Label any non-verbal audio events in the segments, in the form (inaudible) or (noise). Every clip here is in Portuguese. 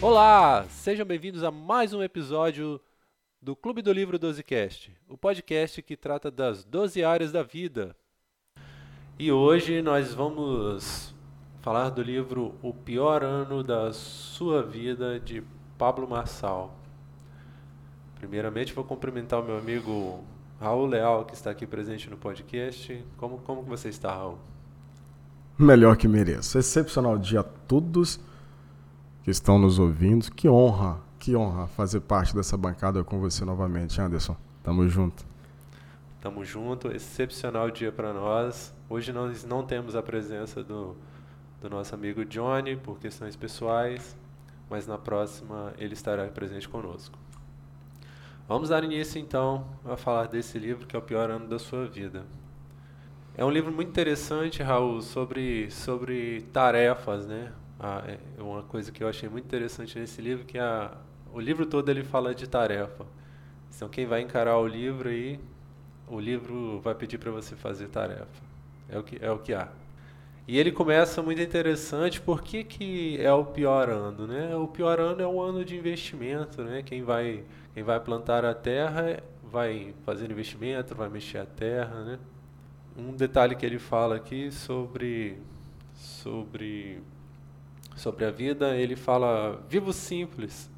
Olá, sejam bem-vindos a mais um episódio do Clube do Livro 12cast, o podcast que trata das 12 áreas da vida. E hoje nós vamos falar do livro O Pior Ano da Sua Vida, de Pablo Marçal. Primeiramente, vou cumprimentar o meu amigo Raul Leal, que está aqui presente no podcast. Como, como você está, Raul? Melhor que mereço. Excepcional dia a todos que estão nos ouvindo. Que honra, que honra fazer parte dessa bancada com você novamente, Anderson. Tamo junto. Tamo junto. Excepcional dia para nós. Hoje nós não temos a presença do, do nosso amigo Johnny por questões pessoais, mas na próxima ele estará presente conosco. Vamos dar início então a falar desse livro que é o pior ano da sua vida. É um livro muito interessante, Raul, sobre, sobre tarefas, né? Ah, é uma coisa que eu achei muito interessante nesse livro que a, o livro todo ele fala de tarefa. Então quem vai encarar o livro aí, o livro vai pedir para você fazer tarefa. É o que é o que há. E ele começa muito interessante, por que, que é o pior ano, né? O pior ano é um ano de investimento, né? Quem vai quem vai plantar a terra vai fazer investimento, vai mexer a terra, né? Um detalhe que ele fala aqui sobre sobre sobre a vida, ele fala vivo simples.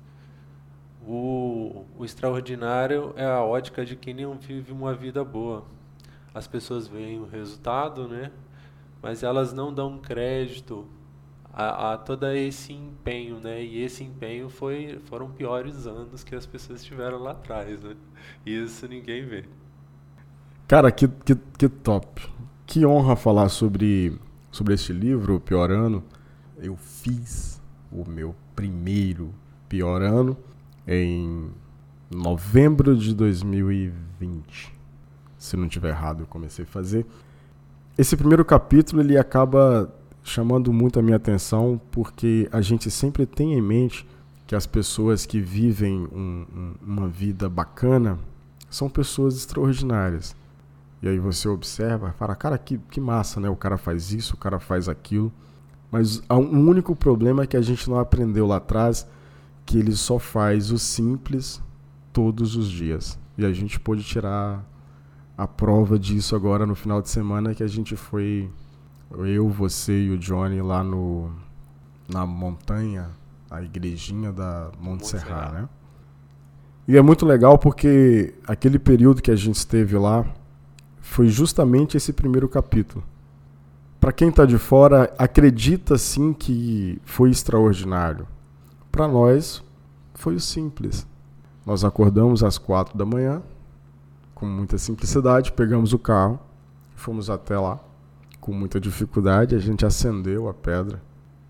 O, o extraordinário é a ótica de quem não vive uma vida boa. As pessoas veem o resultado, né? Mas elas não dão crédito a, a todo esse empenho, né? E esse empenho foi, foram piores anos que as pessoas tiveram lá atrás, né? Isso ninguém vê. Cara, que, que, que top. Que honra falar sobre, sobre este livro, Pior Ano. Eu fiz o meu primeiro pior ano em novembro de 2020. Se não tiver errado, eu comecei a fazer. Esse primeiro capítulo ele acaba chamando muito a minha atenção porque a gente sempre tem em mente que as pessoas que vivem um, um, uma vida bacana são pessoas extraordinárias. E aí você observa, fala, cara, que, que massa, né? O cara faz isso, o cara faz aquilo. Mas o um único problema é que a gente não aprendeu lá atrás que ele só faz o simples todos os dias. E a gente pôde tirar a prova disso agora no final de semana que a gente foi eu, você e o Johnny lá no na montanha, a igrejinha da Monte Serra, né? E é muito legal porque aquele período que a gente esteve lá foi justamente esse primeiro capítulo. Para quem está de fora, acredita sim que foi extraordinário. Para nós, foi o simples. Nós acordamos às quatro da manhã, com muita simplicidade, pegamos o carro, fomos até lá com muita dificuldade, a gente acendeu a pedra.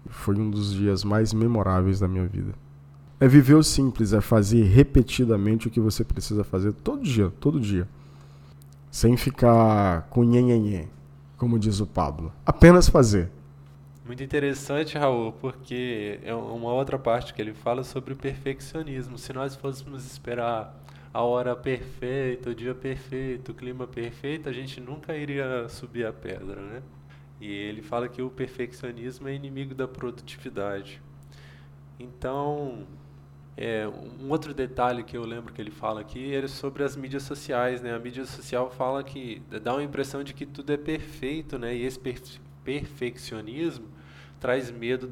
Foi um dos dias mais memoráveis da minha vida. É viver o simples, é fazer repetidamente o que você precisa fazer todo dia, todo dia. Sem ficar com nhenhenhê, como diz o Pablo. Apenas fazer. Muito interessante, Raul, porque é uma outra parte que ele fala sobre o perfeccionismo. Se nós fôssemos esperar a hora perfeita, o dia perfeito, o clima perfeito, a gente nunca iria subir a pedra, né? E ele fala que o perfeccionismo é inimigo da produtividade. Então, é, um outro detalhe que eu lembro que ele fala aqui é sobre as mídias sociais, né? A mídia social fala que dá uma impressão de que tudo é perfeito, né? E esse perfeccionismo traz medo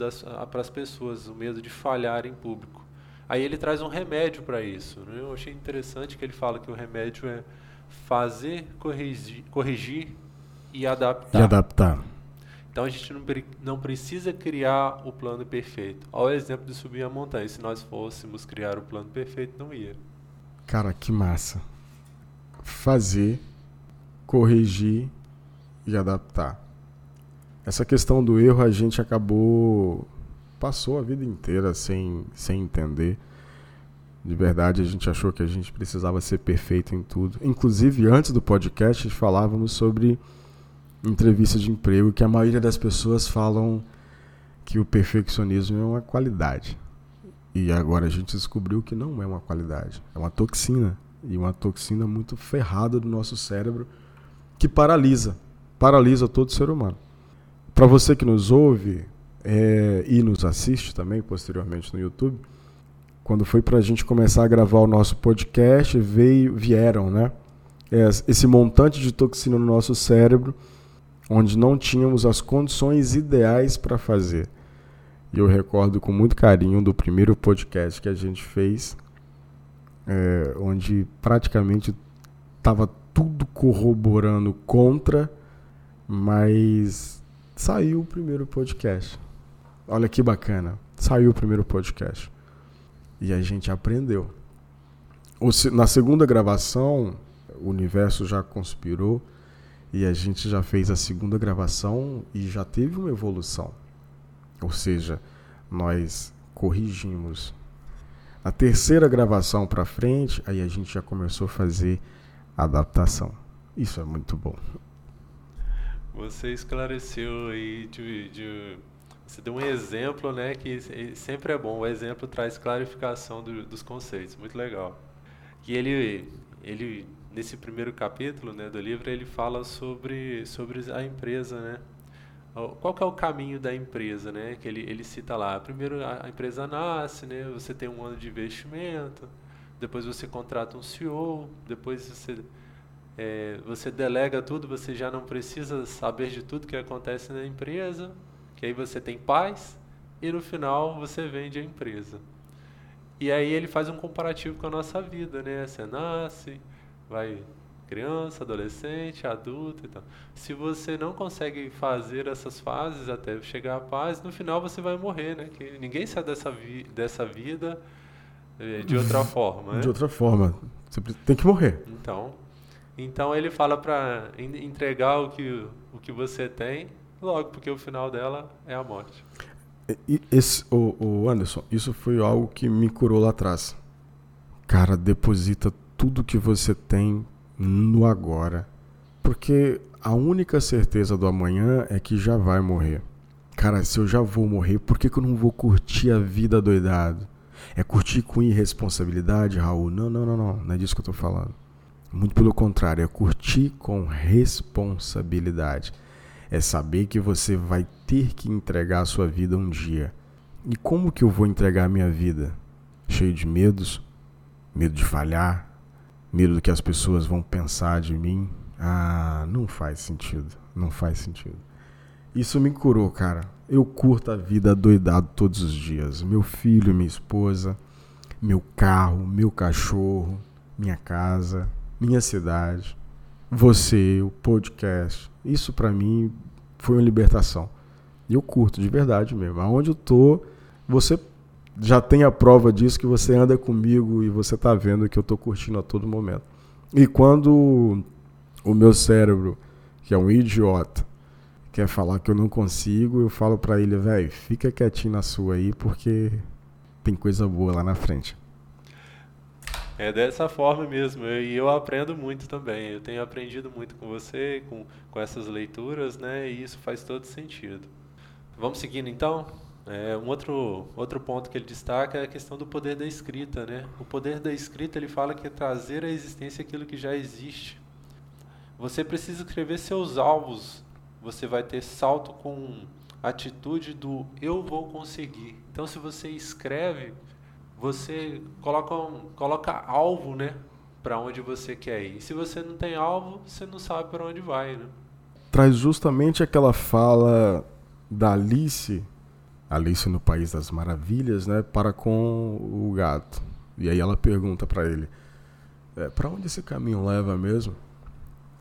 para as pessoas, o medo de falhar em público. Aí ele traz um remédio para isso. Né? Eu achei interessante que ele fala que o remédio é fazer, corrigir, corrigir e adaptar. E adaptar. Então a gente não, não precisa criar o plano perfeito. Olha o exemplo de subir a montanha. Se nós fôssemos criar o plano perfeito, não ia. Cara, que massa. Fazer, corrigir e adaptar. Essa questão do erro a gente acabou passou a vida inteira sem, sem entender. De verdade, a gente achou que a gente precisava ser perfeito em tudo. Inclusive, antes do podcast, falávamos sobre entrevista de emprego, que a maioria das pessoas falam que o perfeccionismo é uma qualidade. E agora a gente descobriu que não é uma qualidade, é uma toxina. E uma toxina muito ferrada do nosso cérebro que paralisa, paralisa todo ser humano. Para você que nos ouve, é, e nos assiste também posteriormente no YouTube, quando foi para a gente começar a gravar o nosso podcast, veio, vieram, né? Esse montante de toxina no nosso cérebro, onde não tínhamos as condições ideais para fazer. E eu recordo com muito carinho do primeiro podcast que a gente fez, é, onde praticamente estava tudo corroborando contra, mas saiu o primeiro podcast. Olha que bacana, saiu o primeiro podcast. E a gente aprendeu. Na segunda gravação, o universo já conspirou e a gente já fez a segunda gravação e já teve uma evolução. Ou seja, nós corrigimos. A terceira gravação para frente, aí a gente já começou a fazer adaptação. Isso é muito bom. Você esclareceu aí de, de, você deu um exemplo, né, que sempre é bom. O exemplo traz clarificação do, dos conceitos, muito legal. Que ele, ele nesse primeiro capítulo, né, do livro, ele fala sobre sobre a empresa, né? Qual que é o caminho da empresa, né? Que ele, ele cita lá. Primeiro a empresa nasce, né? Você tem um ano de investimento, depois você contrata um CEO, depois você é, você delega tudo, você já não precisa saber de tudo que acontece na empresa, que aí você tem paz, e no final você vende a empresa. E aí ele faz um comparativo com a nossa vida, né? Você nasce, vai criança, adolescente, adulto e tal. Se você não consegue fazer essas fases até chegar à paz, no final você vai morrer, né? Que ninguém sai dessa, vi dessa vida eh, de outra (laughs) forma. Né? De outra forma. Você tem que morrer. Então, então ele fala para entregar o que, o que você tem logo, porque o final dela é a morte. Esse, o, o Anderson, isso foi algo que me curou lá atrás. Cara, deposita tudo que você tem no agora. Porque a única certeza do amanhã é que já vai morrer. Cara, se eu já vou morrer, por que, que eu não vou curtir a vida doidado? É curtir com irresponsabilidade, Raul? Não, não, não, não. Não é disso que eu tô falando. Muito pelo contrário, é curtir com responsabilidade. É saber que você vai ter que entregar a sua vida um dia. E como que eu vou entregar a minha vida? Cheio de medos, medo de falhar, medo do que as pessoas vão pensar de mim. Ah, não faz sentido, não faz sentido. Isso me curou, cara. Eu curto a vida doidado todos os dias. Meu filho, minha esposa, meu carro, meu cachorro, minha casa, minha cidade, você, o podcast. Isso para mim foi uma libertação. E eu curto de verdade mesmo. Aonde eu tô, você já tem a prova disso que você anda comigo e você tá vendo que eu tô curtindo a todo momento. E quando o meu cérebro, que é um idiota, quer falar que eu não consigo, eu falo para ele, velho, fica quietinho na sua aí porque tem coisa boa lá na frente. É dessa forma mesmo, e eu, eu, aprendo muito também. Eu tenho aprendido muito com você, com, com essas leituras, né? E isso faz todo sentido. Vamos seguindo então? É, um outro, outro ponto que ele destaca é a questão do poder da escrita, né? O poder da escrita, ele fala que é trazer à existência aquilo que já existe. Você precisa escrever seus alvos. Você vai ter salto com atitude do eu vou conseguir. Então, se você escreve, você coloca, um, coloca alvo, né? Para onde você quer ir. E se você não tem alvo, você não sabe para onde vai, né? Traz justamente aquela fala da Alice, Alice no País das Maravilhas, né? Para com o gato. E aí ela pergunta para ele: é, para onde esse caminho leva mesmo?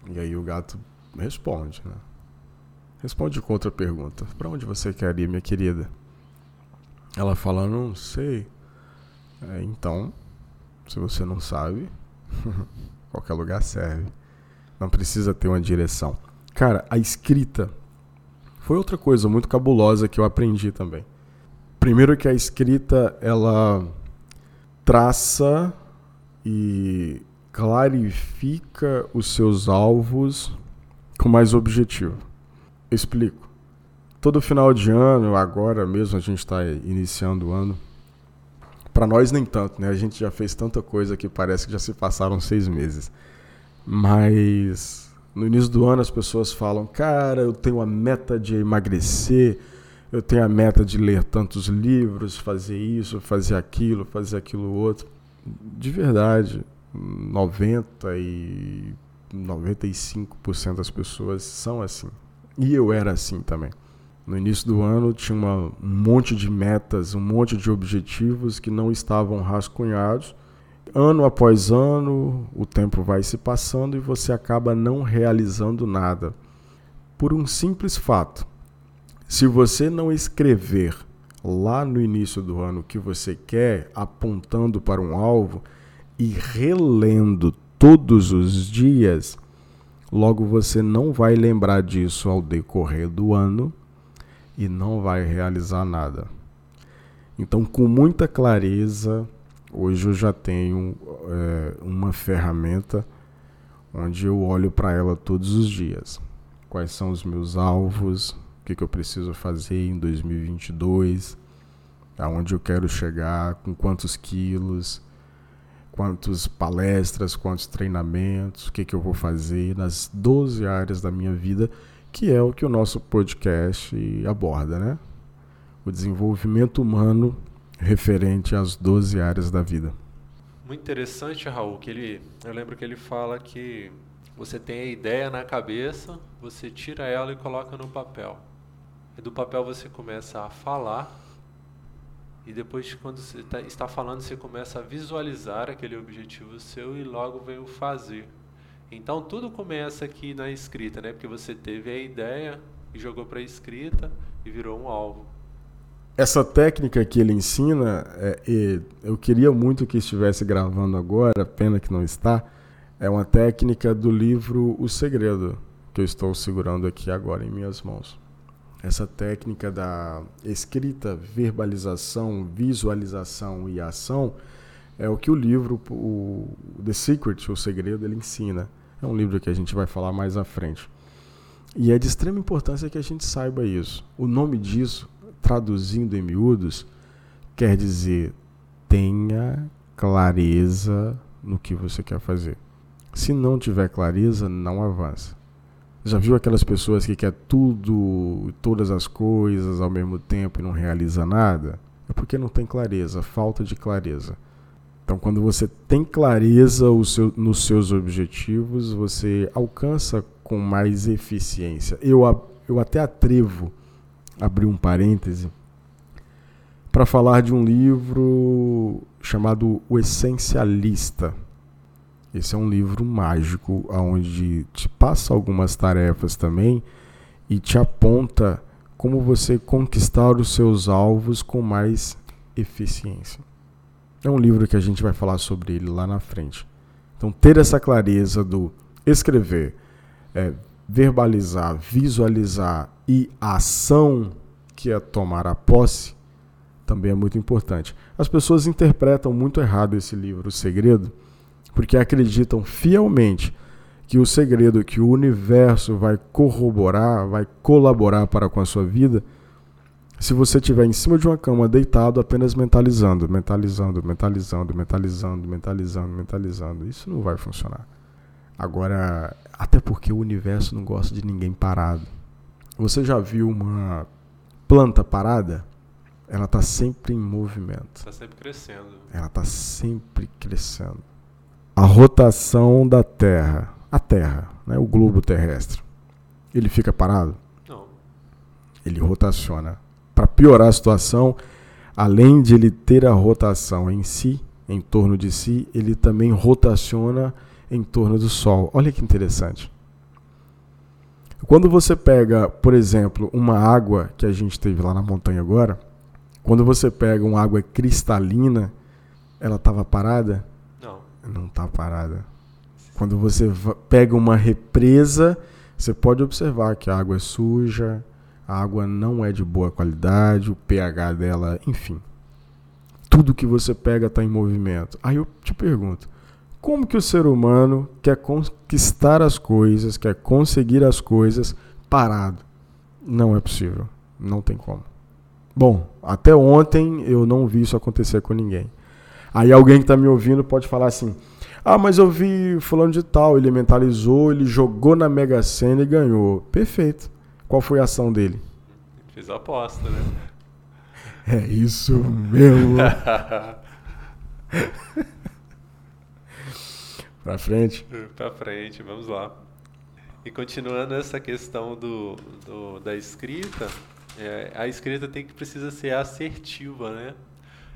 E aí o gato responde, né? Responde com outra pergunta: Para onde você quer ir, minha querida? Ela fala: Não sei. É, então, se você não sabe, (laughs) qualquer lugar serve. Não precisa ter uma direção. Cara, a escrita foi outra coisa muito cabulosa que eu aprendi também. Primeiro que a escrita ela traça e clarifica os seus alvos com mais objetivo. explico. Todo final de ano, agora mesmo a gente está iniciando o ano, para nós nem tanto, né? A gente já fez tanta coisa que parece que já se passaram seis meses. Mas no início do ano as pessoas falam, cara, eu tenho a meta de emagrecer, eu tenho a meta de ler tantos livros, fazer isso, fazer aquilo, fazer aquilo outro. De verdade, 90 e 95% das pessoas são assim. E eu era assim também. No início do ano tinha uma, um monte de metas, um monte de objetivos que não estavam rascunhados. Ano após ano, o tempo vai se passando e você acaba não realizando nada. Por um simples fato. Se você não escrever lá no início do ano o que você quer, apontando para um alvo e relendo todos os dias, logo você não vai lembrar disso ao decorrer do ano e não vai realizar nada. Então, com muita clareza, hoje eu já tenho é, uma ferramenta onde eu olho para ela todos os dias. Quais são os meus alvos, o que, que eu preciso fazer em 2022, aonde eu quero chegar, com quantos quilos, quantas palestras, quantos treinamentos, o que, que eu vou fazer nas 12 áreas da minha vida, que é o que o nosso podcast aborda, né? O desenvolvimento humano referente às 12 áreas da vida. Muito interessante, Raul, que ele, eu lembro que ele fala que você tem a ideia na cabeça, você tira ela e coloca no papel. E do papel você começa a falar e depois, quando você tá, está falando, você começa a visualizar aquele objetivo seu e logo vem o fazer. Então, tudo começa aqui na escrita, né? Porque você teve a ideia e jogou para a escrita e virou um alvo. Essa técnica que ele ensina, é, eu queria muito que estivesse gravando agora, pena que não está. É uma técnica do livro O Segredo, que eu estou segurando aqui agora em minhas mãos essa técnica da escrita, verbalização, visualização e ação é o que o livro, o The Secret, o segredo, ele ensina. É um livro que a gente vai falar mais à frente. E é de extrema importância que a gente saiba isso. O nome disso, traduzindo em miúdos, quer dizer tenha clareza no que você quer fazer. Se não tiver clareza, não avança. Já viu aquelas pessoas que quer tudo, todas as coisas ao mesmo tempo e não realiza nada? É porque não tem clareza, falta de clareza. Então, quando você tem clareza seu, nos seus objetivos, você alcança com mais eficiência. Eu, eu até atrevo abrir um parêntese para falar de um livro chamado O Essencialista esse é um livro mágico onde te passa algumas tarefas também e te aponta como você conquistar os seus alvos com mais eficiência. É um livro que a gente vai falar sobre ele lá na frente. Então, ter essa clareza do escrever, é, verbalizar, visualizar e a ação que é tomar a posse também é muito importante. As pessoas interpretam muito errado esse livro, O Segredo porque acreditam fielmente que o segredo, que o universo vai corroborar, vai colaborar para com a sua vida, se você estiver em cima de uma cama deitado apenas mentalizando, mentalizando, mentalizando, mentalizando, mentalizando, mentalizando, isso não vai funcionar. Agora, até porque o universo não gosta de ninguém parado. Você já viu uma planta parada? Ela está sempre em movimento. Está sempre crescendo. Ela está sempre crescendo a rotação da Terra, a Terra, né, o globo terrestre, ele fica parado? Não. Ele rotaciona. Para piorar a situação, além de ele ter a rotação em si, em torno de si, ele também rotaciona em torno do Sol. Olha que interessante. Quando você pega, por exemplo, uma água que a gente teve lá na montanha agora, quando você pega uma água cristalina, ela estava parada? não está parada. Quando você pega uma represa, você pode observar que a água é suja, a água não é de boa qualidade, o pH dela, enfim. Tudo que você pega está em movimento. Aí eu te pergunto, como que o ser humano quer conquistar as coisas, quer conseguir as coisas parado? Não é possível. Não tem como. Bom, até ontem eu não vi isso acontecer com ninguém. Aí alguém que está me ouvindo pode falar assim: ah, mas eu vi fulano de tal, ele mentalizou, ele jogou na Mega Sena e ganhou. Perfeito. Qual foi a ação dele? Fez a aposta, né? É isso mesmo. (laughs) pra frente. pra frente, vamos lá. E continuando essa questão do, do da escrita, é, a escrita tem que precisa ser assertiva, né?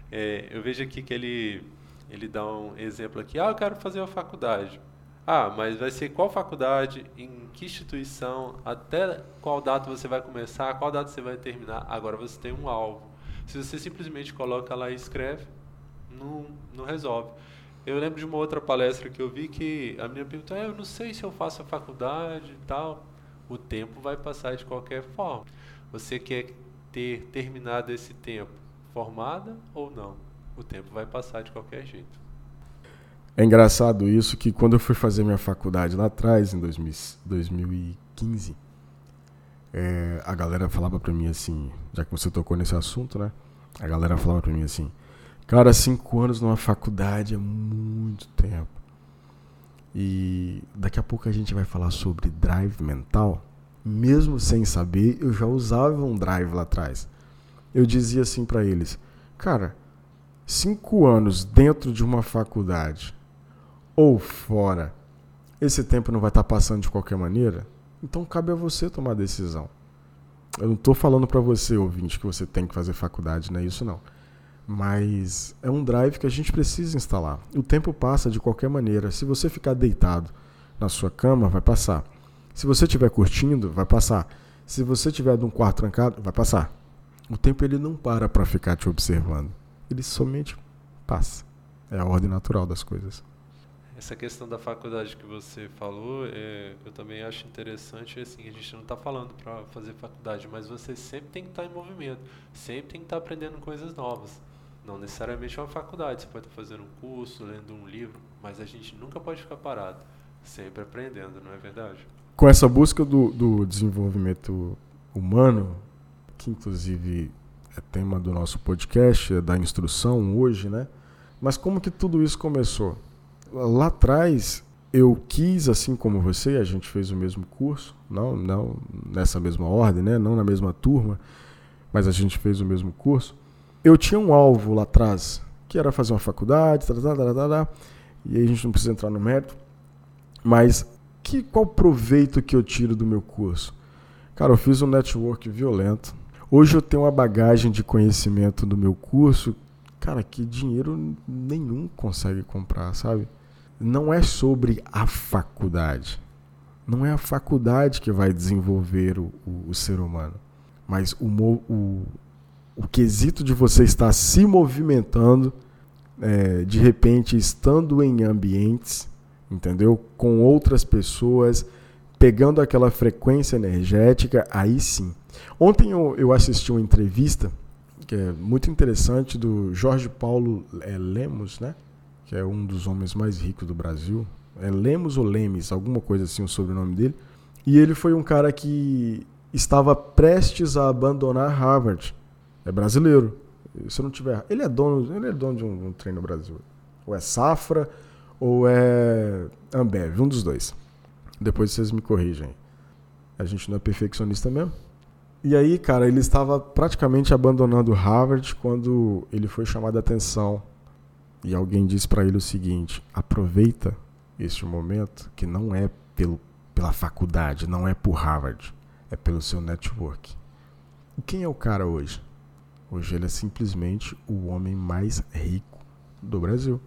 É, eu vejo aqui que ele ele dá um exemplo aqui. Ah, eu quero fazer uma faculdade. Ah, mas vai ser qual faculdade, em que instituição, até qual data você vai começar, qual data você vai terminar. Agora você tem um alvo. Se você simplesmente coloca lá e escreve, não, não resolve. Eu lembro de uma outra palestra que eu vi que a minha pergunta é, eu não sei se eu faço a faculdade e tal. O tempo vai passar de qualquer forma. Você quer ter terminado esse tempo formada ou não? O tempo vai passar de qualquer jeito. É engraçado isso que quando eu fui fazer minha faculdade lá atrás, em 2000, 2015, é, a galera falava pra mim assim, já que você tocou nesse assunto, né? A galera falava pra mim assim, cara, cinco anos numa faculdade é muito tempo. E daqui a pouco a gente vai falar sobre drive mental. Mesmo sem saber, eu já usava um drive lá atrás. Eu dizia assim para eles, cara, cinco anos dentro de uma faculdade ou fora, esse tempo não vai estar tá passando de qualquer maneira? Então cabe a você tomar a decisão. Eu não estou falando para você, ouvinte, que você tem que fazer faculdade, não é isso não. Mas é um drive que a gente precisa instalar. O tempo passa de qualquer maneira. Se você ficar deitado na sua cama, vai passar. Se você estiver curtindo, vai passar. Se você estiver num quarto trancado, vai passar. O tempo ele não para para ficar te observando. Ele somente passa. É a ordem natural das coisas. Essa questão da faculdade que você falou, é, eu também acho interessante. Assim, a gente não está falando para fazer faculdade, mas você sempre tem que estar tá em movimento, sempre tem que estar tá aprendendo coisas novas. Não necessariamente uma faculdade, você pode estar fazendo um curso, lendo um livro, mas a gente nunca pode ficar parado, sempre aprendendo, não é verdade? Com essa busca do, do desenvolvimento humano, que inclusive é tema do nosso podcast, é da instrução hoje, né? Mas como que tudo isso começou? lá atrás eu quis, assim como você, a gente fez o mesmo curso, não, não nessa mesma ordem, né? não na mesma turma, mas a gente fez o mesmo curso. Eu tinha um alvo lá atrás, que era fazer uma faculdade, tá, tá, tá, e aí a gente não precisa entrar no mérito, mas que, qual proveito que eu tiro do meu curso? Cara, eu fiz um network violento. Hoje eu tenho uma bagagem de conhecimento do meu curso, cara, que dinheiro nenhum consegue comprar, sabe? não é sobre a faculdade. Não é a faculdade que vai desenvolver o, o, o ser humano. Mas o, o, o quesito de você estar se movimentando, é, de repente estando em ambientes, entendeu? Com outras pessoas, pegando aquela frequência energética, aí sim. Ontem eu, eu assisti uma entrevista que é muito interessante do Jorge Paulo é, Lemos, né? que é um dos homens mais ricos do Brasil. É Lemos ou Lemes, alguma coisa assim, o sobrenome dele. E ele foi um cara que estava prestes a abandonar Harvard. É brasileiro. Se eu não tiver, ele é dono, ele é dono de um, um trem no Brasil. Ou é Safra ou é Ambev, um dos dois. Depois vocês me corrigem. A gente não é perfeccionista mesmo. E aí, cara, ele estava praticamente abandonando Harvard quando ele foi chamado a atenção e alguém diz para ele o seguinte: aproveita este momento que não é pelo, pela faculdade, não é por Harvard, é pelo seu network. E quem é o cara hoje? Hoje ele é simplesmente o homem mais rico do Brasil.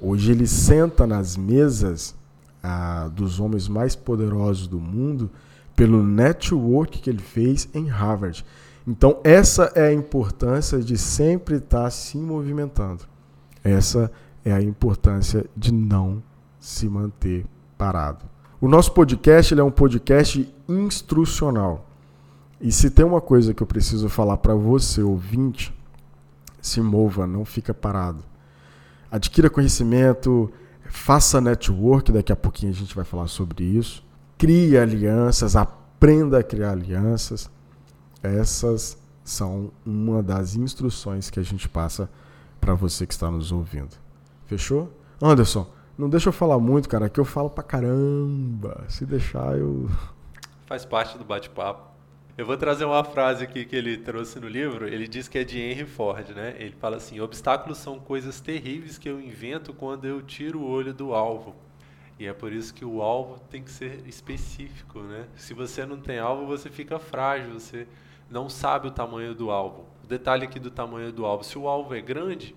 Hoje ele senta nas mesas ah, dos homens mais poderosos do mundo pelo network que ele fez em Harvard. Então, essa é a importância de sempre estar se movimentando. Essa é a importância de não se manter parado. O nosso podcast é um podcast instrucional. E se tem uma coisa que eu preciso falar para você, ouvinte, se mova, não fica parado. Adquira conhecimento, faça network, daqui a pouquinho a gente vai falar sobre isso. Crie alianças, aprenda a criar alianças. Essas são uma das instruções que a gente passa para você que está nos ouvindo. Fechou? Anderson, não deixa eu falar muito, cara, que eu falo pra caramba. Se deixar, eu. Faz parte do bate-papo. Eu vou trazer uma frase aqui que ele trouxe no livro. Ele diz que é de Henry Ford, né? Ele fala assim: obstáculos são coisas terríveis que eu invento quando eu tiro o olho do alvo. E é por isso que o alvo tem que ser específico, né? Se você não tem alvo, você fica frágil, você não sabe o tamanho do alvo. O detalhe aqui do tamanho do alvo, se o alvo é grande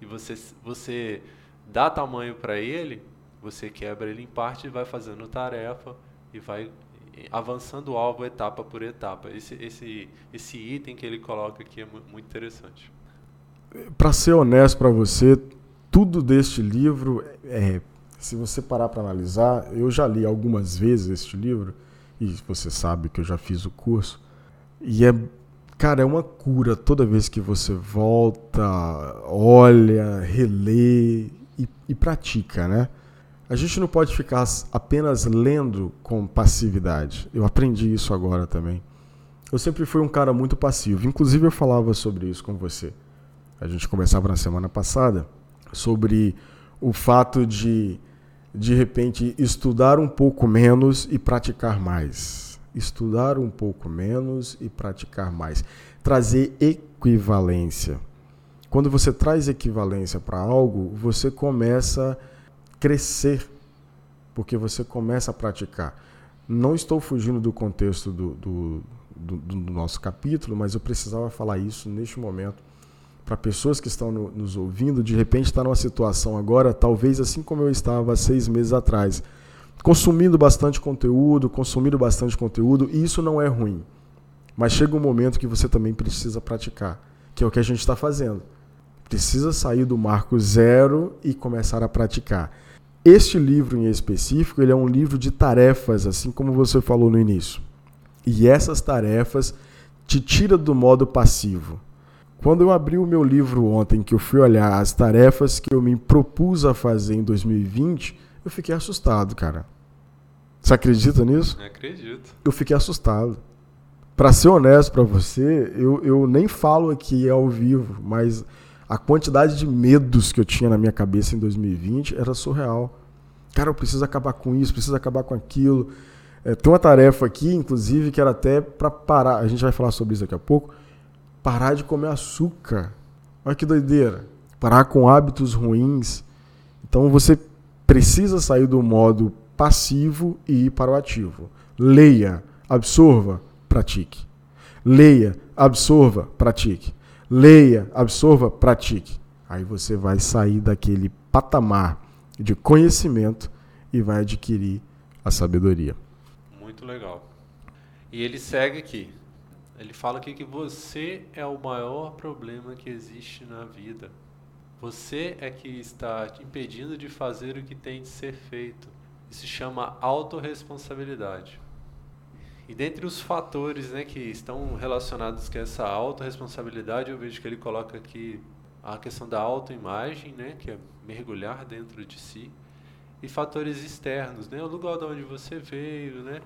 e você, você dá tamanho para ele, você quebra ele em parte e vai fazendo tarefa e vai avançando o alvo etapa por etapa. Esse, esse, esse item que ele coloca aqui é muito interessante. Para ser honesto para você, tudo deste livro, é, se você parar para analisar, eu já li algumas vezes este livro, e você sabe que eu já fiz o curso, e é, cara, é uma cura toda vez que você volta, olha, relê e, e pratica, né? A gente não pode ficar apenas lendo com passividade. Eu aprendi isso agora também. Eu sempre fui um cara muito passivo. Inclusive, eu falava sobre isso com você. A gente conversava na semana passada sobre o fato de, de repente, estudar um pouco menos e praticar mais. Estudar um pouco menos e praticar mais. Trazer equivalência. Quando você traz equivalência para algo, você começa a crescer, porque você começa a praticar. Não estou fugindo do contexto do, do, do, do nosso capítulo, mas eu precisava falar isso neste momento para pessoas que estão no, nos ouvindo, de repente está numa situação agora, talvez assim como eu estava há seis meses atrás, consumindo bastante conteúdo, consumindo bastante conteúdo, e isso não é ruim. Mas chega um momento que você também precisa praticar, que é o que a gente está fazendo. Precisa sair do marco zero e começar a praticar. Este livro em específico, ele é um livro de tarefas, assim como você falou no início. E essas tarefas te tira do modo passivo. Quando eu abri o meu livro ontem, que eu fui olhar as tarefas que eu me propus a fazer em 2020, eu fiquei assustado, cara. Você acredita nisso? Eu acredito. Eu fiquei assustado. Para ser honesto para você, eu, eu nem falo aqui ao vivo, mas a quantidade de medos que eu tinha na minha cabeça em 2020 era surreal. Cara, eu preciso acabar com isso, preciso acabar com aquilo. É, tem uma tarefa aqui, inclusive, que era até para parar. A gente vai falar sobre isso daqui a pouco. Parar de comer açúcar. Olha que doideira. Parar com hábitos ruins. Então você precisa sair do modo passivo e ir para o ativo. Leia, absorva, pratique. Leia, absorva, pratique. Leia, absorva, pratique. Aí você vai sair daquele patamar de conhecimento e vai adquirir a sabedoria. Muito legal. E ele segue aqui. Ele fala aqui que você é o maior problema que existe na vida. Você é que está impedindo de fazer o que tem de ser feito. Isso se chama autorresponsabilidade. E dentre os fatores né, que estão relacionados com essa autorresponsabilidade, eu vejo que ele coloca aqui a questão da autoimagem, né, que é mergulhar dentro de si, e fatores externos, né, o lugar de onde você veio, né,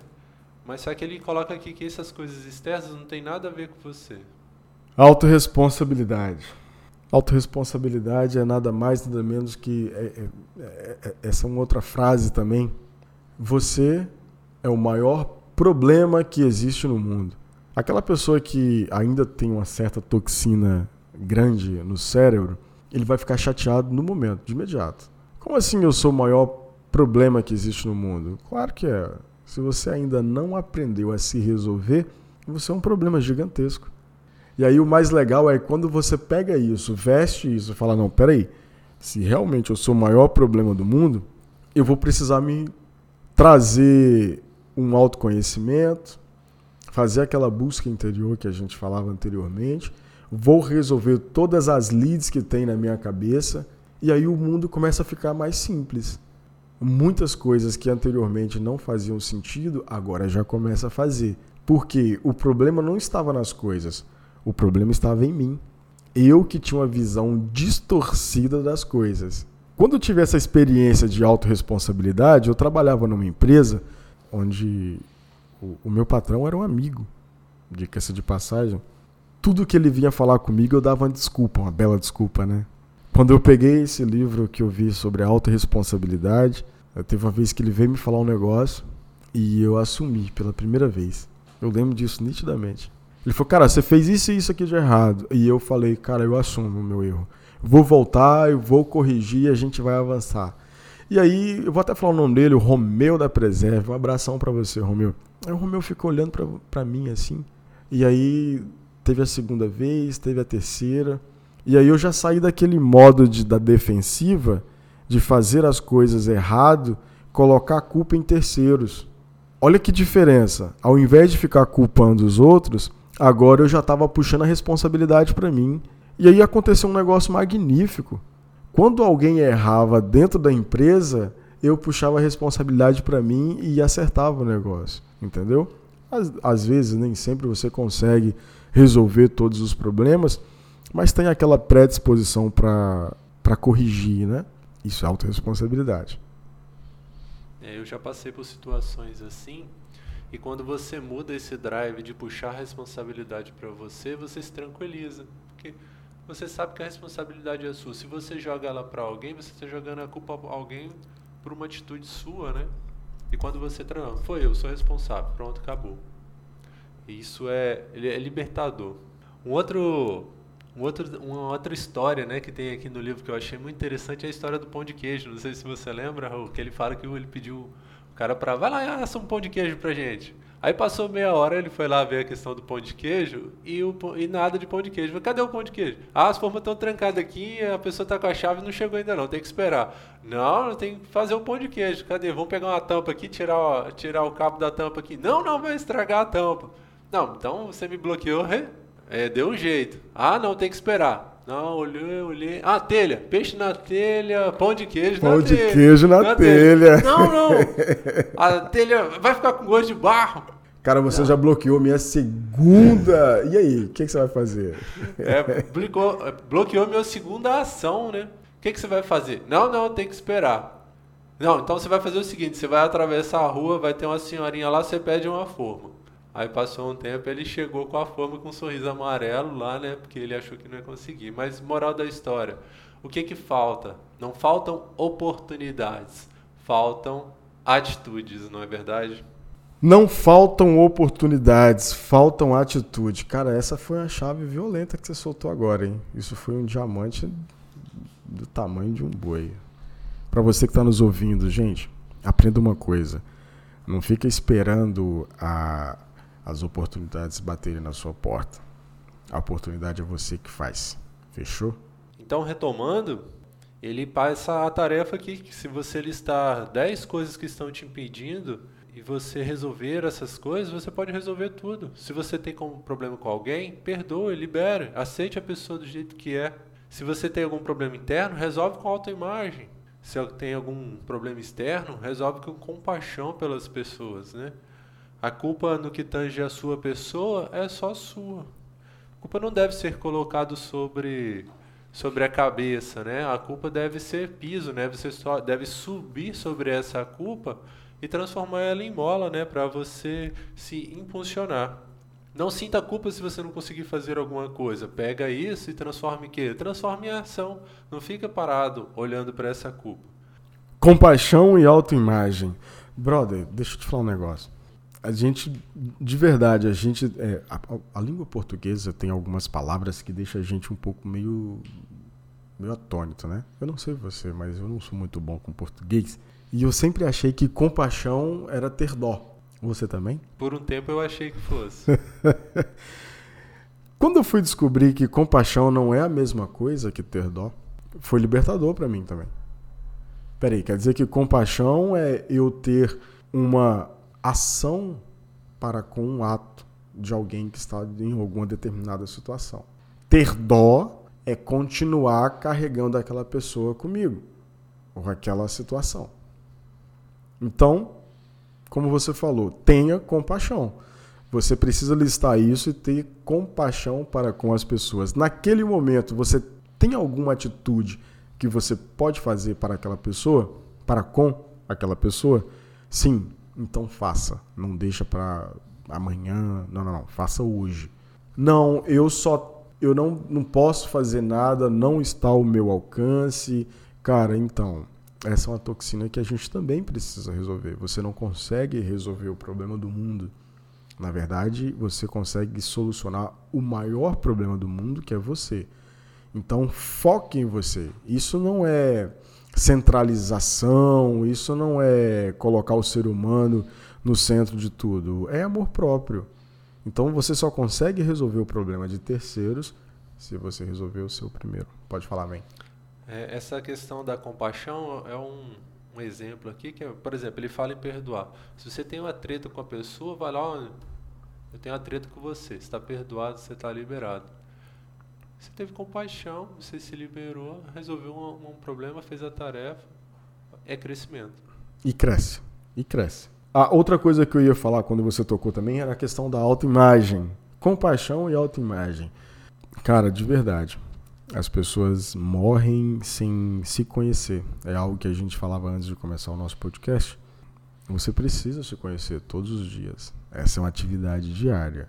mas só que ele coloca aqui que essas coisas externas não tem nada a ver com você. Autoresponsabilidade. Autoresponsabilidade é nada mais, nada menos que. É, é, é, é essa é uma outra frase também. Você é o maior problema que existe no mundo. Aquela pessoa que ainda tem uma certa toxina grande no cérebro, ele vai ficar chateado no momento, de imediato. Como assim eu sou o maior problema que existe no mundo? Claro que é. Se você ainda não aprendeu a se resolver, você é um problema gigantesco. E aí o mais legal é quando você pega isso, veste isso e fala, não, peraí, se realmente eu sou o maior problema do mundo, eu vou precisar me trazer um autoconhecimento, fazer aquela busca interior que a gente falava anteriormente, vou resolver todas as leads que tem na minha cabeça e aí o mundo começa a ficar mais simples. Muitas coisas que anteriormente não faziam sentido, agora já começa a fazer. Porque o problema não estava nas coisas, o problema estava em mim. Eu que tinha uma visão distorcida das coisas. Quando eu tive essa experiência de autorresponsabilidade, eu trabalhava numa empresa onde o, o meu patrão era um amigo, dica-se de passagem. Tudo que ele vinha falar comigo eu dava uma desculpa, uma bela desculpa, né? Quando eu peguei esse livro que eu vi sobre autorresponsabilidade, teve uma vez que ele veio me falar um negócio e eu assumi pela primeira vez. Eu lembro disso nitidamente. Ele falou, cara, você fez isso e isso aqui de errado. E eu falei, cara, eu assumo o meu erro. Vou voltar, eu vou corrigir e a gente vai avançar. E aí, eu vou até falar o nome dele, o Romeu da Preserve. Um abração para você, Romeu. Aí o Romeu ficou olhando para mim assim. E aí, teve a segunda vez, teve a terceira. E aí eu já saí daquele modo de, da defensiva, de fazer as coisas errado, colocar a culpa em terceiros. Olha que diferença. Ao invés de ficar culpando os outros, agora eu já estava puxando a responsabilidade para mim. E aí aconteceu um negócio magnífico. Quando alguém errava dentro da empresa, eu puxava a responsabilidade para mim e acertava o negócio, entendeu? Às, às vezes, nem sempre você consegue resolver todos os problemas, mas tem aquela predisposição para corrigir, né? Isso é autorresponsabilidade. É, eu já passei por situações assim, e quando você muda esse drive de puxar a responsabilidade para você, você se tranquiliza. Porque você sabe que a responsabilidade é sua. Se você joga ela para alguém, você está jogando a culpa para alguém por uma atitude sua, né? E quando você treina, foi eu, sou responsável, pronto, acabou. E isso é, é libertador. Um outro um outro, uma outra história né, que tem aqui no livro que eu achei muito interessante é a história do pão de queijo. Não sei se você lembra, Raul, que ele fala que ele pediu o cara para vai lá assa um pão de queijo pra gente. Aí passou meia hora, ele foi lá ver a questão do pão de queijo e, o, e nada de pão de queijo. Cadê o pão de queijo? Ah, as formas estão trancadas aqui, a pessoa está com a chave e não chegou ainda não, tem que esperar. Não, tem que fazer o pão de queijo. Cadê? Vamos pegar uma tampa aqui, tirar, tirar o cabo da tampa aqui. Não, não, vai estragar a tampa. Não, então você me bloqueou, é, deu um jeito. Ah, não, tem que esperar. Não, olhei, olhei. Ah, telha. Peixe na telha, pão de queijo pão na telha. Pão de queijo na, na telha. telha. Não, não. (laughs) A telha vai ficar com gosto de barro. Cara, você não. já bloqueou minha segunda. E aí, o que, que, você vai fazer? É, bloqueou, bloqueou minha segunda ação, né? O que, que você vai fazer? Não, não, tem que esperar. Não, então você vai fazer o seguinte: você vai atravessar a rua, vai ter uma senhorinha lá, você pede uma forma. Aí passou um tempo, ele chegou com a forma com um sorriso amarelo lá, né? Porque ele achou que não ia conseguir. Mas moral da história, o que que falta? Não faltam oportunidades, faltam atitudes, não é verdade? Não faltam oportunidades, faltam atitude. Cara, essa foi uma chave violenta que você soltou agora, hein? Isso foi um diamante do tamanho de um boi. Para você que está nos ouvindo, gente, aprenda uma coisa. Não fica esperando a, as oportunidades baterem na sua porta. A oportunidade é você que faz. Fechou? Então, retomando, ele passa a tarefa aqui que se você listar 10 coisas que estão te impedindo e você resolver essas coisas, você pode resolver tudo. Se você tem um problema com alguém, perdoe, libere, aceite a pessoa do jeito que é. Se você tem algum problema interno, resolve com autoimagem. Se tem algum problema externo, resolve com compaixão pelas pessoas, né? A culpa no que tange a sua pessoa é só sua. A culpa não deve ser colocado sobre sobre a cabeça, né? A culpa deve ser piso, né? Você só deve subir sobre essa culpa e transformar ela em mola, né, para você se impulsionar. Não sinta culpa se você não conseguir fazer alguma coisa. Pega isso e transforme em quê? Transforme em ação. Não fica parado olhando para essa culpa. Compaixão e autoimagem. Brother, deixa eu te falar um negócio a gente, de verdade, a gente. É, a, a, língua portuguesa tem algumas palavras que deixam a gente um pouco meio. meio atônito, né? Eu não sei você, mas eu não sou muito bom com português. E eu sempre achei que compaixão era ter dó. Você também? Por um tempo eu achei que fosse. (laughs) Quando eu fui descobrir que compaixão não é a mesma coisa que ter dó, foi libertador para mim também. Peraí, quer dizer que compaixão é eu ter uma ação para com um ato de alguém que está em alguma determinada situação. Ter dó é continuar carregando aquela pessoa comigo, ou aquela situação. Então, como você falou, tenha compaixão. Você precisa listar isso e ter compaixão para com as pessoas. Naquele momento, você tem alguma atitude que você pode fazer para aquela pessoa, para com aquela pessoa? Sim, então faça. Não deixa para amanhã. Não, não, não. Faça hoje. Não, eu só. Eu não, não posso fazer nada, não está ao meu alcance. Cara, então, essa é uma toxina que a gente também precisa resolver. Você não consegue resolver o problema do mundo. Na verdade, você consegue solucionar o maior problema do mundo, que é você. Então, foque em você. Isso não é centralização, isso não é colocar o ser humano no centro de tudo. É amor próprio. Então, você só consegue resolver o problema de terceiros se você resolver o seu primeiro. Pode falar, bem. É, essa questão da compaixão é um, um exemplo aqui que, por exemplo, ele fala em perdoar. Se você tem uma treta com a pessoa, vai lá, eu tenho uma treta com você, está perdoado, você está liberado. Você teve compaixão, você se liberou, resolveu um, um, problema, fez a tarefa. É crescimento. E cresce. E cresce. A outra coisa que eu ia falar quando você tocou também era a questão da autoimagem. Compaixão e autoimagem. Cara, de verdade. As pessoas morrem sem se conhecer. É algo que a gente falava antes de começar o nosso podcast. Você precisa se conhecer todos os dias. Essa é uma atividade diária.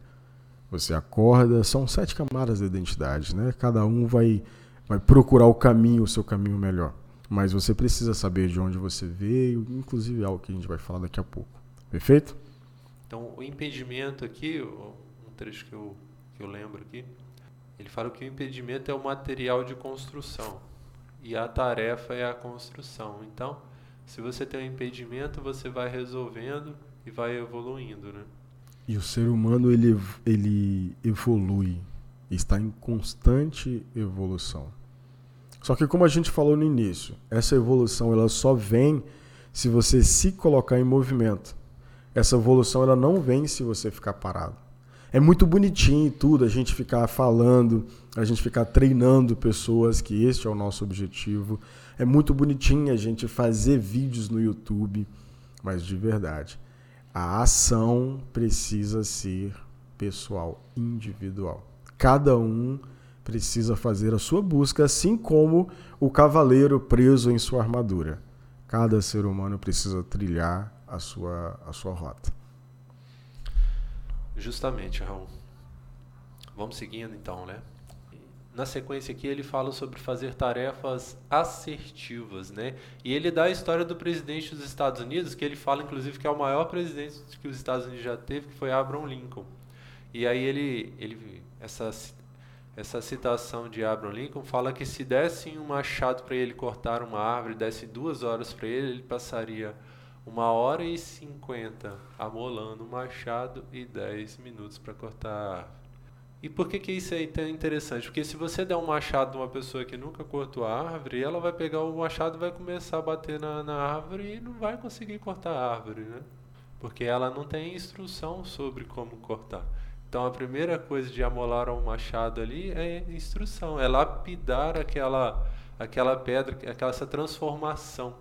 Você acorda, são sete camadas de identidade, né? Cada um vai, vai procurar o caminho, o seu caminho melhor. Mas você precisa saber de onde você veio, inclusive algo que a gente vai falar daqui a pouco. Perfeito? Então, o impedimento aqui, um trecho que eu, que eu lembro aqui, ele fala que o impedimento é o material de construção e a tarefa é a construção. Então, se você tem um impedimento, você vai resolvendo e vai evoluindo, né? E o ser humano ele, ele evolui, está em constante evolução. Só que como a gente falou no início, essa evolução ela só vem se você se colocar em movimento. Essa evolução ela não vem se você ficar parado. É muito bonitinho tudo, a gente ficar falando, a gente ficar treinando pessoas, que este é o nosso objetivo. É muito bonitinho a gente fazer vídeos no YouTube, mas de verdade, a ação precisa ser pessoal, individual. Cada um precisa fazer a sua busca, assim como o cavaleiro preso em sua armadura. Cada ser humano precisa trilhar a sua, a sua rota. Justamente, Raul. Vamos seguindo então, né? Na sequência aqui ele fala sobre fazer tarefas assertivas, né? E ele dá a história do presidente dos Estados Unidos, que ele fala inclusive que é o maior presidente que os Estados Unidos já teve, que foi Abraham Lincoln. E aí ele, ele essa essa citação de Abraham Lincoln fala que se dessem um machado para ele cortar uma árvore, dessem duas horas para ele, ele passaria uma hora e cinquenta amolando o machado e dez minutos para cortar a árvore. E por que, que isso é tão interessante? Porque se você der um machado numa pessoa que nunca cortou a árvore, ela vai pegar o machado e vai começar a bater na, na árvore e não vai conseguir cortar a árvore, né? Porque ela não tem instrução sobre como cortar. Então a primeira coisa de amolar um machado ali é instrução, é lapidar aquela, aquela pedra, aquela essa transformação.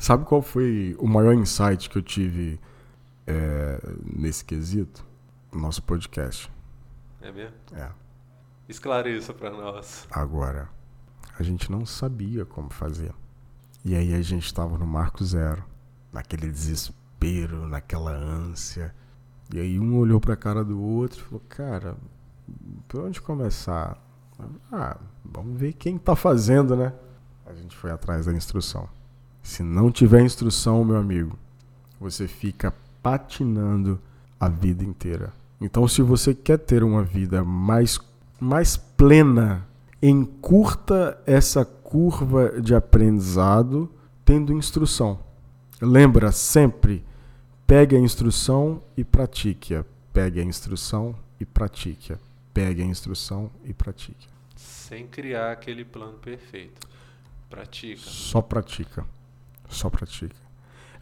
Sabe qual foi o maior insight que eu tive é, nesse quesito? Nosso podcast. É mesmo? É. Esclareça para nós. Agora, a gente não sabia como fazer. E aí a gente estava no marco zero, naquele desespero, naquela ânsia. E aí um olhou para a cara do outro e falou: "Cara, por onde começar?" Ah, vamos ver quem está fazendo, né? A gente foi atrás da instrução. Se não tiver instrução, meu amigo, você fica patinando a vida inteira. Então, se você quer ter uma vida mais, mais plena, encurta essa curva de aprendizado tendo instrução. Lembra sempre, pegue a instrução e pratique-a. Pegue a instrução e pratique-a. Pegue a instrução e pratique. Sem criar aquele plano perfeito. Pratica. Só pratica. Só pratica.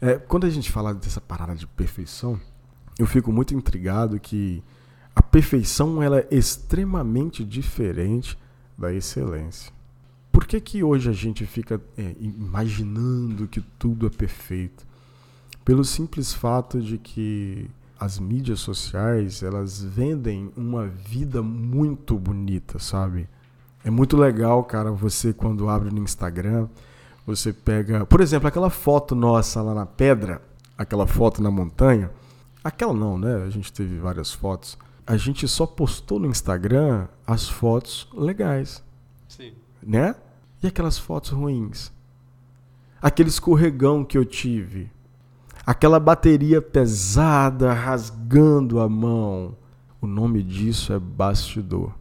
É, quando a gente fala dessa parada de perfeição, eu fico muito intrigado que a perfeição ela é extremamente diferente da excelência. Por que, que hoje a gente fica é, imaginando que tudo é perfeito? Pelo simples fato de que as mídias sociais elas vendem uma vida muito bonita, sabe? É muito legal, cara, você quando abre no Instagram, você pega, por exemplo, aquela foto nossa lá na pedra, aquela foto na montanha, Aquela não, né? A gente teve várias fotos. A gente só postou no Instagram as fotos legais. Sim. Né? E aquelas fotos ruins? Aquele escorregão que eu tive. Aquela bateria pesada rasgando a mão. O nome disso é bastidor.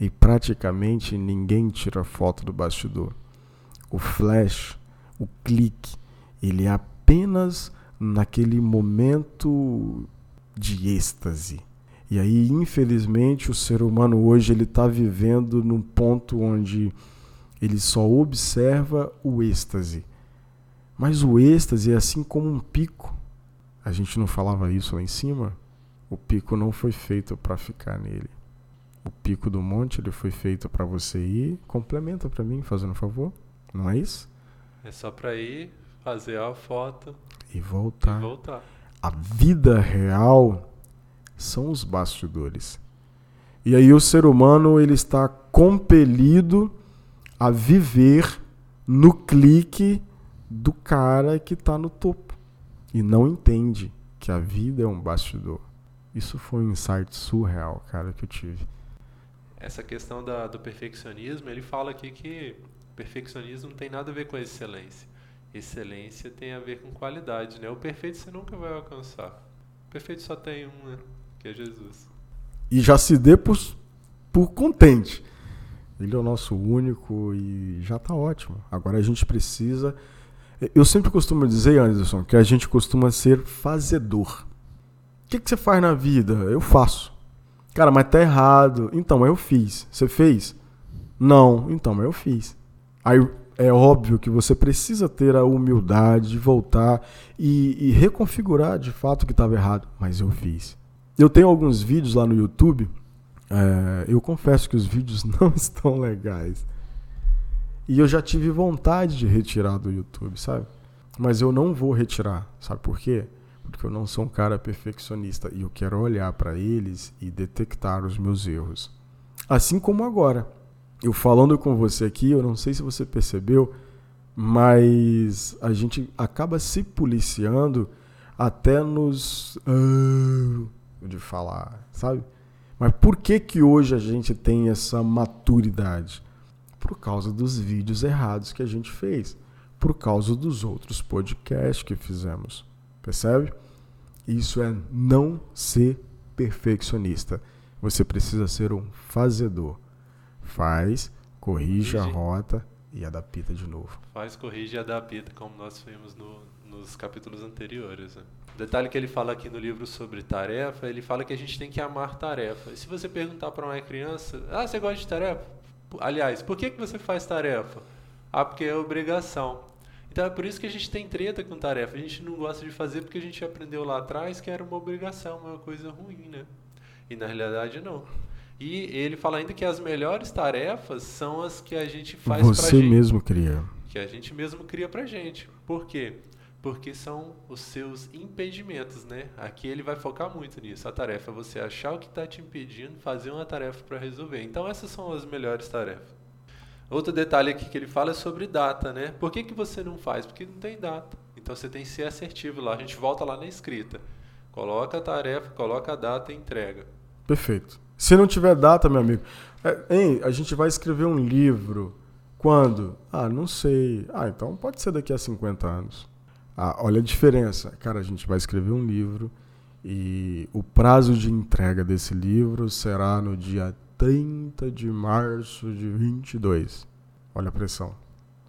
E praticamente ninguém tira foto do bastidor. O flash, o clique, ele é apenas naquele momento de êxtase. E aí, infelizmente, o ser humano hoje ele está vivendo num ponto onde ele só observa o êxtase. Mas o êxtase é assim como um pico. A gente não falava isso lá em cima? O pico não foi feito para ficar nele. O pico do monte ele foi feito para você ir. Complementa para mim, fazendo um favor. Não é isso? É só para ir, fazer a foto e voltar. e voltar. A vida real são os bastidores. E aí o ser humano ele está compelido a viver no clique do cara que está no topo e não entende que a vida é um bastidor. Isso foi um insight surreal, cara, que eu tive. Essa questão da, do perfeccionismo, ele fala aqui que perfeccionismo não tem nada a ver com excelência. Excelência tem a ver com qualidade, né? O perfeito você nunca vai alcançar. O perfeito só tem um, né? Que é Jesus. E já se dê por, por contente. Ele é o nosso único e já está ótimo. Agora a gente precisa. Eu sempre costumo dizer, Anderson, que a gente costuma ser fazedor. O que, que você faz na vida? Eu faço. Cara, mas tá errado. Então, eu fiz. Você fez? Não. Então, eu fiz. Aí é óbvio que você precisa ter a humildade de voltar e, e reconfigurar de fato o que estava errado. Mas eu fiz. Eu tenho alguns vídeos lá no YouTube é, eu confesso que os vídeos (laughs) não estão legais. E eu já tive vontade de retirar do YouTube, sabe? Mas eu não vou retirar. Sabe por quê? Porque eu não sou um cara perfeccionista e eu quero olhar para eles e detectar os meus erros. Assim como agora. Eu falando com você aqui, eu não sei se você percebeu, mas a gente acaba se policiando até nos. De falar, sabe? Mas por que que hoje a gente tem essa maturidade? Por causa dos vídeos errados que a gente fez, por causa dos outros podcasts que fizemos. Percebe? Isso é não ser perfeccionista. Você precisa ser um fazedor. Faz, corrige a rota e adapta de novo. Faz, corrige e adapta, como nós vimos no, nos capítulos anteriores. Né? O detalhe que ele fala aqui no livro sobre tarefa, ele fala que a gente tem que amar tarefa. E se você perguntar para uma criança, ah, você gosta de tarefa? Aliás, por que, que você faz tarefa? Ah, porque é obrigação. Então é por isso que a gente tem treta com tarefa. A gente não gosta de fazer porque a gente aprendeu lá atrás que era uma obrigação, uma coisa ruim, né? E na realidade não. E ele fala ainda que as melhores tarefas são as que a gente faz pra gente. Você mesmo cria. Que a gente mesmo cria pra gente. Por quê? porque são os seus impedimentos, né? Aqui ele vai focar muito nisso. A tarefa é você achar o que está te impedindo, fazer uma tarefa para resolver. Então essas são as melhores tarefas. Outro detalhe aqui que ele fala é sobre data, né? Por que, que você não faz? Porque não tem data. Então você tem que ser assertivo lá. A gente volta lá na escrita. Coloca a tarefa, coloca a data e entrega. Perfeito. Se não tiver data, meu amigo, é, hein, a gente vai escrever um livro. Quando? Ah, não sei. Ah, então pode ser daqui a 50 anos. Ah, olha a diferença. Cara, a gente vai escrever um livro e o prazo de entrega desse livro será no dia 30 de março de 22. Olha a pressão.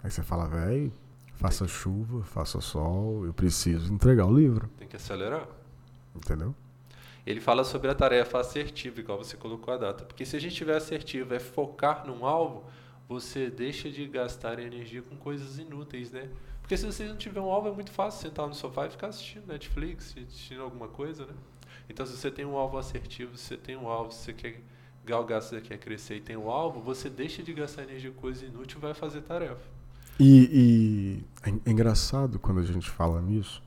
Aí você fala, velho, faça chuva, faça sol, eu preciso entregar o livro. Tem que acelerar. Entendeu? Ele fala sobre a tarefa assertiva, igual você colocou a data. Porque se a gente tiver assertivo, é focar num alvo, você deixa de gastar energia com coisas inúteis, né? Porque se você não tiver um alvo, é muito fácil sentar no sofá e ficar assistindo Netflix, assistindo alguma coisa, né? Então, se você tem um alvo assertivo, se você tem um alvo, se você quer galgar, se você quer crescer e tem um alvo, você deixa de gastar energia com coisa inútil e vai fazer tarefa. E, e é engraçado quando a gente fala nisso,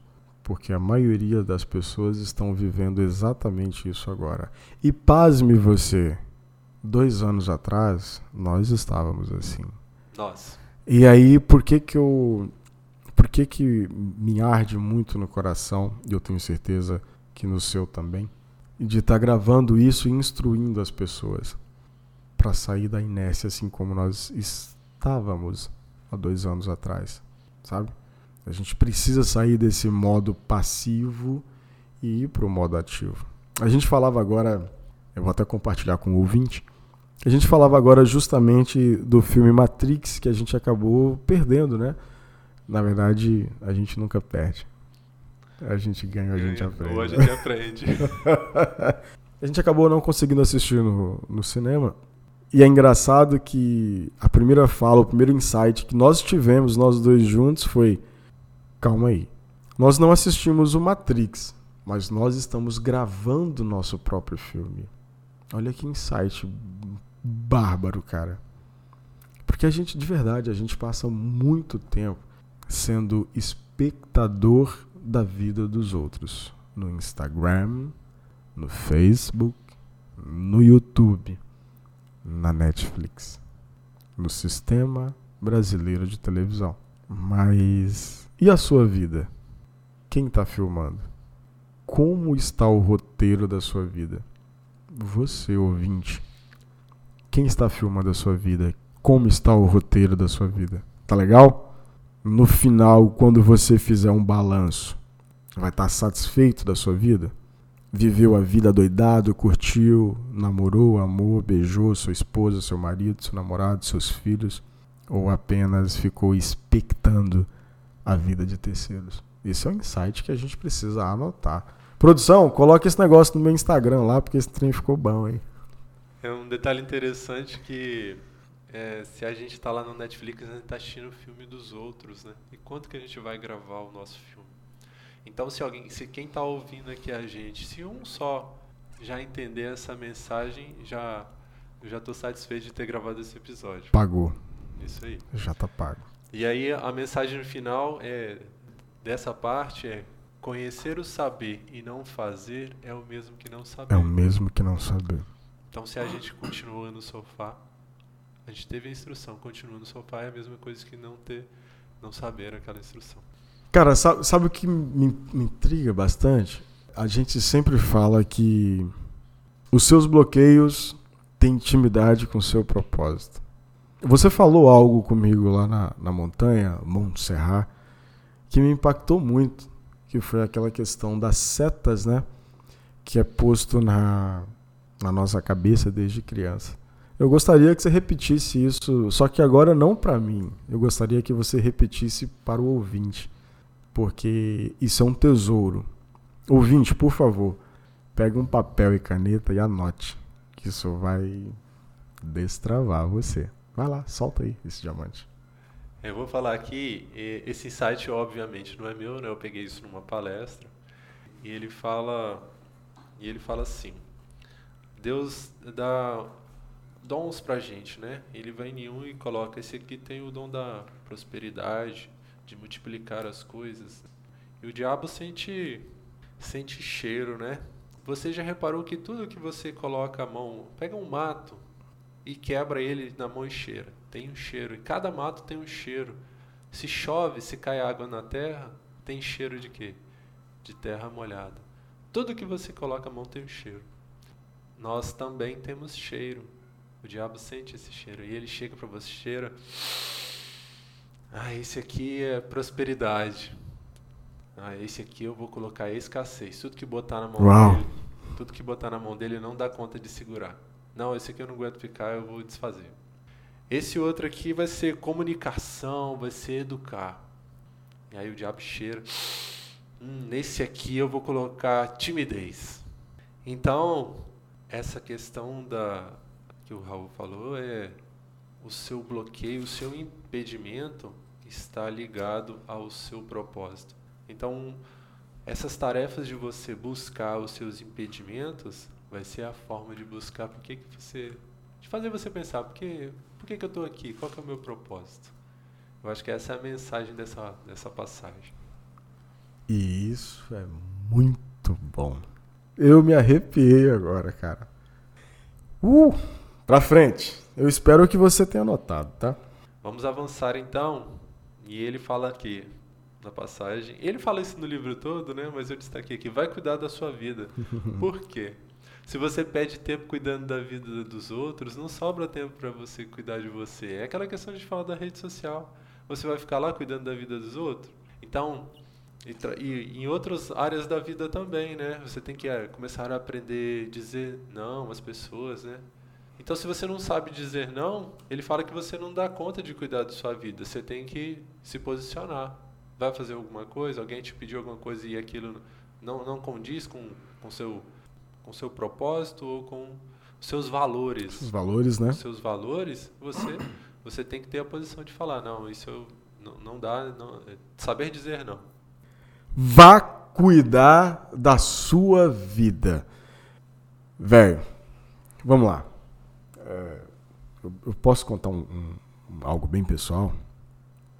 porque a maioria das pessoas estão vivendo exatamente isso agora. E pasme você, dois anos atrás, nós estávamos assim. Nossa. E aí, por que que eu por que, que me arde muito no coração, e eu tenho certeza que no seu também, de estar tá gravando isso e instruindo as pessoas para sair da inércia assim como nós estávamos há dois anos atrás, sabe? A gente precisa sair desse modo passivo e ir para o modo ativo. A gente falava agora, eu vou até compartilhar com o ouvinte, a gente falava agora justamente do filme Matrix que a gente acabou perdendo, né? Na verdade, a gente nunca perde. A gente ganha, a gente aprende. Ou a gente aprende. a gente acabou não conseguindo assistir no, no cinema. E é engraçado que a primeira fala, o primeiro insight que nós tivemos, nós dois juntos, foi: calma aí. Nós não assistimos o Matrix, mas nós estamos gravando nosso próprio filme. Olha que insight bárbaro, cara. Porque a gente, de verdade, a gente passa muito tempo sendo espectador da vida dos outros. No Instagram, no Facebook, no YouTube, na Netflix, no sistema brasileiro de televisão. Mas e a sua vida? Quem está filmando? Como está o roteiro da sua vida? Você, ouvinte. Quem está filmando a sua vida? Como está o roteiro da sua vida? Tá legal? no final, quando você fizer um balanço, vai estar satisfeito da sua vida? Viveu a vida doidado, curtiu, namorou, amou, beijou sua esposa, seu marido, seu namorado, seus filhos? Ou apenas ficou expectando a vida de terceiros? Esse é um insight que a gente precisa anotar. Produção, coloque esse negócio no meu Instagram lá, porque esse trem ficou bom, hein? É um detalhe interessante que é, se a gente está lá no Netflix, a gente está assistindo o filme dos outros, né? E quanto que a gente vai gravar o nosso filme? Então, se alguém, se quem está ouvindo aqui a gente, se um só já entender essa mensagem, já eu já estou satisfeito de ter gravado esse episódio. Pagou. Isso aí. Já está pago. E aí a mensagem final é dessa parte é conhecer o saber e não fazer é o mesmo que não saber. É o mesmo que não saber. Então, se a gente continua no sofá, a gente teve a instrução, continua no sofá, é a mesma coisa que não ter, não saber aquela instrução. Cara, sabe, sabe o que me, me intriga bastante? A gente sempre fala que os seus bloqueios têm intimidade com o seu propósito. Você falou algo comigo lá na, na montanha, Montserrat, que me impactou muito, que foi aquela questão das setas, né? Que é posto na, na nossa cabeça desde criança. Eu gostaria que você repetisse isso, só que agora não para mim. Eu gostaria que você repetisse para o ouvinte, porque isso é um tesouro. Ouvinte, por favor, pegue um papel e caneta e anote, que isso vai destravar você. Vai lá, solta aí esse diamante. Eu vou falar aqui, esse insight obviamente não é meu, né? Eu peguei isso numa palestra e ele fala, e ele fala assim: Deus dá dons para a gente, né? Ele vai em um e coloca, esse aqui tem o dom da prosperidade, de multiplicar as coisas. E o diabo sente, sente cheiro, né? Você já reparou que tudo que você coloca a mão, pega um mato e quebra ele na mão e cheira. Tem um cheiro. E cada mato tem um cheiro. Se chove, se cai água na terra, tem cheiro de quê? De terra molhada. Tudo que você coloca a mão tem um cheiro. Nós também temos cheiro. O diabo sente esse cheiro e ele chega para você, cheira. Ah, esse aqui é prosperidade. Ah, esse aqui eu vou colocar escassez. Tudo que botar na mão Uau. dele, tudo que botar na mão dele não dá conta de segurar. Não, esse aqui eu não aguento ficar, eu vou desfazer. Esse outro aqui vai ser comunicação, vai ser educar. E aí o diabo cheira. Hum, nesse aqui eu vou colocar timidez. Então, essa questão da que o Raul falou é o seu bloqueio, o seu impedimento está ligado ao seu propósito. Então, essas tarefas de você buscar os seus impedimentos vai ser a forma de buscar por que, que você. de fazer você pensar, por que, por que, que eu estou aqui? Qual que é o meu propósito? Eu acho que essa é a mensagem dessa, dessa passagem. E isso é muito bom. Eu me arrepiei agora, cara. Uh! Pra frente. Eu espero que você tenha notado, tá? Vamos avançar então. E ele fala aqui na passagem. Ele fala isso no livro todo, né? Mas eu destaquei aqui. Vai cuidar da sua vida. (laughs) Por quê? Se você pede tempo cuidando da vida dos outros, não sobra tempo para você cuidar de você. É aquela questão de falar da rede social. Você vai ficar lá cuidando da vida dos outros? Então, e, e, em outras áreas da vida também, né? Você tem que é, começar a aprender a dizer não às pessoas, né? Então, se você não sabe dizer não, ele fala que você não dá conta de cuidar da sua vida. Você tem que se posicionar. Vai fazer alguma coisa, alguém te pediu alguma coisa e aquilo não, não condiz com o seu, com seu propósito ou com seus valores. Os valores, né? Os seus valores, você, você tem que ter a posição de falar, não, isso eu, não, não dá, não, é saber dizer não. Vá cuidar da sua vida. Velho, vamos lá. É, eu, eu, posso contar um, um, algo bem pessoal?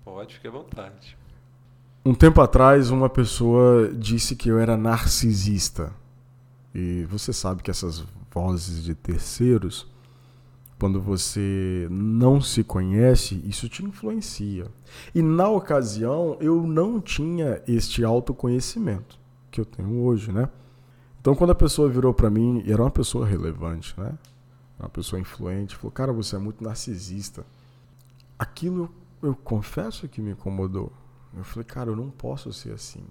Pode, fique à vontade. Um tempo atrás, uma pessoa disse que eu era narcisista. E você sabe que essas vozes de terceiros, quando você não se conhece, isso te influencia. E na ocasião, eu não tinha este autoconhecimento que eu tenho hoje, né? Então, quando a pessoa virou para mim, era uma pessoa relevante, né? Uma pessoa influente, falou: Cara, você é muito narcisista. Aquilo eu confesso que me incomodou. Eu falei: Cara, eu não posso ser assim.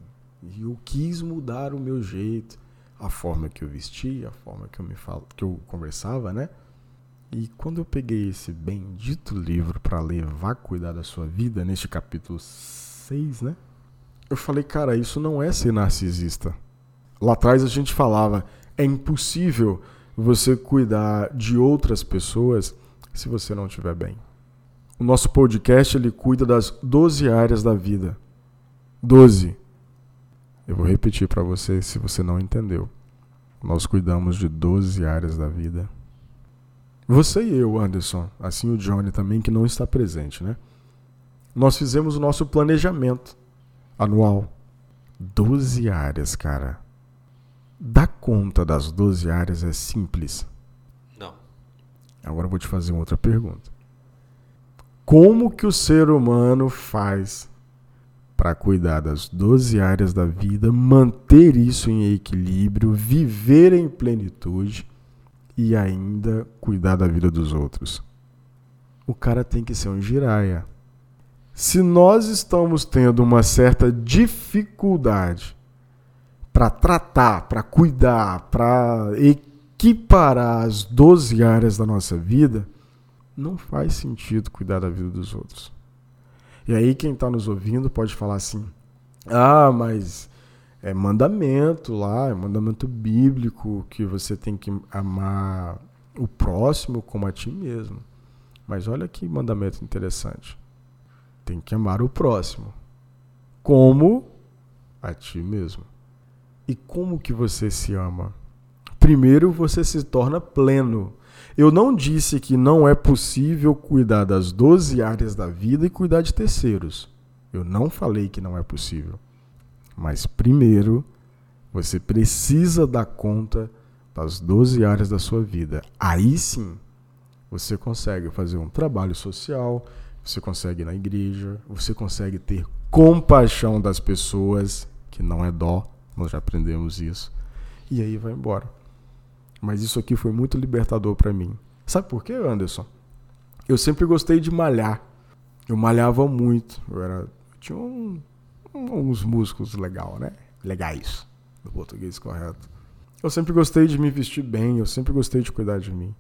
E eu quis mudar o meu jeito a forma que eu vestia, a forma que eu me falo, que eu conversava, né? E quando eu peguei esse bendito livro para ler Vá Cuidar da Sua Vida, neste capítulo 6, né? Eu falei, cara, isso não é ser narcisista. Lá atrás a gente falava, é impossível você cuidar de outras pessoas se você não estiver bem. O nosso podcast ele cuida das 12 áreas da vida. 12. Eu vou repetir para você se você não entendeu. Nós cuidamos de 12 áreas da vida. Você e eu, Anderson, assim o Johnny também, que não está presente, né? Nós fizemos o nosso planejamento anual. 12 áreas, cara. Dar conta das 12 áreas é simples? Não. Agora eu vou te fazer uma outra pergunta. Como que o ser humano faz para cuidar das 12 áreas da vida, manter isso em equilíbrio, viver em plenitude e ainda cuidar da vida dos outros. O cara tem que ser um giraia. Se nós estamos tendo uma certa dificuldade para tratar, para cuidar, para equiparar as 12 áreas da nossa vida, não faz sentido cuidar da vida dos outros. E aí quem está nos ouvindo pode falar assim: ah, mas é mandamento lá, é mandamento bíblico que você tem que amar o próximo como a ti mesmo. Mas olha que mandamento interessante. Tem que amar o próximo como a ti mesmo. E como que você se ama? Primeiro você se torna pleno. Eu não disse que não é possível cuidar das 12 áreas da vida e cuidar de terceiros. Eu não falei que não é possível. Mas primeiro, você precisa dar conta das 12 áreas da sua vida. Aí sim, você consegue fazer um trabalho social, você consegue ir na igreja, você consegue ter compaixão das pessoas, que não é dó, nós já aprendemos isso. E aí vai embora. Mas isso aqui foi muito libertador para mim. Sabe por quê, Anderson? Eu sempre gostei de malhar. Eu malhava muito. Eu era, tinha um, uns músculos legal, né? Legais, no português correto. Eu sempre gostei de me vestir bem, eu sempre gostei de cuidar de mim.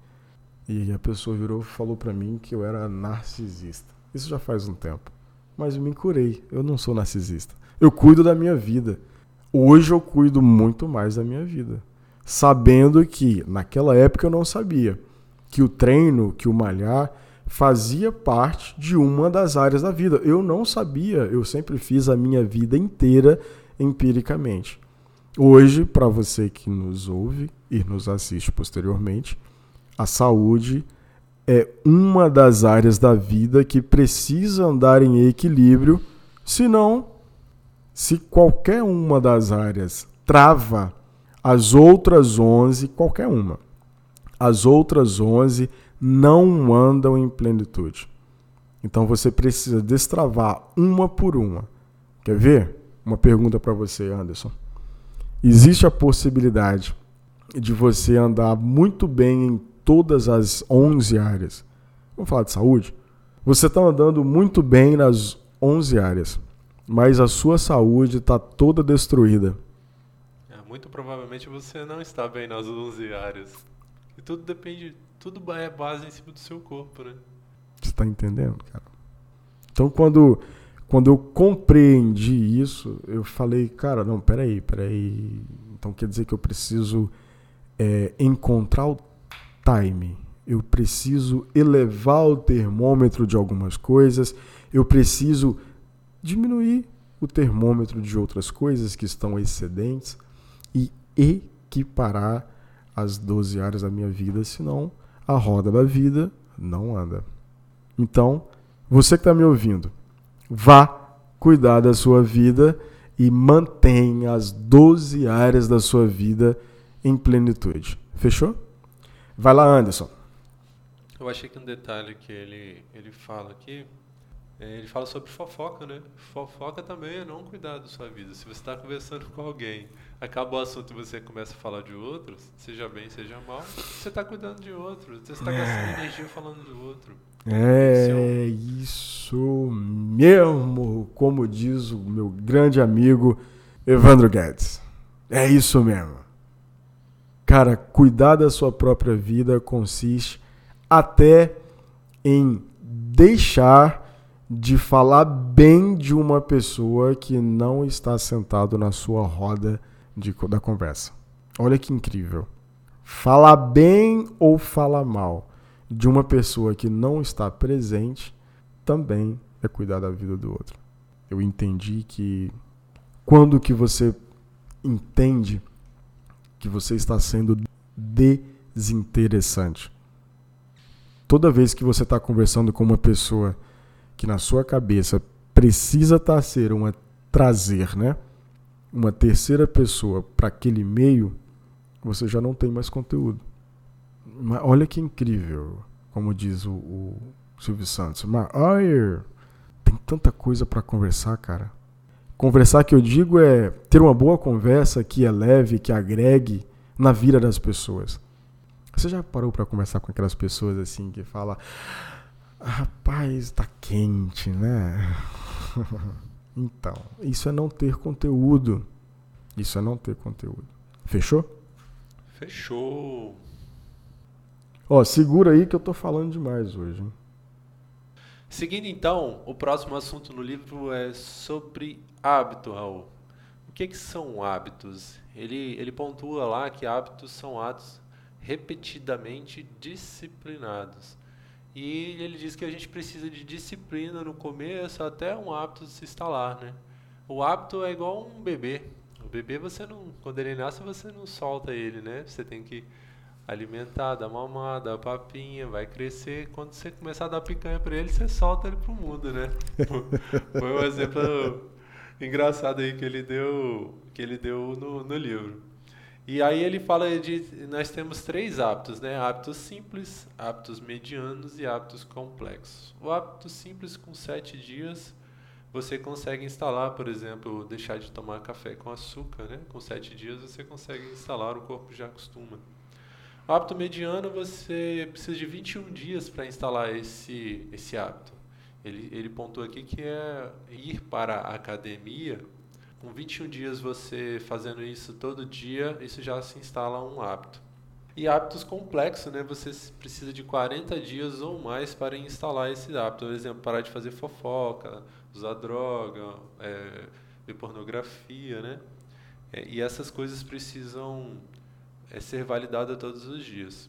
E a pessoa virou e falou para mim que eu era narcisista. Isso já faz um tempo. Mas eu me curei. Eu não sou narcisista. Eu cuido da minha vida. Hoje eu cuido muito mais da minha vida sabendo que naquela época eu não sabia que o treino, que o malhar fazia parte de uma das áreas da vida. Eu não sabia, eu sempre fiz a minha vida inteira empiricamente. Hoje, para você que nos ouve e nos assiste posteriormente, a saúde é uma das áreas da vida que precisa andar em equilíbrio, senão, se qualquer uma das áreas trava as outras 11, qualquer uma, as outras 11 não andam em plenitude. Então você precisa destravar uma por uma. Quer ver? Uma pergunta para você, Anderson. Existe a possibilidade de você andar muito bem em todas as 11 áreas. Vamos falar de saúde? Você está andando muito bem nas 11 áreas. mas a sua saúde está toda destruída. Muito provavelmente você não está bem nas 11 áreas. E tudo depende, tudo é base em cima do seu corpo, né? Você está entendendo, cara? Então, quando, quando eu compreendi isso, eu falei, cara, não, peraí, peraí. Então quer dizer que eu preciso é, encontrar o time. Eu preciso elevar o termômetro de algumas coisas. Eu preciso diminuir o termômetro de outras coisas que estão excedentes equiparar as 12 áreas da minha vida, senão a roda da vida não anda. Então, você que está me ouvindo, vá cuidar da sua vida e mantenha as 12 áreas da sua vida em plenitude. Fechou? Vai lá, Anderson. Eu achei que um detalhe que ele, ele fala aqui, ele fala sobre fofoca, né? Fofoca também é não cuidar da sua vida. Se você está conversando com alguém, acaba o assunto e você começa a falar de outros, seja bem, seja mal, você está cuidando de outros, você está gastando é. energia falando do outro. É isso mesmo, como diz o meu grande amigo Evandro Guedes. É isso mesmo. Cara, cuidar da sua própria vida consiste até em deixar de falar bem de uma pessoa que não está sentado na sua roda de, da conversa. Olha que incrível. Falar bem ou falar mal de uma pessoa que não está presente também é cuidar da vida do outro. Eu entendi que quando que você entende que você está sendo desinteressante. Toda vez que você está conversando com uma pessoa que na sua cabeça precisa tá ser uma trazer, né? Uma terceira pessoa para aquele meio, você já não tem mais conteúdo. Mas olha que incrível, como diz o, o Silvio Santos. Mas, tem tanta coisa para conversar, cara. Conversar que eu digo é ter uma boa conversa que é leve, que agregue na vida das pessoas. Você já parou para conversar com aquelas pessoas assim que fala, rapaz, tá quente, né? (laughs) então, isso é não ter conteúdo. Isso é não ter conteúdo. Fechou? Fechou. Ó, segura aí que eu tô falando demais hoje. Hein? Seguindo então, o próximo assunto no livro é sobre hábito, Raul. O que, que são hábitos? Ele, ele pontua lá que hábitos são atos repetidamente disciplinados. E ele diz que a gente precisa de disciplina no começo até um hábito se instalar, né? O hábito é igual um bebê. O bebê você não, quando ele nasce você não solta ele, né? Você tem que alimentar, dar mamada, dar papinha, vai crescer. Quando você começar a dar picanha para ele, você solta ele pro mundo, né? Foi um exemplo engraçado aí que ele deu, que ele deu no, no livro. E aí ele fala de nós temos três hábitos, né? Hábitos simples, hábitos medianos e hábitos complexos. O hábito simples com sete dias você consegue instalar, por exemplo, deixar de tomar café com açúcar, né? Com sete dias você consegue instalar, o corpo já acostuma. O hábito mediano você precisa de 21 dias para instalar esse esse hábito. Ele, ele pontua aqui que é ir para a academia com 21 dias você fazendo isso todo dia, isso já se instala um hábito. E hábitos complexos, né? Você precisa de 40 dias ou mais para instalar esse hábito. Por exemplo, parar de fazer fofoca, usar droga, é, ver pornografia, né? É, e essas coisas precisam é, ser validadas todos os dias.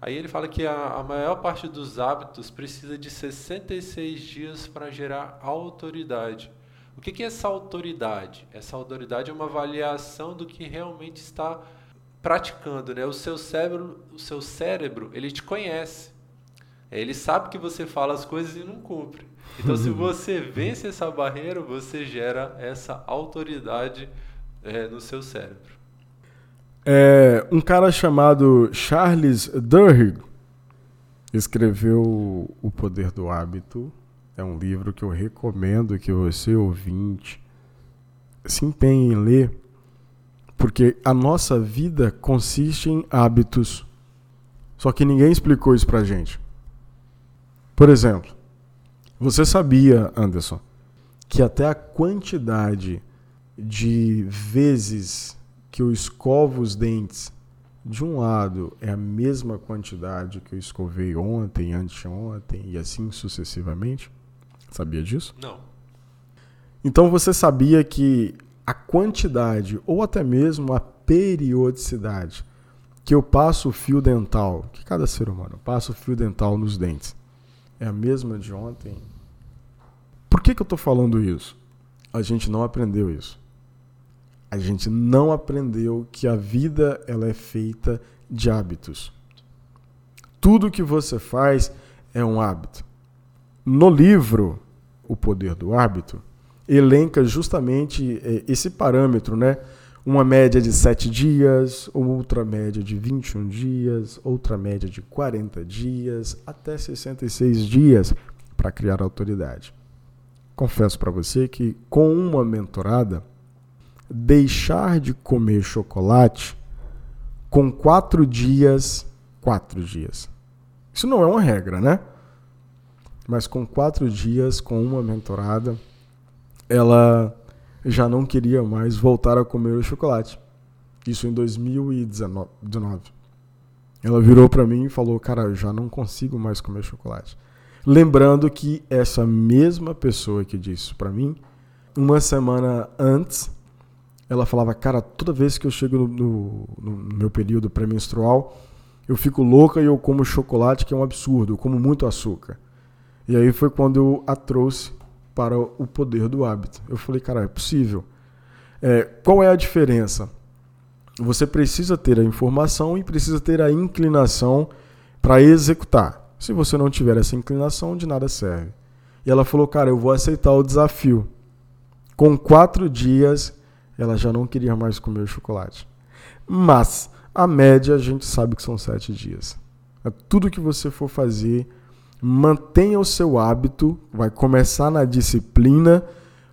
Aí ele fala que a, a maior parte dos hábitos precisa de 66 dias para gerar autoridade. O que é essa autoridade? Essa autoridade é uma avaliação do que realmente está praticando, né? O seu cérebro, o seu cérebro, ele te conhece. Ele sabe que você fala as coisas e não cumpre. Então, se (laughs) você vence essa barreira, você gera essa autoridade é, no seu cérebro. É, um cara chamado Charles Duhigg escreveu O Poder do Hábito é um livro que eu recomendo que você, ouvinte, se empenhe em ler, porque a nossa vida consiste em hábitos. Só que ninguém explicou isso pra gente. Por exemplo, você sabia, Anderson, que até a quantidade de vezes que eu escovo os dentes de um lado é a mesma quantidade que eu escovei ontem, anteontem e assim sucessivamente? Sabia disso? Não. Então você sabia que a quantidade ou até mesmo a periodicidade que eu passo o fio dental, que cada ser humano passa o fio dental nos dentes, é a mesma de ontem? Por que, que eu estou falando isso? A gente não aprendeu isso. A gente não aprendeu que a vida ela é feita de hábitos. Tudo que você faz é um hábito. No livro O Poder do Hábito, elenca justamente é, esse parâmetro, né? Uma média de 7 dias, outra média de 21 dias, outra média de 40 dias, até 66 dias para criar autoridade. Confesso para você que com uma mentorada, deixar de comer chocolate com quatro dias, quatro dias. Isso não é uma regra, né? Mas com quatro dias, com uma mentorada, ela já não queria mais voltar a comer o chocolate. Isso em 2019. Ela virou para mim e falou: Cara, eu já não consigo mais comer chocolate. Lembrando que essa mesma pessoa que disse isso para mim, uma semana antes, ela falava: Cara, toda vez que eu chego no, no, no meu período pré-menstrual, eu fico louca e eu como chocolate, que é um absurdo, eu como muito açúcar. E aí foi quando eu a trouxe para o poder do hábito. Eu falei, cara, é possível. É, qual é a diferença? Você precisa ter a informação e precisa ter a inclinação para executar. Se você não tiver essa inclinação, de nada serve. E ela falou, cara, eu vou aceitar o desafio. Com quatro dias, ela já não queria mais comer chocolate. Mas a média a gente sabe que são sete dias. É tudo que você for fazer mantenha o seu hábito, vai começar na disciplina,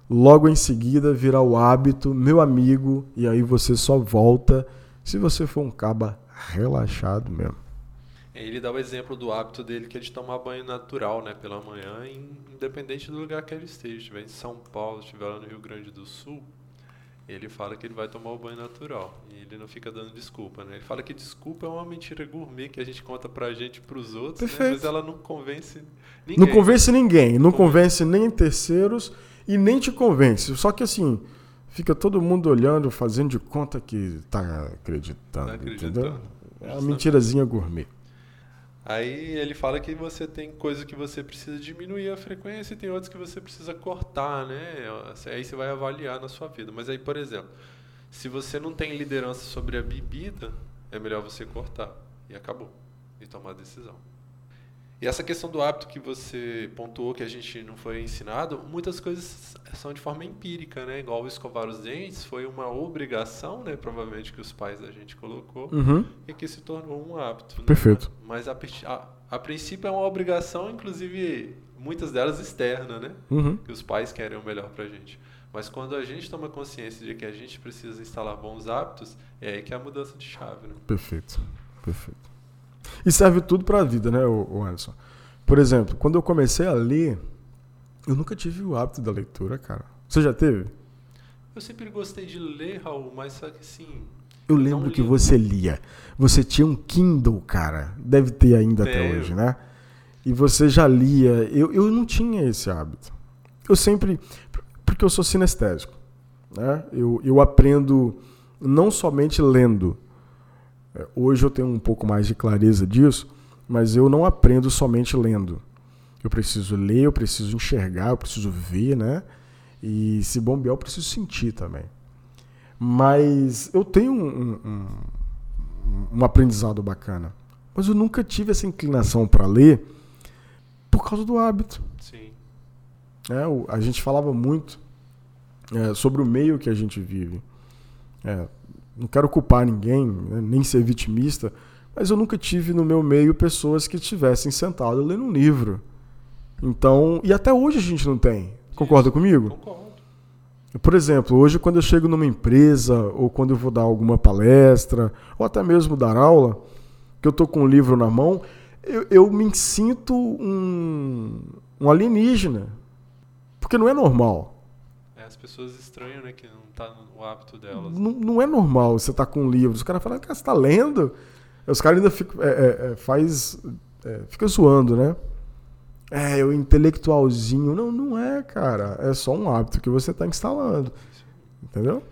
logo em seguida virar o hábito, meu amigo, e aí você só volta se você for um caba relaxado mesmo. É, ele dá o exemplo do hábito dele que é de tomar banho natural, né, pela manhã, independente do lugar que ele esteja, estiver em São Paulo, estiver lá no Rio Grande do Sul, ele fala que ele vai tomar o banho natural e ele não fica dando desculpa, né? Ele fala que desculpa é uma mentira gourmet que a gente conta pra gente e pros outros, né? mas ela não convence ninguém. Não convence ninguém, não convence nem terceiros e nem te convence. Só que assim, fica todo mundo olhando, fazendo de conta que tá acreditando, tá acreditando. entendeu? É uma mentirazinha gourmet. Aí ele fala que você tem coisas que você precisa diminuir a frequência e tem outras que você precisa cortar, né? Aí você vai avaliar na sua vida. Mas aí, por exemplo, se você não tem liderança sobre a bebida, é melhor você cortar. E acabou. E tomar a decisão. E essa questão do hábito que você pontuou, que a gente não foi ensinado, muitas coisas são de forma empírica, né? Igual escovar os dentes, foi uma obrigação, né? Provavelmente que os pais da gente colocou, uhum. e que se tornou um hábito. Né? Perfeito. Mas a, a, a, princípio é uma obrigação, inclusive muitas delas externa, né? Uhum. Que os pais querem o melhor pra gente. Mas quando a gente toma consciência de que a gente precisa instalar bons hábitos, é aí que é a mudança de chave, né? Perfeito. Perfeito. E serve tudo para a vida, né, o Anderson? Por exemplo, quando eu comecei a ler, eu nunca tive o hábito da leitura, cara. Você já teve? Eu sempre gostei de ler, Raul, mas só que assim. Eu lembro que você lia. Você tinha um Kindle, cara. Deve ter ainda até hoje, né? E você já lia. Eu, eu não tinha esse hábito. Eu sempre. Porque eu sou sinestésico. Né? Eu, eu aprendo não somente lendo, hoje eu tenho um pouco mais de clareza disso, mas eu não aprendo somente lendo. Eu preciso ler, eu preciso enxergar, eu preciso ver, né? E se bombear, eu preciso sentir também. Mas eu tenho um, um, um aprendizado bacana. Mas eu nunca tive essa inclinação para ler por causa do hábito. Sim. É, a gente falava muito é, sobre o meio que a gente vive. É, não quero culpar ninguém, né, nem ser vitimista, mas eu nunca tive no meu meio pessoas que estivessem sentadas lendo um livro. Então, e até hoje a gente não tem. Concorda comigo? Concordo. Por exemplo, hoje quando eu chego numa empresa ou quando eu vou dar alguma palestra ou até mesmo dar aula, que eu estou com um livro na mão, eu, eu me sinto um, um alienígena. Porque não é normal. as pessoas estranham, né, que não tá no hábito delas. Não, não é normal você tá com um livro, os caras falam, cara, você tá lendo? Os caras ainda ficam, é, é, é, faz, é, fica zoando, né? É, o intelectualzinho. Não, não é, cara. É só um hábito que você está instalando. Entendeu?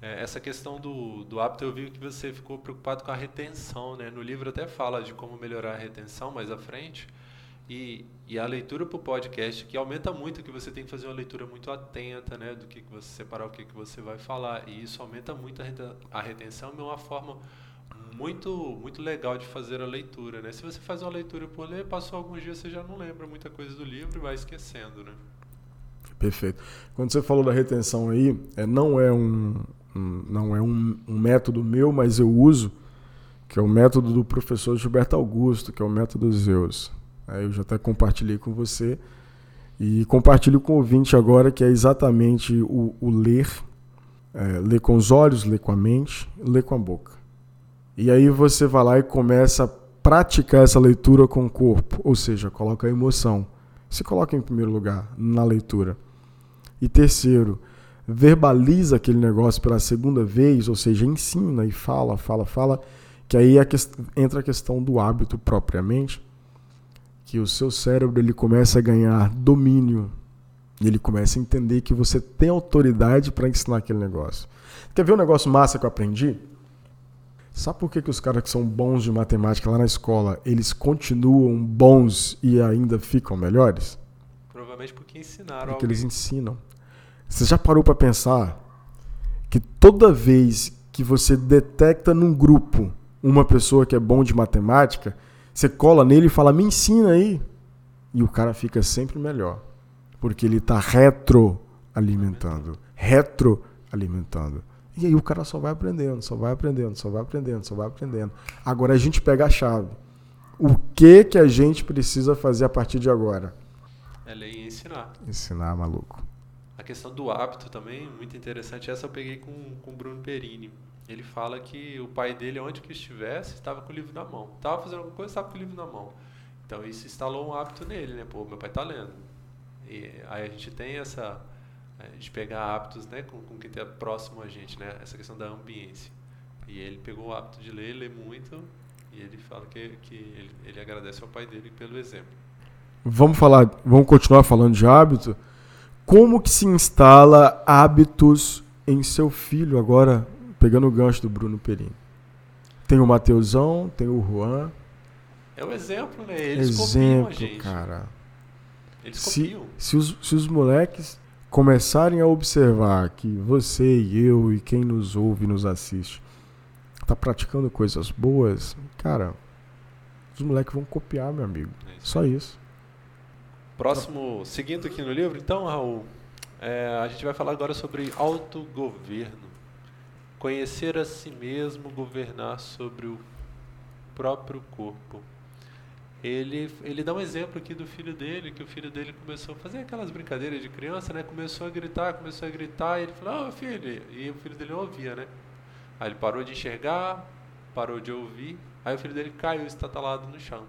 É, essa questão do, do hábito, eu vi que você ficou preocupado com a retenção, né? No livro até fala de como melhorar a retenção mais à frente. E, e a leitura para o podcast, que aumenta muito, que você tem que fazer uma leitura muito atenta, né? Do que, que você separar o que, que você vai falar. E isso aumenta muito a retenção de uma forma muito muito legal de fazer a leitura, né? Se você faz uma leitura por ler, passou alguns dias você já não lembra muita coisa do livro e vai esquecendo, né? Perfeito. Quando você falou da retenção aí, é, não é um, um não é um, um, método meu, mas eu uso, que é o método do professor Gilberto Augusto, que é o método Zeus. Eu já até compartilhei com você e compartilho com o ouvinte agora, que é exatamente o, o ler, é, ler com os olhos, ler com a mente, ler com a boca. E aí você vai lá e começa a praticar essa leitura com o corpo, ou seja, coloca a emoção. Se coloca em primeiro lugar na leitura. E terceiro, verbaliza aquele negócio pela segunda vez, ou seja, ensina e fala, fala, fala, que aí é entra a questão do hábito propriamente, que o seu cérebro ele começa a ganhar domínio, ele começa a entender que você tem autoridade para ensinar aquele negócio. Quer ver um negócio massa que eu aprendi? Sabe por que, que os caras que são bons de matemática lá na escola, eles continuam bons e ainda ficam melhores? Provavelmente porque ensinaram. Porque alguém. eles ensinam. Você já parou para pensar que toda vez que você detecta num grupo uma pessoa que é bom de matemática, você cola nele e fala: "Me ensina aí". E o cara fica sempre melhor, porque ele está retroalimentando, retroalimentando. E aí o cara só vai aprendendo, só vai aprendendo, só vai aprendendo, só vai aprendendo. Agora a gente pega a chave. O que que a gente precisa fazer a partir de agora? É ler e ensinar. Ensinar, maluco. A questão do hábito também, muito interessante. Essa eu peguei com, com o Bruno Perini. Ele fala que o pai dele, onde que estivesse, estava com o livro na mão. Estava fazendo alguma coisa, estava com o livro na mão. Então isso instalou um hábito nele, né? Pô, meu pai está lendo. E aí a gente tem essa de pegar hábitos né, com, com quem está próximo a gente, né, essa questão da ambiência. E ele pegou o hábito de ler, ler muito, e ele fala que, que ele, ele agradece ao pai dele pelo exemplo. Vamos falar, vamos continuar falando de hábito. Como que se instala hábitos em seu filho agora, pegando o gancho do Bruno Perim? Tem o Mateusão, tem o Juan. É o exemplo, né? Eles exemplo, copiam a gente. cara. Eles se, Se os, se os moleques começarem a observar que você e eu e quem nos ouve e nos assiste está praticando coisas boas, cara, os moleques vão copiar, meu amigo. É isso. Só isso. Próximo, seguindo aqui no livro, então, Raul, é, a gente vai falar agora sobre autogoverno. Conhecer a si mesmo, governar sobre o próprio corpo ele, ele dá um exemplo aqui do filho dele, que o filho dele começou a fazer aquelas brincadeiras de criança, né? Começou a gritar, começou a gritar, e ele falou, oh, filho, e o filho dele não ouvia, né? Aí ele parou de enxergar, parou de ouvir, aí o filho dele caiu estatalado no chão.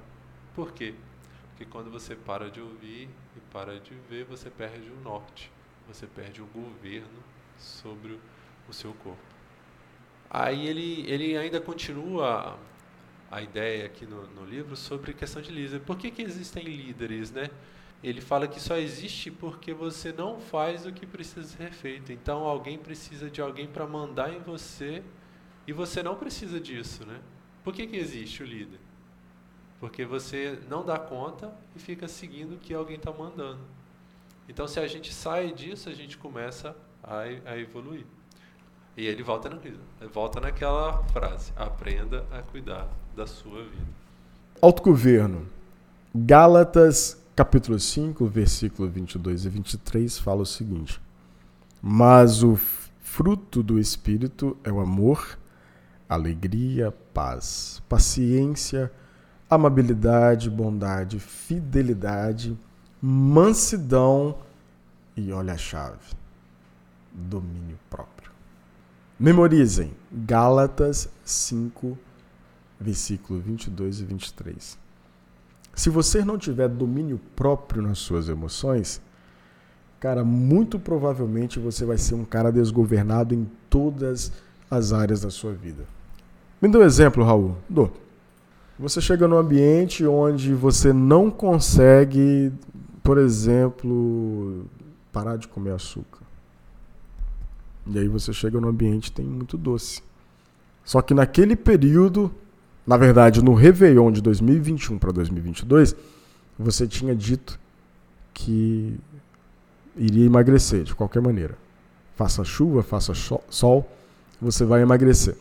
Por quê? Porque quando você para de ouvir e para de ver, você perde o norte, você perde o governo sobre o seu corpo. Aí ele, ele ainda continua a ideia aqui no, no livro sobre questão de líder. Por que, que existem líderes, né? Ele fala que só existe porque você não faz o que precisa ser feito. Então alguém precisa de alguém para mandar em você e você não precisa disso, né? Por que, que existe o líder? Porque você não dá conta e fica seguindo o que alguém está mandando. Então, se a gente sai disso, a gente começa a, a evoluir. E ele volta, no, volta naquela frase: aprenda a cuidar da sua vida. Autogoverno. Gálatas, capítulo 5, versículo 22 e 23 fala o seguinte: Mas o fruto do Espírito é o amor, alegria, paz, paciência, amabilidade, bondade, fidelidade, mansidão e olha a chave: domínio próprio. Memorizem Gálatas 5, versículo 22 e 23. Se você não tiver domínio próprio nas suas emoções, cara, muito provavelmente você vai ser um cara desgovernado em todas as áreas da sua vida. Me dê um exemplo, Raul. Dou. Você chega num ambiente onde você não consegue, por exemplo, parar de comer açúcar. E aí você chega num ambiente tem muito doce. Só que naquele período, na verdade, no Réveillon de 2021 para 2022, você tinha dito que iria emagrecer de qualquer maneira. Faça chuva, faça sol, você vai emagrecer.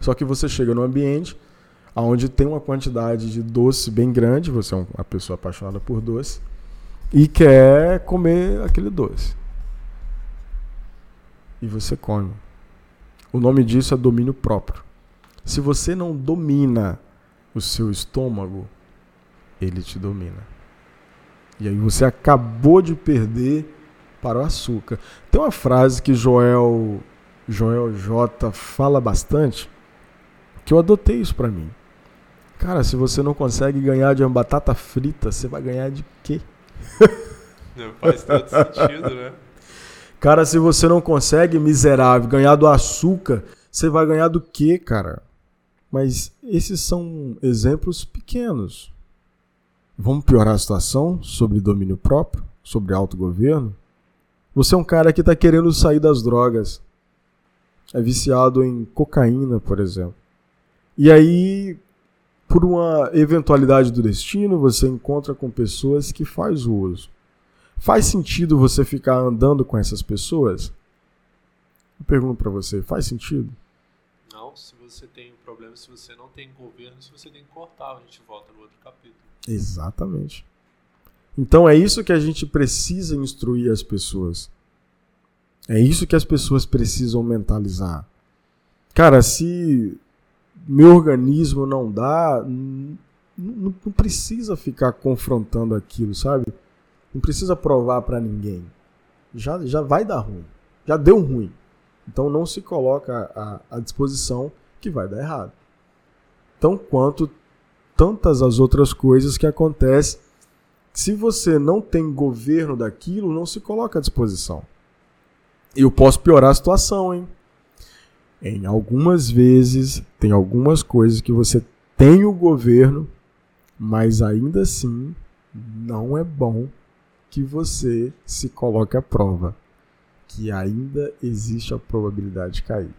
Só que você chega no ambiente onde tem uma quantidade de doce bem grande, você é uma pessoa apaixonada por doce, e quer comer aquele doce. E você come. O nome disso é domínio próprio. Se você não domina o seu estômago, ele te domina. E aí você acabou de perder para o açúcar. Tem uma frase que Joel Joel J fala bastante, que eu adotei isso para mim. Cara, se você não consegue ganhar de uma batata frita, você vai ganhar de quê? (laughs) Faz todo sentido, né? Cara, se você não consegue, miserável, ganhar do açúcar, você vai ganhar do quê, cara? Mas esses são exemplos pequenos. Vamos piorar a situação sobre domínio próprio, sobre autogoverno? Você é um cara que está querendo sair das drogas. É viciado em cocaína, por exemplo. E aí, por uma eventualidade do destino, você encontra com pessoas que faz o uso. Faz sentido você ficar andando com essas pessoas? Eu pergunto para você, faz sentido? Não, se você tem um problema, se você não tem governo, se você tem que cortar, a gente volta no outro capítulo. Exatamente. Então é isso que a gente precisa instruir as pessoas. É isso que as pessoas precisam mentalizar. Cara, se meu organismo não dá, não, não precisa ficar confrontando aquilo, sabe? Não precisa provar para ninguém. Já, já vai dar ruim. Já deu ruim. Então não se coloca à, à disposição que vai dar errado. Tão quanto tantas as outras coisas que acontecem. Se você não tem governo daquilo, não se coloca à disposição. Eu posso piorar a situação, hein? Em algumas vezes, tem algumas coisas que você tem o governo, mas ainda assim não é bom que você se coloque à prova. Que ainda existe a probabilidade de cair.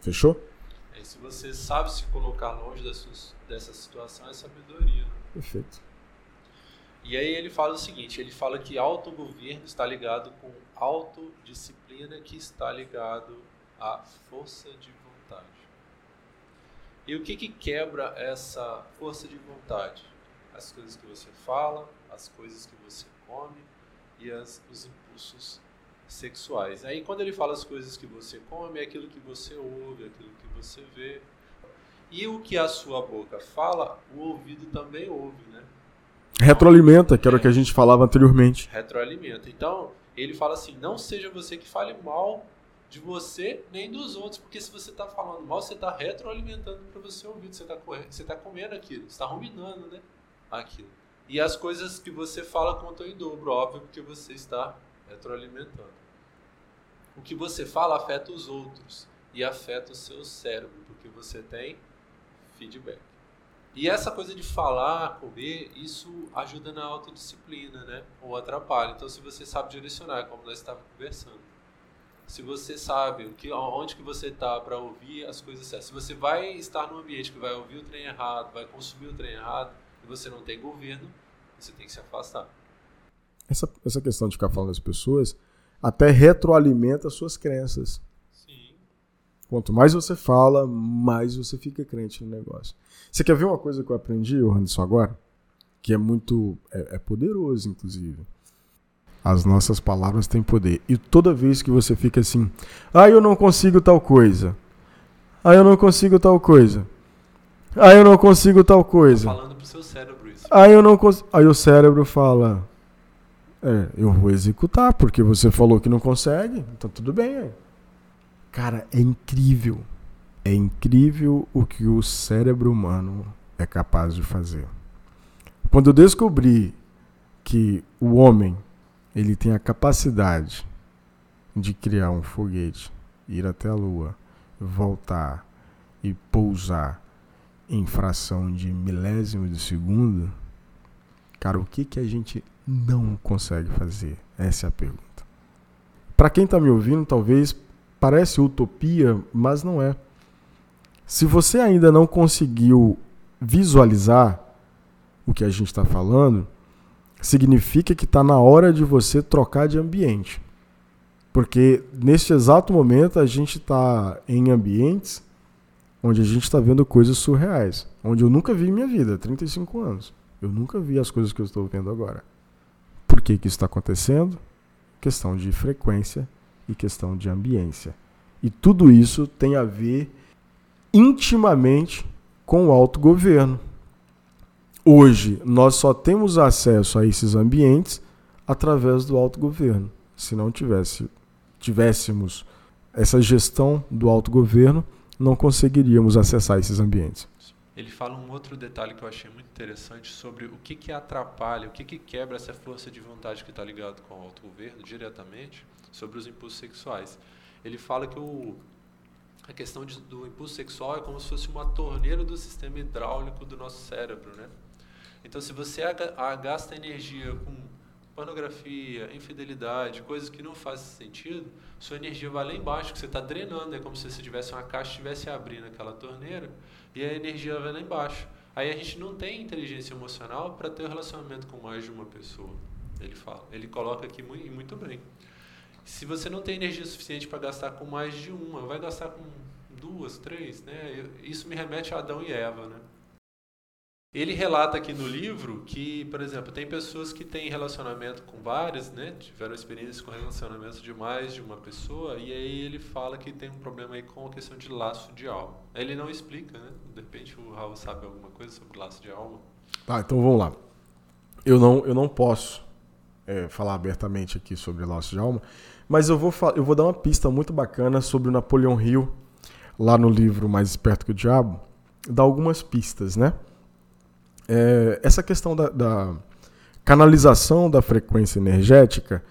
Fechou? E se você sabe se colocar longe dessa situação, é sabedoria. Perfeito. E aí ele fala o seguinte, ele fala que autogoverno está ligado com autodisciplina que está ligado à força de vontade. E o que, que quebra essa força de vontade? As coisas que você fala, as coisas que você come e as, os impulsos sexuais. Aí quando ele fala as coisas que você come, é aquilo que você ouve, é aquilo que você vê. E o que a sua boca fala, o ouvido também ouve, né? Retroalimenta, que era o que a gente falava anteriormente. Retroalimenta. Então, ele fala assim: não seja você que fale mal de você nem dos outros, porque se você está falando mal, você está retroalimentando para você ouvir, você está tá comendo aquilo, você está ruminando né, aquilo. E as coisas que você fala contam em dobro, óbvio, porque você está retroalimentando. O que você fala afeta os outros e afeta o seu cérebro, porque você tem feedback. E essa coisa de falar, comer, isso ajuda na autodisciplina, né? Ou atrapalha. Então, se você sabe direcionar, como nós estávamos conversando, se você sabe o que, onde que você está para ouvir as coisas certas, se você vai estar num ambiente que vai ouvir o trem errado, vai consumir o trem errado, e você não tem governo, você tem que se afastar. Essa, essa questão de ficar falando das pessoas até retroalimenta suas crenças. Sim. Quanto mais você fala, mais você fica crente no negócio. Você quer ver uma coisa que eu aprendi, Anderson, agora? Que é muito. É, é poderoso, inclusive. As nossas palavras têm poder. E toda vez que você fica assim, ah, eu não consigo tal coisa. Ah, eu não consigo tal coisa. Ah, eu não consigo tal coisa. Tá falando pro seu cérebro. Aí eu não consigo. Aí o cérebro fala: É, eu vou executar, porque você falou que não consegue, então tudo bem. Aí. Cara, é incrível. É incrível o que o cérebro humano é capaz de fazer. Quando eu descobri que o homem ele tem a capacidade de criar um foguete, ir até a Lua, voltar e pousar em fração de milésimo de segundo, cara, o que, que a gente não consegue fazer? Essa é a pergunta. Para quem está me ouvindo, talvez parece utopia, mas não é. Se você ainda não conseguiu visualizar o que a gente está falando, significa que está na hora de você trocar de ambiente. Porque neste exato momento a gente está em ambientes onde a gente está vendo coisas surreais, onde eu nunca vi em minha vida, 35 anos. Eu nunca vi as coisas que eu estou vendo agora. Por que, que isso está acontecendo? Questão de frequência e questão de ambiência. E tudo isso tem a ver intimamente com o autogoverno. Hoje, nós só temos acesso a esses ambientes através do autogoverno. Se não tivesse, tivéssemos essa gestão do autogoverno, não conseguiríamos acessar esses ambientes. Ele fala um outro detalhe que eu achei muito interessante sobre o que, que atrapalha, o que, que quebra essa força de vontade que está ligado com o autogoverno diretamente sobre os impulsos sexuais. Ele fala que o, a questão de, do impulso sexual é como se fosse uma torneira do sistema hidráulico do nosso cérebro, né? Então, se você gasta energia com pornografia, infidelidade, coisas que não fazem sentido, sua energia vai lá embaixo, que você está drenando. É como se você tivesse uma caixa estivesse abrindo aquela torneira e a energia vai lá embaixo. Aí a gente não tem inteligência emocional para ter um relacionamento com mais de uma pessoa. Ele fala, ele coloca aqui muito, muito bem. Se você não tem energia suficiente para gastar com mais de uma, vai gastar com duas, três, né? Isso me remete a Adão e Eva, né? Ele relata aqui no livro que, por exemplo, tem pessoas que têm relacionamento com várias, né? Tiveram experiências com relacionamento de mais de uma pessoa, e aí ele fala que tem um problema aí com a questão de laço de alma. Ele não explica, né? De repente o Raul sabe alguma coisa sobre laço de alma. Tá, então vamos lá. Eu não, eu não posso é, falar abertamente aqui sobre laço de alma, mas eu vou, eu vou dar uma pista muito bacana sobre o Napoleão Hill, lá no livro Mais Esperto que o Diabo, dá algumas pistas, né? É, essa questão da, da, canalização da frequência energética,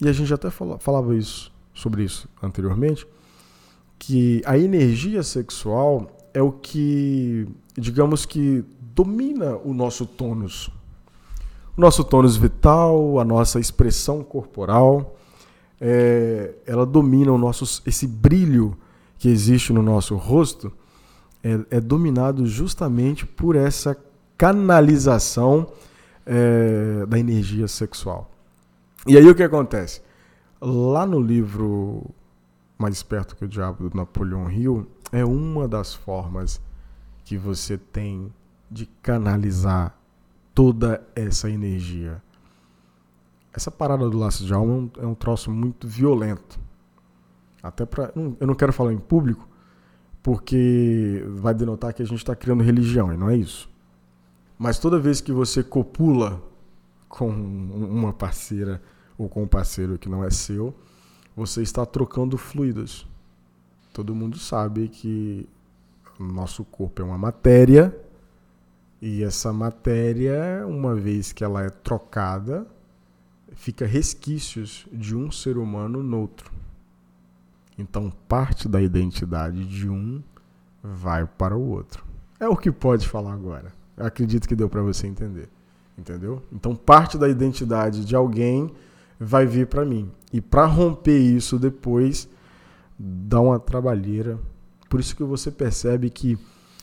e a gente até falava, falava isso, sobre isso anteriormente, que a energia sexual é o que, digamos que, domina o nosso tônus. O nosso tônus vital, a nossa expressão corporal, é, ela domina o nosso, esse brilho que existe no nosso rosto, é, é dominado justamente por essa canalização é, da energia sexual. E aí o que acontece? Lá no livro Mais Esperto que o Diabo, do Napoleão Hill, é uma das formas que você tem de canalizar toda essa energia. Essa parada do laço de alma é um, é um troço muito violento. Até para, eu não quero falar em público, porque vai denotar que a gente está criando religião, e não é isso. Mas toda vez que você copula com uma parceira ou com um parceiro que não é seu, você está trocando fluidos. Todo mundo sabe que nosso corpo é uma matéria e essa matéria, uma vez que ela é trocada, fica resquícios de um ser humano no outro. Então, parte da identidade de um vai para o outro. É o que pode falar agora acredito que deu para você entender. Entendeu? Então, parte da identidade de alguém vai vir para mim. E para romper isso depois, dá uma trabalheira. Por isso que você percebe que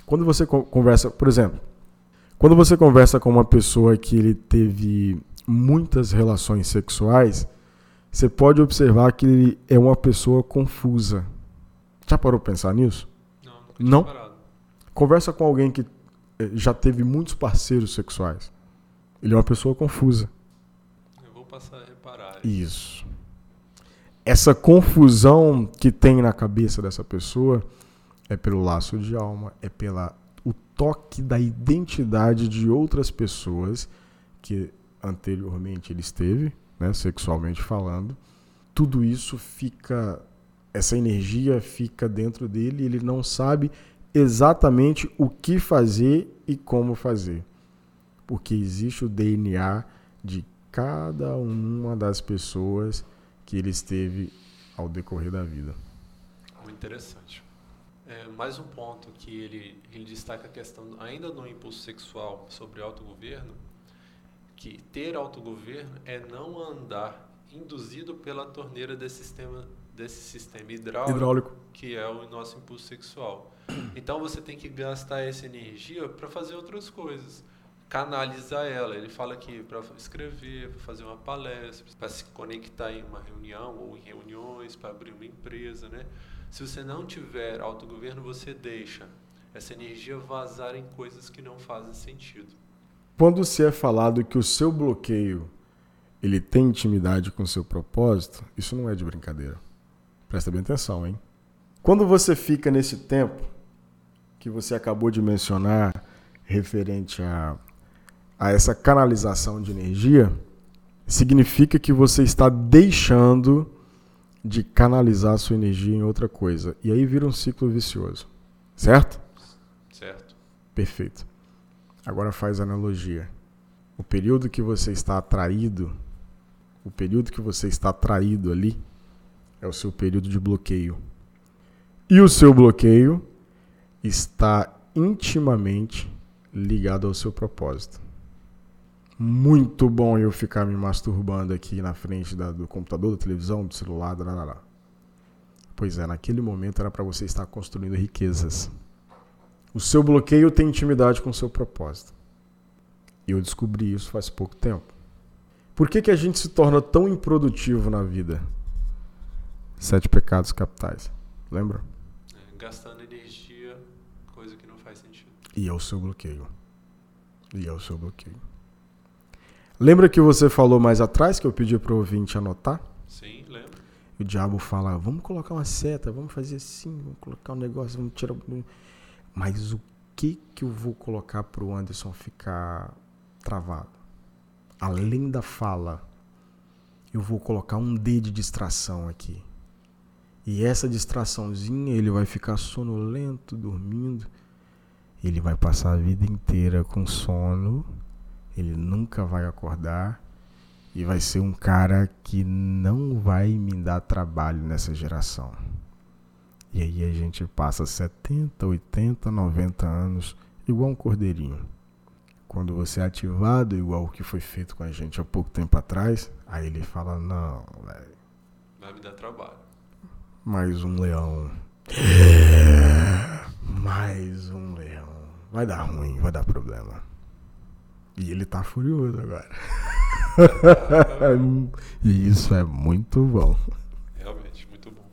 quando você conversa, por exemplo, quando você conversa com uma pessoa que ele teve muitas relações sexuais, você pode observar que ele é uma pessoa confusa. Já parou para pensar nisso? Não. Não? Conversa com alguém que já teve muitos parceiros sexuais. Ele é uma pessoa confusa. Eu vou passar a reparar. Isso. Essa confusão que tem na cabeça dessa pessoa é pelo laço de alma, é pela o toque da identidade de outras pessoas que anteriormente ele esteve, né, sexualmente falando. Tudo isso fica essa energia fica dentro dele, ele não sabe exatamente o que fazer e como fazer. Porque existe o DNA de cada uma das pessoas que ele esteve ao decorrer da vida. Muito interessante. É, mais um ponto que ele, ele destaca a questão, ainda no impulso sexual, sobre autogoverno, que ter autogoverno é não andar induzido pela torneira desse sistema, desse sistema hidráulico, hidráulico. que é o nosso impulso sexual. Então você tem que gastar essa energia para fazer outras coisas canalizar ela. Ele fala que para escrever, para fazer uma palestra, para se conectar em uma reunião ou em reuniões, para abrir uma empresa, né? Se você não tiver autogoverno, você deixa essa energia vazar em coisas que não fazem sentido. Quando se é falado que o seu bloqueio ele tem intimidade com o seu propósito, isso não é de brincadeira. Presta bem atenção, hein? Quando você fica nesse tempo que você acabou de mencionar referente a a essa canalização de energia, significa que você está deixando de canalizar sua energia em outra coisa. E aí vira um ciclo vicioso. Certo? Certo. Perfeito. Agora faz analogia. O período que você está atraído, o período que você está atraído ali, é o seu período de bloqueio. E o seu bloqueio está intimamente ligado ao seu propósito muito bom eu ficar me masturbando aqui na frente da, do computador, da televisão, do celular, da. Pois é, naquele momento era para você estar construindo riquezas. O seu bloqueio tem intimidade com o seu propósito. E eu descobri isso faz pouco tempo. Por que, que a gente se torna tão improdutivo na vida? Sete pecados capitais. Lembra? É, gastando energia, coisa que não faz sentido. E é o seu bloqueio. E é o seu bloqueio. Lembra que você falou mais atrás que eu pedi para o ouvinte anotar? Sim, lembro. O diabo fala: vamos colocar uma seta, vamos fazer assim, vamos colocar um negócio, vamos tirar. Mas o que que eu vou colocar para o Anderson ficar travado? Além da fala, eu vou colocar um D de distração aqui. E essa distraçãozinha, ele vai ficar sonolento, dormindo. Ele vai passar a vida inteira com sono ele nunca vai acordar e vai ser um cara que não vai me dar trabalho nessa geração. E aí a gente passa 70, 80, 90 anos igual um cordeirinho. Quando você é ativado igual o que foi feito com a gente há pouco tempo atrás, aí ele fala: Não, velho. Vai me dar trabalho. Mais um leão. É, mais um leão. Vai dar ruim, vai dar problema. E ele tá furioso agora. (laughs) e isso é muito bom. Realmente, muito bom.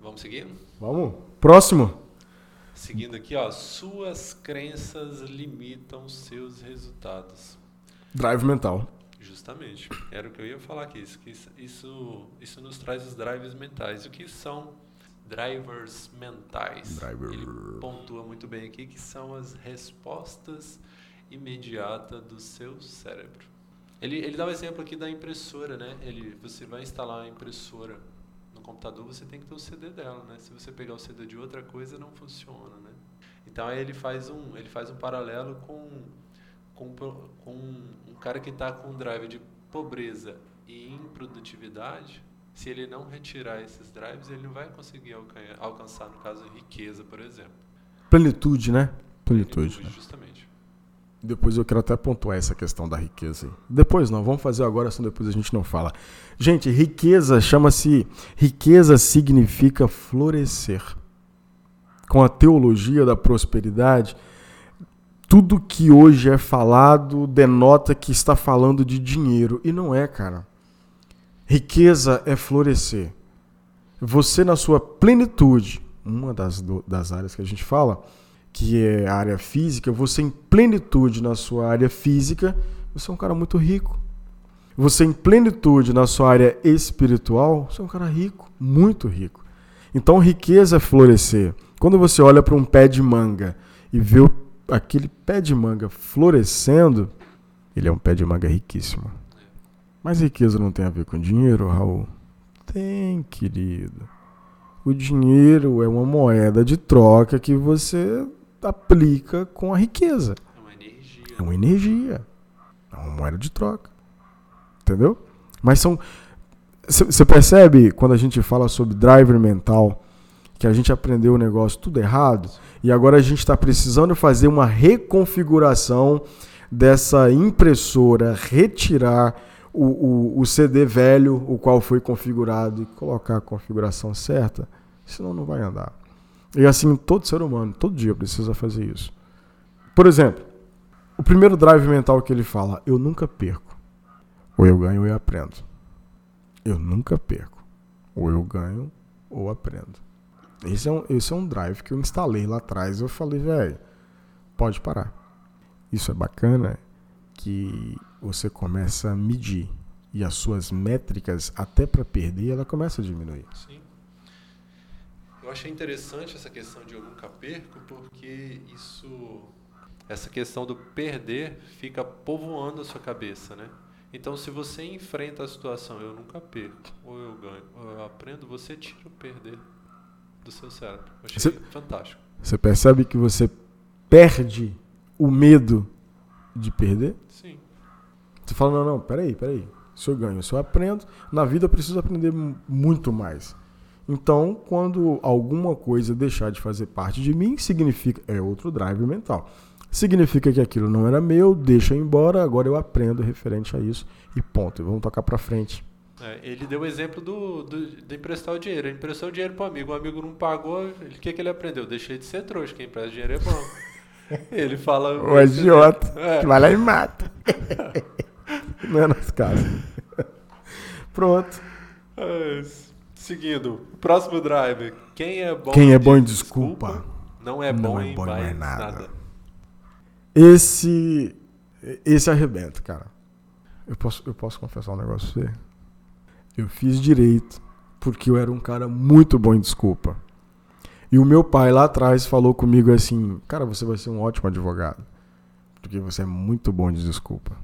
Vamos seguir? Vamos. Próximo. Seguindo aqui, ó. Suas crenças limitam seus resultados. Drive mental. Justamente. Era o que eu ia falar aqui. Isso, isso, isso nos traz os drives mentais. O que são drivers mentais? Driver. Ele pontua muito bem aqui que são as respostas imediata do seu cérebro. Ele, ele dá o um exemplo aqui da impressora, né? Ele, você vai instalar a impressora no computador, você tem que ter o CD dela, né? Se você pegar o CD de outra coisa, não funciona, né? Então aí ele faz um, ele faz um paralelo com, com, com um cara que está com um drive de pobreza e improdutividade. Se ele não retirar esses drives, ele não vai conseguir alcançar, no caso, riqueza, por exemplo. Plenitude, né? Plenitude, Plenitude justamente. Depois eu quero até pontuar essa questão da riqueza. Depois não, vamos fazer agora, senão depois a gente não fala. Gente, riqueza chama-se. Riqueza significa florescer. Com a teologia da prosperidade, tudo que hoje é falado denota que está falando de dinheiro. E não é, cara. Riqueza é florescer. Você, na sua plenitude, uma das, das áreas que a gente fala que é a área física, você em plenitude na sua área física, você é um cara muito rico. Você em plenitude na sua área espiritual, você é um cara rico, muito rico. Então, riqueza é florescer. Quando você olha para um pé de manga e vê aquele pé de manga florescendo, ele é um pé de manga riquíssimo. Mas riqueza não tem a ver com dinheiro, Raul? Tem, querido. O dinheiro é uma moeda de troca que você aplica com a riqueza. É uma energia. É uma energia. É uma moeda de troca. Entendeu? Mas são. Você percebe quando a gente fala sobre driver mental que a gente aprendeu o negócio tudo errado e agora a gente está precisando fazer uma reconfiguração dessa impressora, retirar o, o, o, CD velho, o qual foi configurado, e colocar a configuração certa, senão não vai andar. E assim, todo ser humano, todo dia precisa fazer isso. Por exemplo, o primeiro drive mental que ele fala, eu nunca perco. Ou eu ganho ou eu aprendo. Eu nunca perco. Ou eu ganho ou aprendo. Esse é um, esse é um drive que eu instalei lá atrás. Eu falei, velho, pode parar. Isso é bacana que você começa a medir e as suas métricas, até para perder, ela começa a diminuir. Sim. Eu achei interessante essa questão de eu nunca perco, porque isso, essa questão do perder fica povoando a sua cabeça, né? Então, se você enfrenta a situação, eu nunca perco, ou eu ganho, ou eu aprendo, você tira o perder do seu cérebro. Eu achei você, fantástico. Você percebe que você perde o medo de perder? Você fala, não, não, peraí, peraí. Se eu ganho, se eu aprendo, na vida eu preciso aprender muito mais. Então, quando alguma coisa deixar de fazer parte de mim, significa. É outro drive mental. Significa que aquilo não era meu, deixa eu embora, agora eu aprendo referente a isso e ponto. Vamos tocar para frente. É, ele deu o exemplo do, do, de emprestar o dinheiro. Ele emprestou o dinheiro para o amigo, o amigo não pagou, o que, que ele aprendeu? Deixei de ser trouxa, quem empresta dinheiro é bom. (laughs) Ele fala. O idiota. É. Que vai lá e mata. (laughs) Não é nosso caso. (laughs) Pronto. É, seguindo. Próximo drive. Quem é bom Quem é bom em desculpa, desculpa não é bom, não é bom em mais nada. nada. Esse. Esse arrebenta, cara. Eu posso, eu posso confessar um negócio pra você? Eu fiz direito porque eu era um cara muito bom em desculpa. E o meu pai lá atrás falou comigo assim: Cara, você vai ser um ótimo advogado. Porque você é muito bom de desculpa.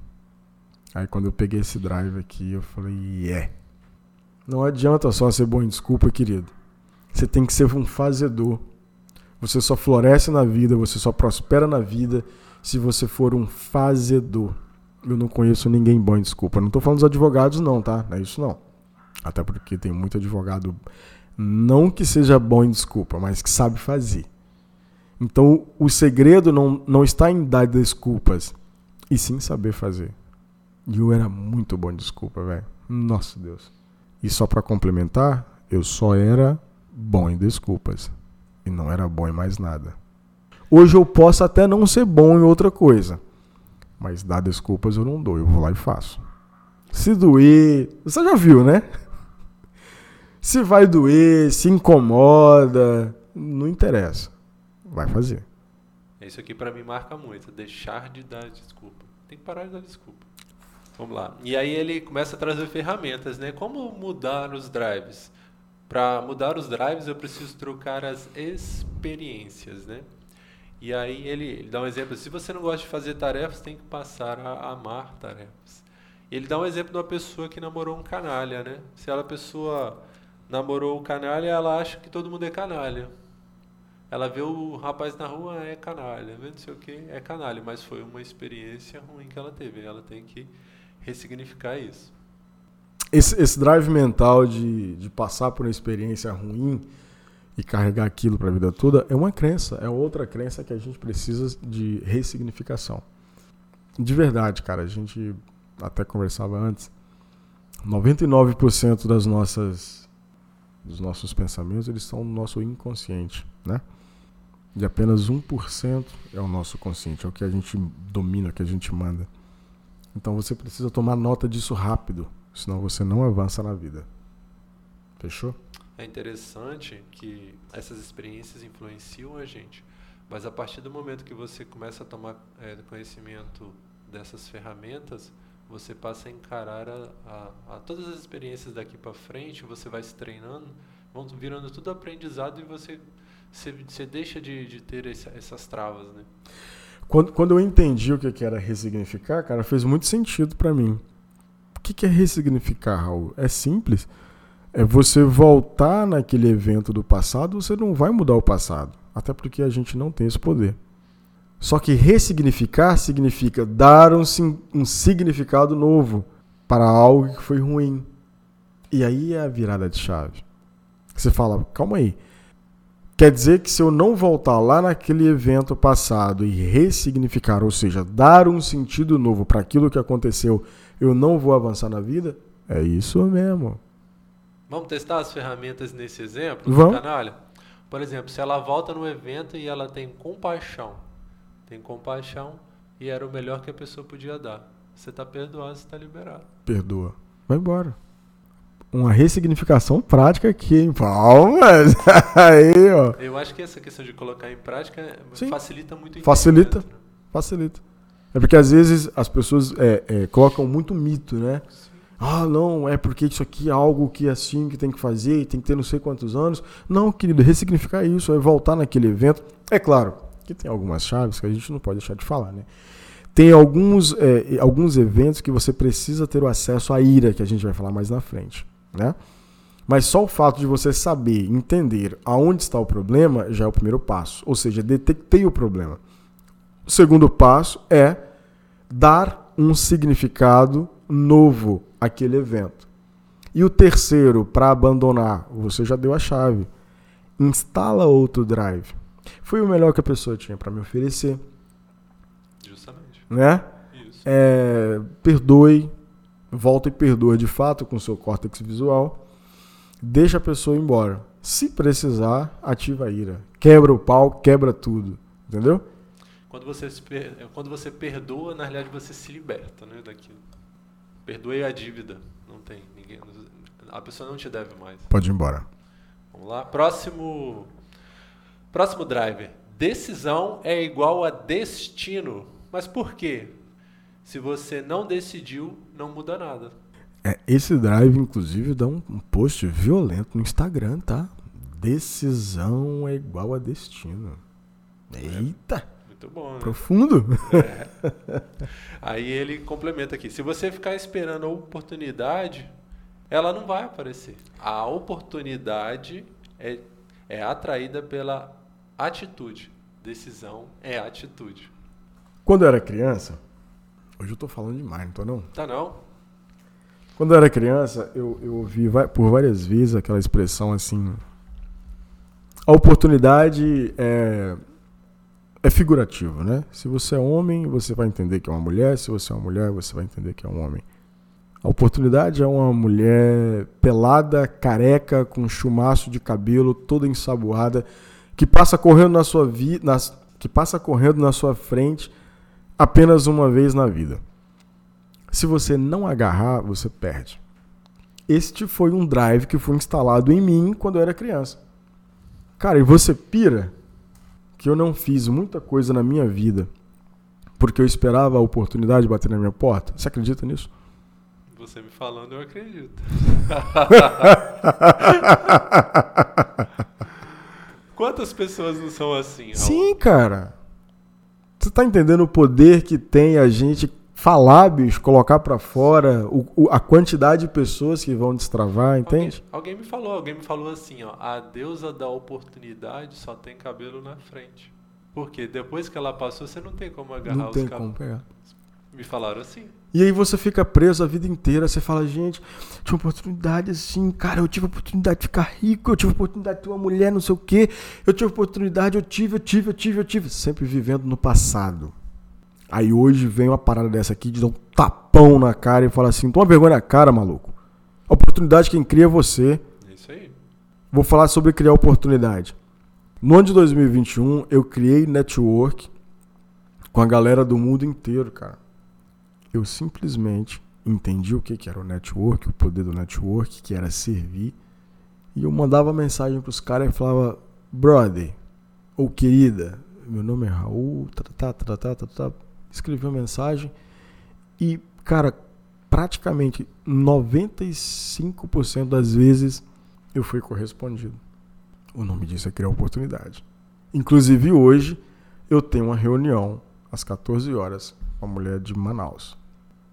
Aí quando eu peguei esse drive aqui, eu falei: Yeah. Não adianta só ser bom em desculpa, querido. Você tem que ser um fazedor. Você só floresce na vida, você só prospera na vida se você for um fazedor. Eu não conheço ninguém bom em desculpa. Não estou falando dos advogados, não, tá? Não é isso não. Até porque tem muito advogado não que seja bom em desculpa, mas que sabe fazer. Então, o segredo não, não está em dar desculpas, e sim saber fazer. E eu era muito bom em desculpa, velho. Nossa Deus. E só para complementar, eu só era bom em desculpas. E não era bom em mais nada. Hoje eu posso até não ser bom em outra coisa. Mas dar desculpas eu não dou, eu vou lá e faço. Se doer, você já viu, né? (laughs) Se vai doer, se incomoda, não interessa. Vai fazer. Isso aqui para mim marca muito, deixar de dar desculpa. Tem que parar de dar desculpa. Vamos lá. E aí ele começa a trazer ferramentas, né? Como mudar os drives? Para mudar os drives, eu preciso trocar as experiências, né? E aí ele, ele, dá um exemplo. Se você não gosta de fazer tarefas, tem que passar a amar tarefas. Ele dá um exemplo de uma pessoa que namorou um canalha, né? Se ela pessoa namorou o canalha, ela acha que todo mundo é canalha. Ela vê o rapaz na rua, é canalha, vê não sei o que, é canalha, mas foi uma experiência ruim que ela teve. Ela tem que ressignificar isso. Esse, esse drive mental de, de passar por uma experiência ruim e carregar aquilo para a vida toda é uma crença, é outra crença que a gente precisa de ressignificação. De verdade, cara, a gente até conversava antes. 99% das nossas dos nossos pensamentos, eles são no nosso inconsciente, né? De apenas 1% é o nosso consciente, é o que a gente domina, o que a gente manda. Então você precisa tomar nota disso rápido, senão você não avança na vida. Fechou? É interessante que essas experiências influenciam a gente, mas a partir do momento que você começa a tomar é, conhecimento dessas ferramentas, você passa a encarar a, a, a todas as experiências daqui para frente, você vai se treinando, vão virando tudo aprendizado e você, você, você deixa de, de ter essas travas, né? Quando, quando eu entendi o que era ressignificar, cara, fez muito sentido para mim. O que, que é ressignificar, Raul? É simples. É você voltar naquele evento do passado, você não vai mudar o passado. Até porque a gente não tem esse poder. Só que ressignificar significa dar um, um significado novo para algo que foi ruim. E aí é a virada de chave. Você fala, calma aí. Quer dizer que se eu não voltar lá naquele evento passado e ressignificar, ou seja, dar um sentido novo para aquilo que aconteceu, eu não vou avançar na vida? É isso mesmo. Vamos testar as ferramentas nesse exemplo, Vamos. canalha? Por exemplo, se ela volta no evento e ela tem compaixão, tem compaixão e era o melhor que a pessoa podia dar. Você está perdoado, você está liberado. Perdoa. Vai embora. Uma ressignificação prática aqui, hein? Palmas! Aí, ó. Eu acho que essa questão de colocar em prática Sim. facilita muito o Facilita. né? Facilita. É porque às vezes as pessoas é, é, colocam muito mito, né? Ah, não, é porque isso aqui é algo que é assim que tem que fazer e tem que ter não sei quantos anos. Não, querido, ressignificar isso, é voltar naquele evento. É claro que tem algumas chaves que a gente não pode deixar de falar, né? Tem alguns, é, alguns eventos que você precisa ter o acesso à ira, que a gente vai falar mais na frente, né? Mas só o fato de você saber, entender aonde está o problema já é o primeiro passo. Ou seja, detectei o problema. O segundo passo é dar um significado novo àquele evento. E o terceiro, para abandonar, você já deu a chave. Instala outro drive. Foi o melhor que a pessoa tinha para me oferecer, Justamente. né? É, perdoe, volta e perdoa de fato com o seu córtex visual. Deixa a pessoa ir embora. Se precisar, ativa a ira. Quebra o pau, quebra tudo. Entendeu? Quando você, per- quando você perdoa, na realidade você se liberta né, daquilo. Perdoe a dívida. Não tem ninguém. A pessoa não te deve mais. Pode ir embora. Vamos lá. Próximo. Próximo driver. Decisão é igual a destino. Mas por quê? Se você não decidiu, não muda nada. É, esse drive, inclusive, dá um, um post violento no Instagram, tá? Decisão é igual a destino. Eita, Muito bom, né? profundo. Aí ele complementa aqui. Se você ficar esperando a oportunidade, ela não vai aparecer. A oportunidade é, é atraída pela atitude. Decisão é atitude. Quando eu era criança, hoje eu tô falando demais, não tô não? Tá não? Quando eu era criança, eu, eu ouvi por várias vezes aquela expressão assim. A oportunidade é, é figurativo, né? Se você é homem, você vai entender que é uma mulher. Se você é uma mulher, você vai entender que é um homem. A oportunidade é uma mulher pelada, careca, com um chumaço de cabelo, toda ensaboada, que passa correndo na sua vida, que passa correndo na sua frente apenas uma vez na vida. Se você não agarrar, você perde. Este foi um drive que foi instalado em mim quando eu era criança. Cara, e você pira que eu não fiz muita coisa na minha vida porque eu esperava a oportunidade de bater na minha porta? Você acredita nisso? Você me falando, eu acredito. (laughs) Quantas pessoas não são assim? Raul? Sim, cara. Você tá entendendo o poder que tem a gente falar, bicho, colocar pra fora, o- o- a quantidade de pessoas que vão destravar, entende? Alguém, alguém me falou, alguém me falou assim, ó, a deusa da oportunidade só tem cabelo na frente. Por quê? Depois que ela passou, você não tem como agarrar Não os cabelos. Me falaram assim. E aí você fica preso a vida inteira. Você fala, gente, tinha oportunidade assim, cara, eu tive oportunidade de ficar rico, eu tive oportunidade de ter uma mulher, não sei o quê. Eu tive oportunidade, eu tive, eu tive, eu tive, eu tive. Sempre vivendo no passado. Aí hoje vem uma parada dessa aqui de dar um tapão na cara e falar assim, toma vergonha na cara, maluco. A oportunidade quem cria é você. É isso aí. Vou falar sobre criar oportunidade. No ano de 2021, eu criei network com a galera do mundo inteiro, cara. Eu simplesmente entendi o que era o network, o poder do network, que era servir. E eu mandava mensagem pros caras e falava, brother, ou querida, meu nome é Raul, tá, tá, tá, tá, tá, tá. escrevi uma mensagem e, cara, praticamente 95% das vezes eu fui correspondido. O nome disso é criar oportunidade. Inclusive hoje eu tenho uma reunião às 14 horas com a mulher de Manaus.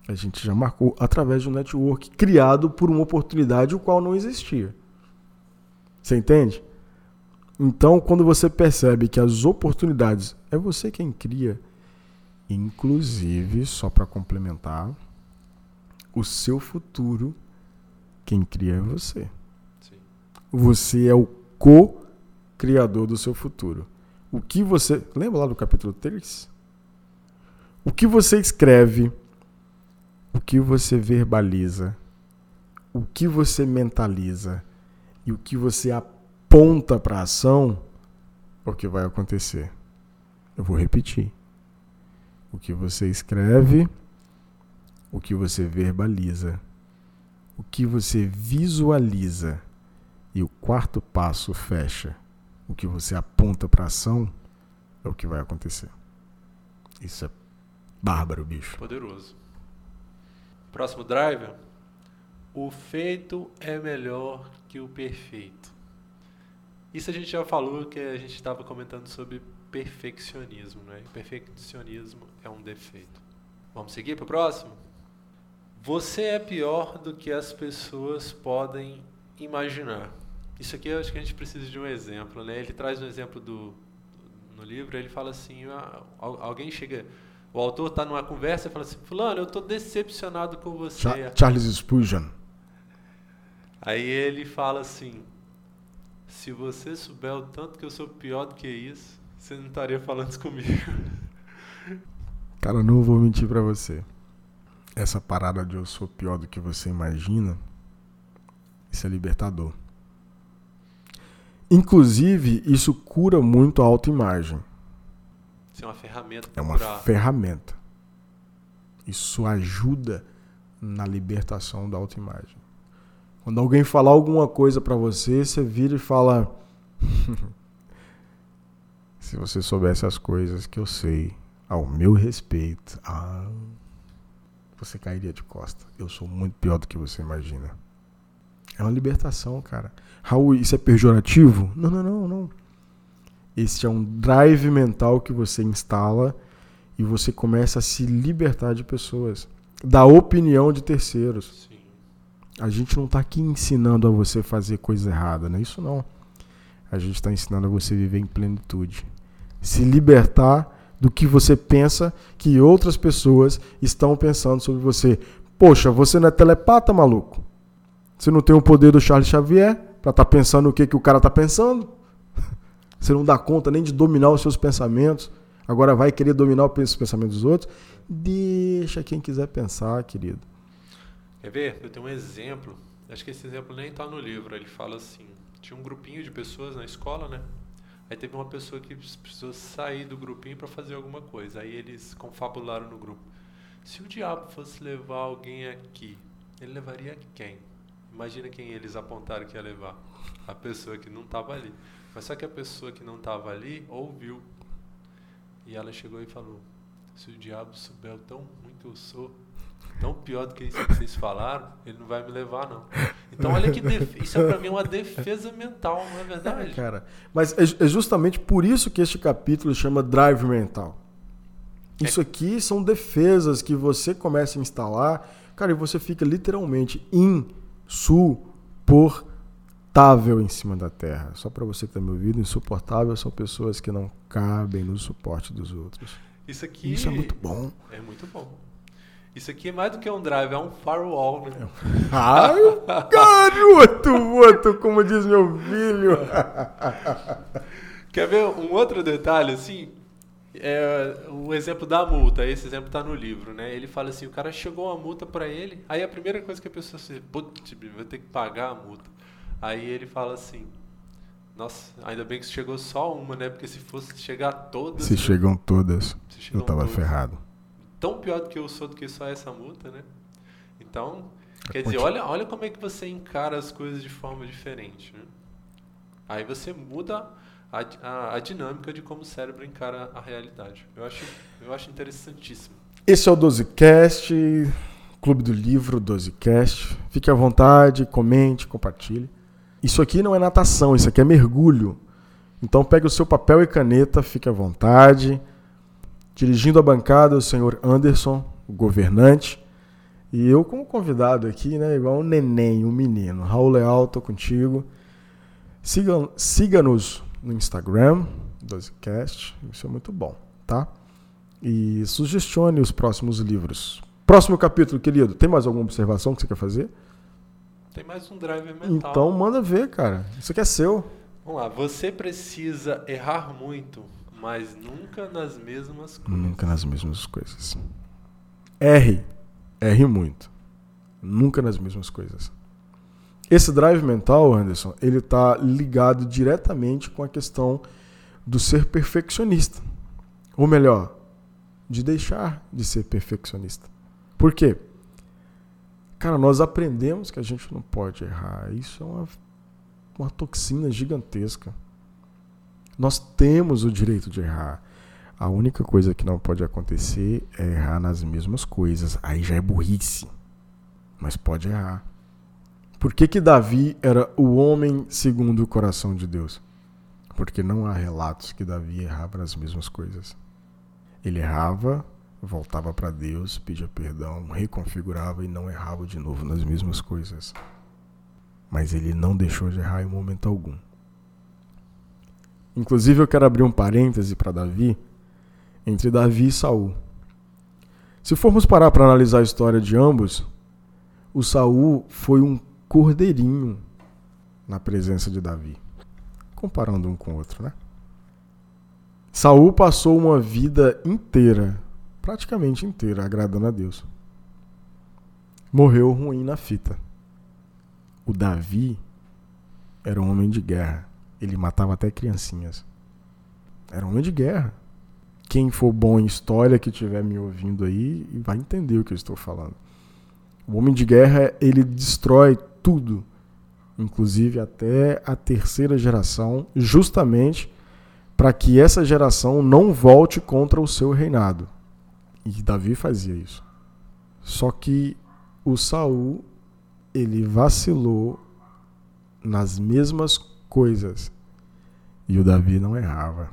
A gente já marcou através de um network criado por uma oportunidade o qual não existia. Você entende? Então, quando você percebe que as oportunidades é você quem cria, inclusive, só para complementar, o seu futuro, quem cria é você. Sim. Você é o co-criador do seu futuro. O que você. Lembra lá do capítulo 3? O que você escreve, o que você verbaliza, o que você mentaliza e o que você aponta para a ação é o que vai acontecer. Eu vou repetir. O que você escreve, o que você verbaliza, o que você visualiza e o quarto passo fecha, o que você aponta para ação é o que vai acontecer. Isso é bárbaro, bicho. Poderoso. Próximo driver. O feito é melhor que o perfeito. Isso a gente já falou que a gente estava comentando sobre perfeccionismo, né? Perfeccionismo é um defeito. Vamos seguir para o próximo? Você é pior do que as pessoas podem imaginar. Isso aqui eu acho que a gente precisa de um exemplo, né? Ele traz um exemplo do no livro, ele fala assim, ah, alguém chega, o autor está numa conversa e fala assim, fulano, eu estou decepcionado com você. Charles Spurgeon. Aí ele fala assim, se você souber o tanto que eu sou pior do que isso, você não estaria falando isso comigo. (laughs) Cara, não vou mentir para você essa parada de eu sou pior do que você imagina, isso é libertador. Inclusive, isso cura muito a autoimagem. Isso é uma ferramenta. É uma curar. ferramenta. Isso ajuda na libertação da autoimagem. Quando alguém falar alguma coisa para você, você vira e fala: (laughs) Se você soubesse as coisas que eu sei ao meu respeito, ah, você cairia de costa. Eu sou muito pior do que você imagina. É uma libertação, cara. Raul, isso é pejorativo? Não, não, não, não. Esse é um drive mental que você instala e você começa a se libertar de pessoas, da opinião de terceiros. Sim. A gente não está aqui ensinando a você fazer coisa errada, não é isso não. A gente está ensinando a você viver em plenitude. Se libertar do que você pensa que outras pessoas estão pensando sobre você. Poxa, você não é telepata, maluco? Você não tem o poder do Charles Xavier para estar tá pensando o que, que o cara está pensando? Você não dá conta nem de dominar os seus pensamentos. Agora vai querer dominar os pensamentos dos outros? Deixa quem quiser pensar, querido. Quer ver? Eu tenho um exemplo. Acho que esse exemplo nem está no livro. Ele fala assim: tinha um grupinho de pessoas na escola, né? Aí teve uma pessoa que precisou sair do grupinho para fazer alguma coisa. Aí eles confabularam no grupo. Se o diabo fosse levar alguém aqui, ele levaria quem? Imagina quem eles apontaram que ia levar. A pessoa que não estava ali. Mas só que a pessoa que não estava ali ouviu. E ela chegou e falou: Se o diabo souber o tão ruim que eu sou, tão pior do que isso que vocês falaram, ele não vai me levar, não. Então, olha que def... isso é para mim uma defesa mental, não é verdade? É, cara, mas é, é justamente por isso que este capítulo chama Drive Mental. É. Isso aqui são defesas que você começa a instalar, cara, e você fica literalmente insuportável em cima da terra. Só para você que está me ouvindo, insuportável são pessoas que não cabem no suporte dos outros. Isso aqui. Isso é muito bom. É muito bom. Isso aqui é mais do que um drive, é um firewall, né? (laughs) Ai, garoto, outro, como diz meu filho. (laughs) Quer ver um outro detalhe, assim? É, um exemplo da multa, esse exemplo está no livro, né? Ele fala assim, o cara chegou uma multa para ele, aí a primeira coisa que a pessoa se putz, vou ter que pagar a multa. Aí ele fala assim, nossa, ainda bem que chegou só uma, né? Porque se fosse chegar todas... Se chegam todas, se chegam eu tava todas, ferrado tão pior do que eu sou do que só essa multa, né? Então, quer dizer, olha, olha como é que você encara as coisas de forma diferente, né? Aí você muda a, a, a, dinâmica de como o cérebro encara a realidade. Eu acho, eu acho interessantíssimo. Esse é o 12Cast, Clube do Livro 12Cast. Fique à vontade, comente, compartilhe. Isso aqui não é natação, isso aqui é mergulho. Então pegue o seu papel e caneta, fique à vontade. Dirigindo a bancada, o senhor Anderson, o governante. E eu como convidado aqui, né, igual um neném, um menino. Raul Leal, tô contigo. Siga-nos siga no Instagram, 12cast, isso é muito bom, tá? E sugestione os próximos livros Próximo capítulo, querido. Tem mais alguma observação que você quer fazer? Tem mais um driver mental. Então manda ver, cara. Isso aqui é seu. Vamos lá. Você precisa errar muito, mas nunca nas mesmas coisas. Nunca nas mesmas coisas. Erre. Erre muito. Nunca nas mesmas coisas. Esse drive mental, Anderson, ele está ligado diretamente com a questão do ser perfeccionista. Ou melhor, de deixar de ser perfeccionista. Por quê? Cara, nós aprendemos que a gente não pode errar. Isso é uma, uma toxina gigantesca. Nós temos o direito de errar. A única coisa que não pode acontecer é errar nas mesmas coisas. Aí já é burrice. Mas pode errar. Por que, que Davi era o homem segundo o coração de Deus? Porque não há relatos que Davi errava nas mesmas coisas. Ele errava, voltava para Deus, pedia perdão, reconfigurava e não errava de novo nas mesmas coisas. Mas ele não deixou de errar em momento algum. Inclusive eu quero abrir um parêntese para Davi entre Davi e Saul. Se formos parar para analisar a história de ambos, o Saul foi um cordeirinho na presença de Davi, comparando um com o outro, né? Saul passou uma vida inteira, praticamente inteira, agradando a Deus. Morreu ruim na fita. O Davi era um homem de guerra. Ele matava até criancinhas. Era um homem de guerra. Quem for bom em história que estiver me ouvindo aí vai entender o que eu estou falando. O homem de guerra, ele destrói tudo, inclusive até a terceira geração, justamente para que essa geração não volte contra o seu reinado. E Davi fazia isso. Só que o Saul ele vacilou nas mesmas coisas e o Davi não errava.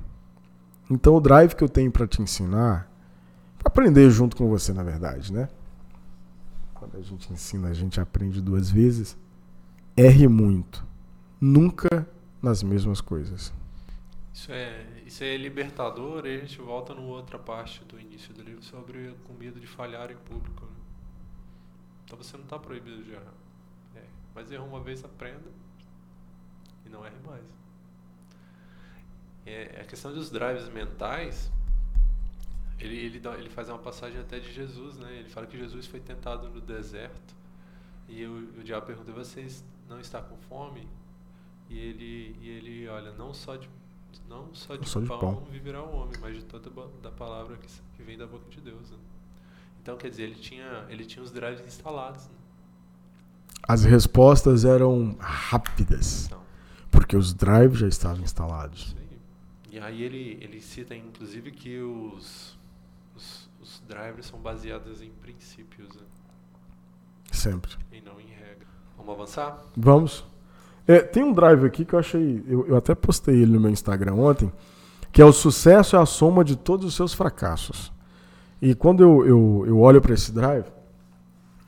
Então o drive que eu tenho para te ensinar, para aprender junto com você, na verdade, né? Quando a gente ensina, a gente aprende duas vezes. Erre muito. Nunca nas mesmas coisas. Isso é, isso é libertador e a gente volta numa outra parte do início do livro sobre com medo de falhar em público. Né? Então você não está proibido de errar. É, mas erra uma vez, aprenda e não erre mais. É, a questão dos drives mentais, ele, ele, dá, ele faz uma passagem até de Jesus, né? Ele fala que Jesus foi tentado no deserto e o, o diabo pergunta: Vocês não está com fome? E ele, e ele olha, não só de não só de, só de pão, pão, viverá o homem, mas de toda da palavra que, que vem da boca de Deus. Né? Então, quer dizer, ele tinha, ele tinha os drives instalados. Né? As respostas eram rápidas, então, porque os drives já estavam instalados. E aí ele, ele cita, inclusive, que os, os, os drivers são baseados em princípios. Né? Sempre. E não em regra. Vamos avançar? Vamos. É, tem um drive aqui que eu achei. Eu, eu até postei ele no meu Instagram ontem, que é o sucesso é a soma de todos os seus fracassos. E quando eu, eu, eu olho para esse drive,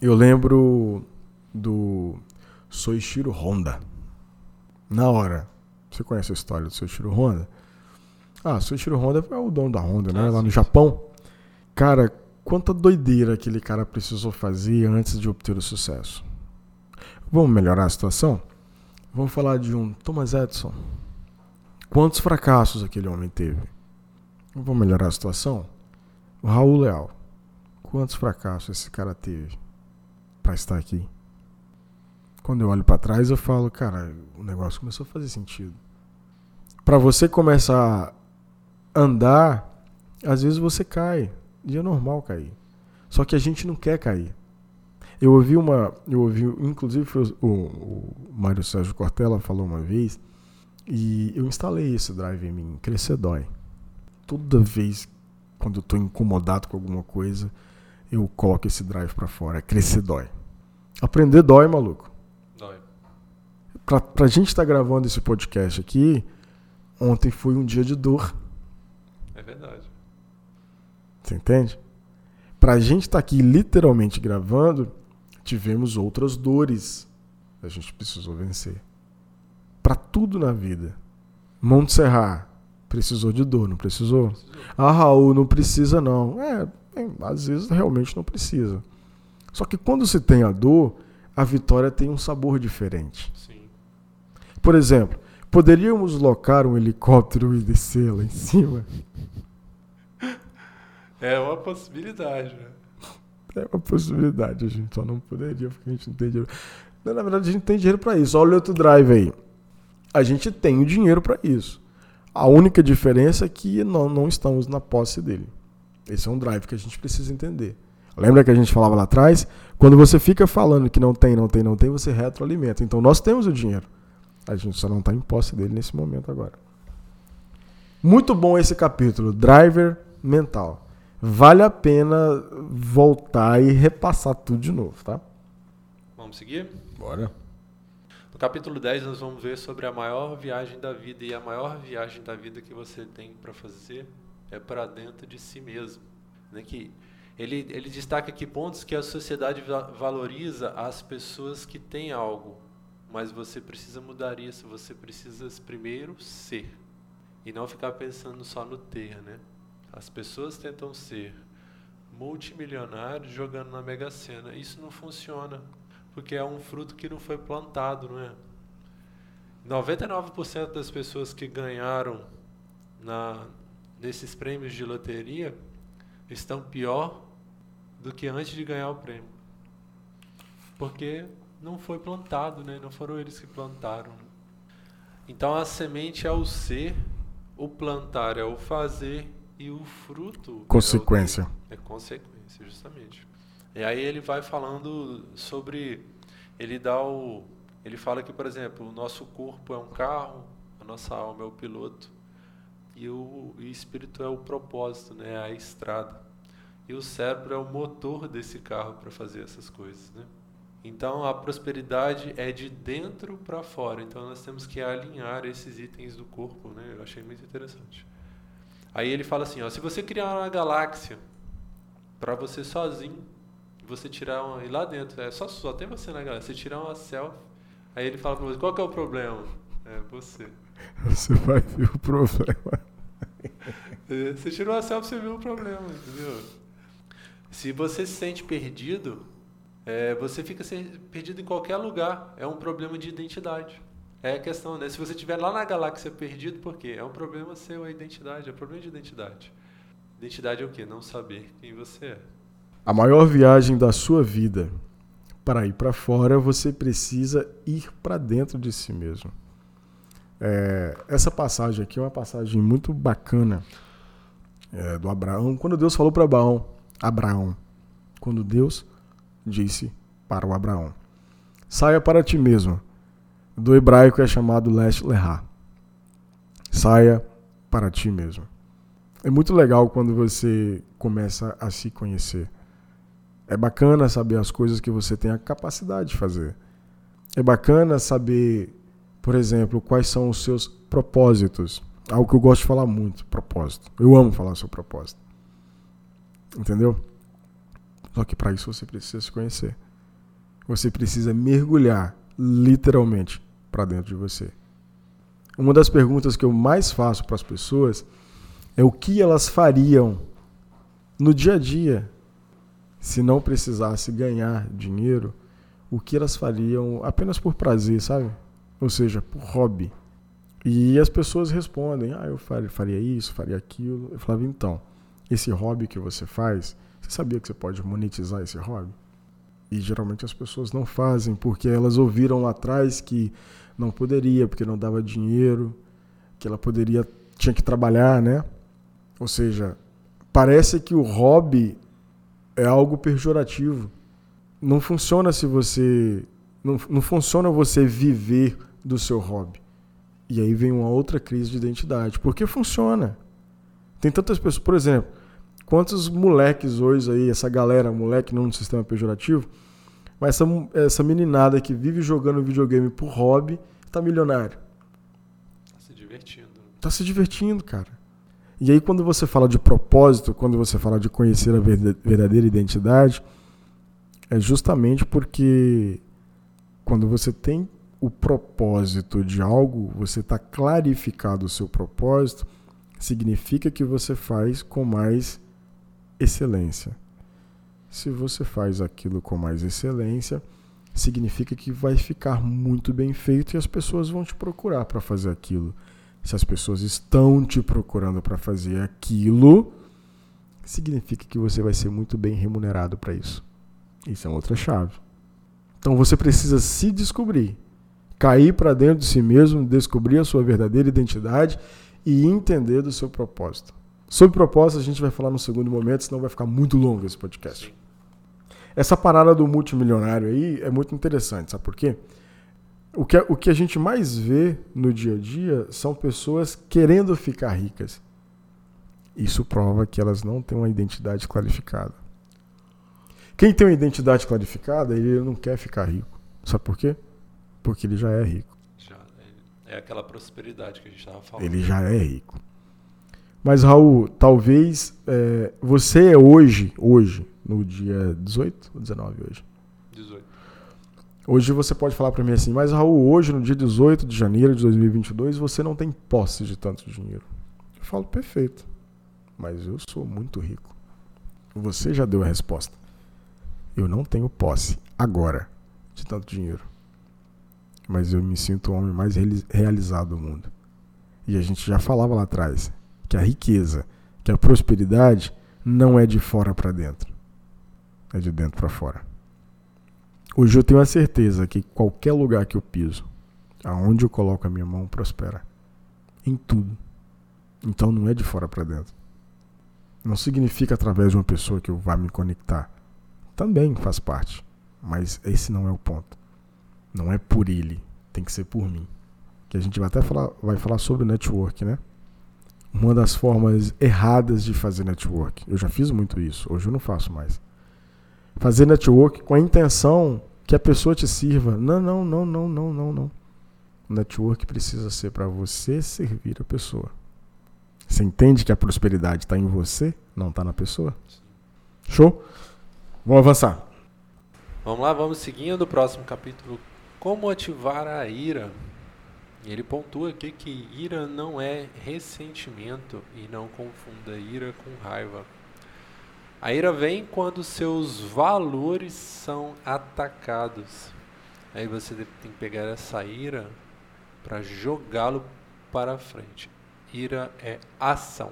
eu lembro do Soichiro Honda. Na hora. Você conhece a história do Soichiro Honda? Ah, Soichiro Honda é o dono da Honda, né? Ah, Lá no Japão. Cara, quanta doideira aquele cara precisou fazer antes de obter o sucesso. Vamos melhorar a situação? Vamos falar de um Thomas Edison. Quantos fracassos aquele homem teve? Vamos melhorar a situação? O Raul Leal. Quantos fracassos esse cara teve para estar aqui? Quando eu olho para trás, eu falo, cara, o negócio começou a fazer sentido. Para você começar a andar, às vezes você cai. E é normal cair. Só que a gente não quer cair. Eu ouvi uma. Eu ouvi, inclusive o, o Mário Sérgio Cortella falou uma vez, e eu instalei esse drive em mim, crescer dói. Toda vez quando eu estou incomodado com alguma coisa, eu coloco esse drive para fora. Crescer dói. Aprender dói, maluco. Dói. Pra, pra gente estar tá gravando esse podcast aqui, ontem foi um dia de dor. É verdade. Você entende? Pra gente estar tá aqui literalmente gravando, tivemos outras dores. A gente precisou vencer. Para tudo na vida. Monte Serra precisou de dor, não precisou? precisou? Ah, Raul, não precisa não. É, às vezes realmente não precisa. Só que quando se tem a dor, a vitória tem um sabor diferente. Sim. Por exemplo, poderíamos locar um helicóptero e descer lá em cima? (laughs) É uma possibilidade, né? É uma possibilidade, a gente só não poderia porque a gente não tem dinheiro. Na verdade, a gente tem dinheiro para isso. Olha o outro drive aí. A gente tem o dinheiro para isso. A única diferença é que não, não estamos na posse dele. Esse é um drive que a gente precisa entender. Lembra que a gente falava lá atrás? Quando você fica falando que não tem, não tem, não tem, você retroalimenta. Então nós temos o dinheiro. A gente só não está em posse dele nesse momento agora. Muito bom esse capítulo, driver mental vale a pena voltar e repassar tudo de novo, tá? Vamos seguir? Bora. No capítulo 10 nós vamos ver sobre a maior viagem da vida e a maior viagem da vida que você tem para fazer é para dentro de si mesmo, né? Que ele, ele destaca aqui pontos que a sociedade valoriza as pessoas que têm algo, mas você precisa mudar isso, você precisa primeiro ser e não ficar pensando só no ter, né? As pessoas tentam ser multimilionários jogando na Mega Sena. Isso não funciona, porque é um fruto que não foi plantado, não é? 99% das pessoas que ganharam na, nesses prêmios de loteria estão pior do que antes de ganhar o prêmio. Porque não foi plantado, né? não foram eles que plantaram. Então a semente é o ser, o plantar é o fazer e o fruto. Consequência. É, o, é consequência, justamente. E aí ele vai falando sobre. Ele dá o. Ele fala que, por exemplo, o nosso corpo é um carro, a nossa alma é o piloto, e o, o espírito é o propósito, né, a estrada. E o cérebro é o motor desse carro para fazer essas coisas. Né? Então a prosperidade é de dentro para fora. Então nós temos que alinhar esses itens do corpo. Né? Eu achei muito interessante. Aí ele fala assim, ó, se você criar uma galáxia para você sozinho, você tirar uma e lá dentro, é só só tem você na galáxia, você tirar uma selfie, aí ele fala para você, qual que é o problema? É você. (laughs) Você vai ver o problema. (laughs) Você tirou a selfie, você viu o problema, entendeu? Se você se sente perdido, é, você fica perdido em qualquer lugar. É um problema de identidade. É a questão, né? Se você estiver lá na galáxia perdido, por quê? É um problema seu, a identidade, é um problema de identidade. Identidade é o quê? Não saber quem você é. A maior viagem da sua vida para ir para fora, você precisa ir para dentro de si mesmo. É, essa passagem aqui é uma passagem muito bacana é, do Abraão. Quando Deus falou para Abraão, Abraão, quando Deus disse para o Abraão, saia para ti mesmo do hebraico é chamado Lesh Lehá. Saia para ti mesmo. É muito legal quando você começa a se conhecer. É bacana saber as coisas que você tem a capacidade de fazer. É bacana saber, por exemplo, quais são os seus propósitos. Algo que eu gosto de falar muito, propósito. Eu amo falar sobre propósito. Entendeu? Só que para isso você precisa se conhecer. Você precisa mergulhar, literalmente, para dentro de você. Uma das perguntas que eu mais faço para as pessoas é o que elas fariam no dia a dia se não precisasse ganhar dinheiro, o que elas fariam apenas por prazer, sabe? Ou seja, por hobby. E as pessoas respondem: "Ah, eu faria isso, faria aquilo". Eu falava: "Então, esse hobby que você faz, você sabia que você pode monetizar esse hobby?" E geralmente as pessoas não fazem porque elas ouviram lá atrás que não poderia, porque não dava dinheiro, que ela poderia tinha que trabalhar, né? Ou seja, parece que o hobby é algo pejorativo. Não funciona se você não, não funciona você viver do seu hobby. E aí vem uma outra crise de identidade. Porque funciona. Tem tantas pessoas, por exemplo, Quantos moleques hoje aí, essa galera, moleque não no sistema pejorativo, mas essa, essa meninada que vive jogando videogame por hobby, tá milionário. Tá se divertindo. Tá se divertindo, cara. E aí quando você fala de propósito, quando você fala de conhecer a verdadeira identidade, é justamente porque quando você tem o propósito de algo, você está clarificado o seu propósito, significa que você faz com mais excelência. Se você faz aquilo com mais excelência, significa que vai ficar muito bem feito e as pessoas vão te procurar para fazer aquilo. Se as pessoas estão te procurando para fazer aquilo, significa que você vai ser muito bem remunerado para isso. Isso é outra chave. Então você precisa se descobrir, cair para dentro de si mesmo, descobrir a sua verdadeira identidade e entender do seu propósito. Sobre propósito a gente vai falar no segundo momento, senão vai ficar muito longo esse podcast. Essa parada do multimilionário aí é muito interessante, sabe por quê? O que, o que a gente mais vê no dia a dia são pessoas querendo ficar ricas. Isso prova que elas não têm uma identidade clarificada. Quem tem uma identidade clarificada, ele não quer ficar rico. Sabe por quê? Porque ele já é rico. Já, é, é aquela prosperidade que a gente estava falando. Ele já é rico. Mas, Raul, talvez é, você é hoje, hoje, no dia 18 ou 19 hoje? 18. Hoje você pode falar para mim assim, mas Raul, hoje, no dia 18 de janeiro de 2022, você não tem posse de tanto dinheiro. Eu falo, perfeito mas eu sou muito rico. Você já deu a resposta. Eu não tenho posse agora de tanto dinheiro. Mas eu me sinto o homem mais realizado do mundo. E a gente já falava lá atrás que a riqueza, que a prosperidade não é de fora para dentro. É de dentro para fora. Hoje eu tenho a certeza que qualquer lugar que eu piso, aonde eu coloco a minha mão, prospera. Em tudo. Então não é de fora para dentro. Não significa através de uma pessoa que eu vá me conectar. Também faz parte. Mas esse não é o ponto. Não é por ele. Tem que ser por mim. Que a gente vai até falar, vai falar sobre network, né? Uma das formas erradas de fazer network. Eu já fiz muito isso. Hoje eu não faço mais. Fazer network com a intenção que a pessoa te sirva. Não, não, não, não, não, não, não. Network precisa ser para você servir a pessoa. Você entende que a prosperidade está em você, não está na pessoa? Show? Vamos avançar. Vamos lá, vamos seguindo o próximo capítulo. Como ativar a ira? Ele pontua aqui que ira não é ressentimento e não confunda ira com raiva. A ira vem quando seus valores são atacados. Aí você tem que pegar essa ira para jogá-lo para frente. Ira é ação.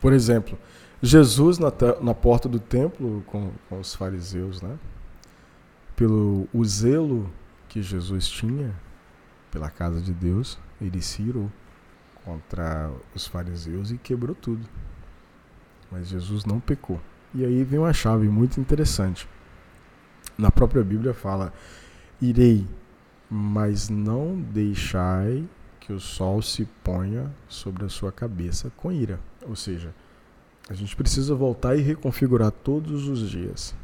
Por exemplo, Jesus na, na porta do templo com, com os fariseus, né? Pelo o zelo que Jesus tinha pela casa de Deus, ele se irou contra os fariseus e quebrou tudo. Mas Jesus não pecou. E aí vem uma chave muito interessante. Na própria Bíblia fala: Irei, mas não deixai que o sol se ponha sobre a sua cabeça com ira. Ou seja, a gente precisa voltar e reconfigurar todos os dias.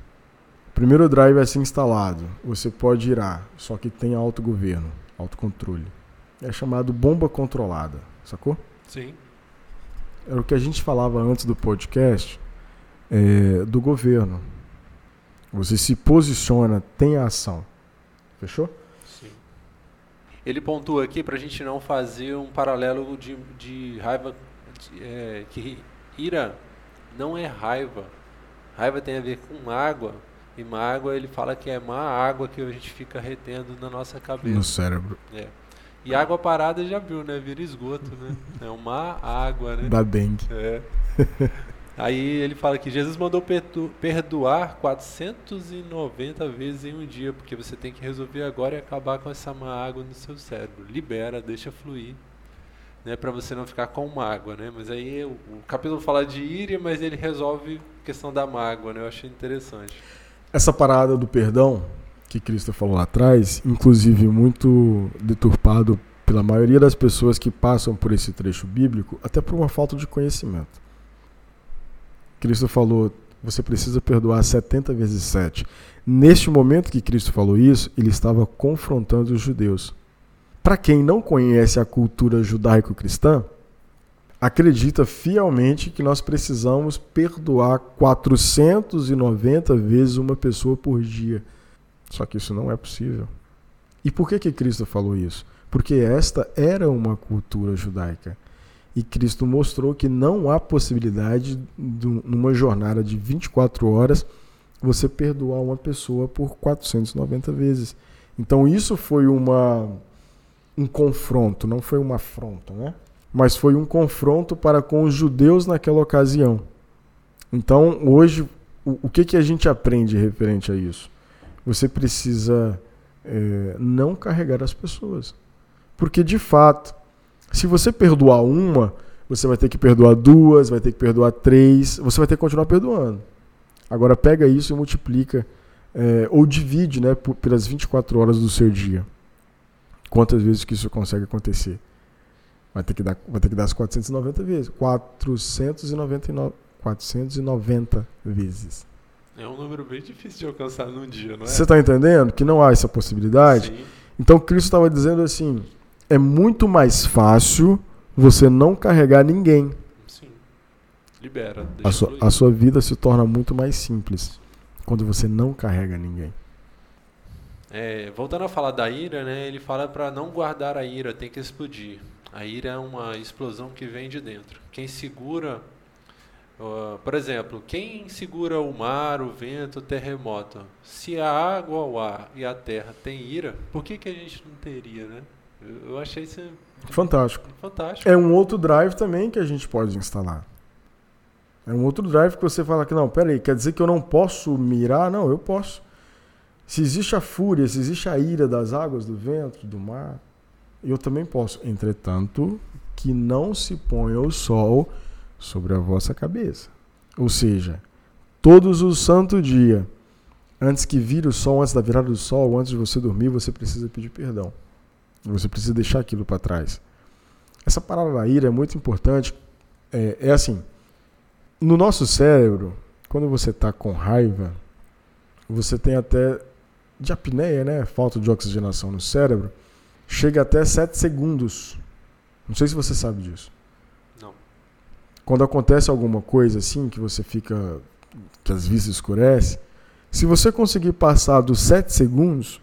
Primeiro drive é assim instalado, você pode irar, só que tem autogoverno, autocontrole. É chamado bomba controlada, sacou? Sim. Era o que a gente falava antes do podcast é, do governo. Você se posiciona, tem ação. Fechou? Ele pontua aqui para a gente não fazer um paralelo de, de raiva, de, é, que ira não é raiva. Raiva tem a ver com água, e mágoa ele fala que é má água que a gente fica retendo na nossa cabeça. No cérebro. É. E água parada já viu, né? Vira esgoto, né? É uma água, né? Da dengue. É. (laughs) Aí ele fala que Jesus mandou perdoar 490 vezes em um dia, porque você tem que resolver agora e acabar com essa mágoa no seu cérebro. Libera, deixa fluir, né, para você não ficar com mágoa, né? Mas aí o, o capítulo fala de íria, mas ele resolve a questão da mágoa, né? Eu achei interessante. Essa parada do perdão que Cristo falou lá atrás, inclusive muito deturpado pela maioria das pessoas que passam por esse trecho bíblico, até por uma falta de conhecimento. Cristo falou, você precisa perdoar 70 vezes 7. Neste momento que Cristo falou isso, ele estava confrontando os judeus. Para quem não conhece a cultura judaico-cristã, acredita fielmente que nós precisamos perdoar 490 vezes uma pessoa por dia. Só que isso não é possível. E por que que Cristo falou isso? Porque esta era uma cultura judaica. E Cristo mostrou que não há possibilidade, de, numa jornada de 24 horas, você perdoar uma pessoa por 490 vezes. Então isso foi uma, um confronto, não foi uma afronta, né? Mas foi um confronto para com os judeus naquela ocasião. Então hoje, o, o que, que a gente aprende referente a isso? Você precisa é, não carregar as pessoas. Porque de fato, se você perdoar uma, você vai ter que perdoar duas, vai ter que perdoar três, você vai ter que continuar perdoando. Agora pega isso e multiplica, é, ou divide né, por, pelas 24 horas do seu dia. Quantas vezes que isso consegue acontecer? Vai ter que dar, vai ter que dar as 490 vezes. 499, 490 vezes. É um número bem difícil de alcançar num dia, não é? Você está entendendo que não há essa possibilidade? Sim. Então Cristo estava dizendo assim: é muito mais fácil você não carregar ninguém. Sim. Libera. A sua, a sua vida se torna muito mais simples quando você não carrega ninguém. É, voltando a falar da ira, né, ele fala para não guardar a ira, tem que explodir. A ira é uma explosão que vem de dentro. Quem segura, uh, por exemplo, quem segura o mar, o vento, o terremoto? Se a água, o ar e a terra têm ira, por que, que a gente não teria, né? Eu achei isso fantástico. Fantástico. É um outro drive também que a gente pode instalar. É um outro drive que você fala que não, peraí, quer dizer que eu não posso mirar? Não, eu posso. Se existe a fúria, se existe a ira das águas, do vento, do mar, eu também posso. Entretanto, que não se ponha o sol sobre a vossa cabeça. Ou seja, todos os santo dia, antes que vire o sol, antes da virada do sol, antes de você dormir, você precisa pedir perdão. Você precisa deixar aquilo para trás. Essa parada da ira é muito importante. É, é assim: no nosso cérebro, quando você está com raiva, você tem até de apneia, né? Falta de oxigenação no cérebro, chega até 7 segundos. Não sei se você sabe disso. Não. Quando acontece alguma coisa assim, que você fica. que as vistas escurecem, se você conseguir passar dos 7 segundos,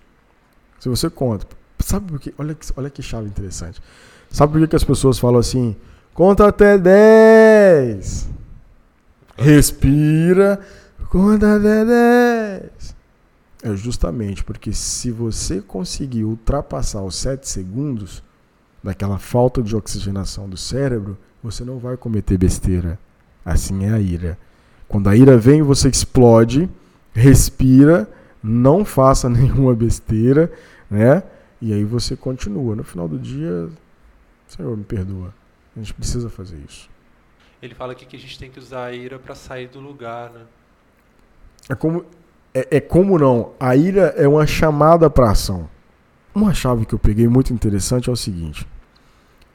se você conta, Sabe por quê? Olha que, olha que chave interessante. Sabe por que, que as pessoas falam assim? Conta até 10. Respira. Conta até 10. É justamente porque se você conseguir ultrapassar os 7 segundos daquela falta de oxigenação do cérebro, você não vai cometer besteira. Assim é a ira. Quando a ira vem, você explode, respira, não faça (laughs) nenhuma besteira, né? E aí você continua. No final do dia, Senhor, me perdoa. A gente precisa fazer isso. Ele fala aqui que a gente tem que usar a ira para sair do lugar, né? É como, é, é como não. A ira é uma chamada para ação. Uma chave que eu peguei muito interessante é o seguinte: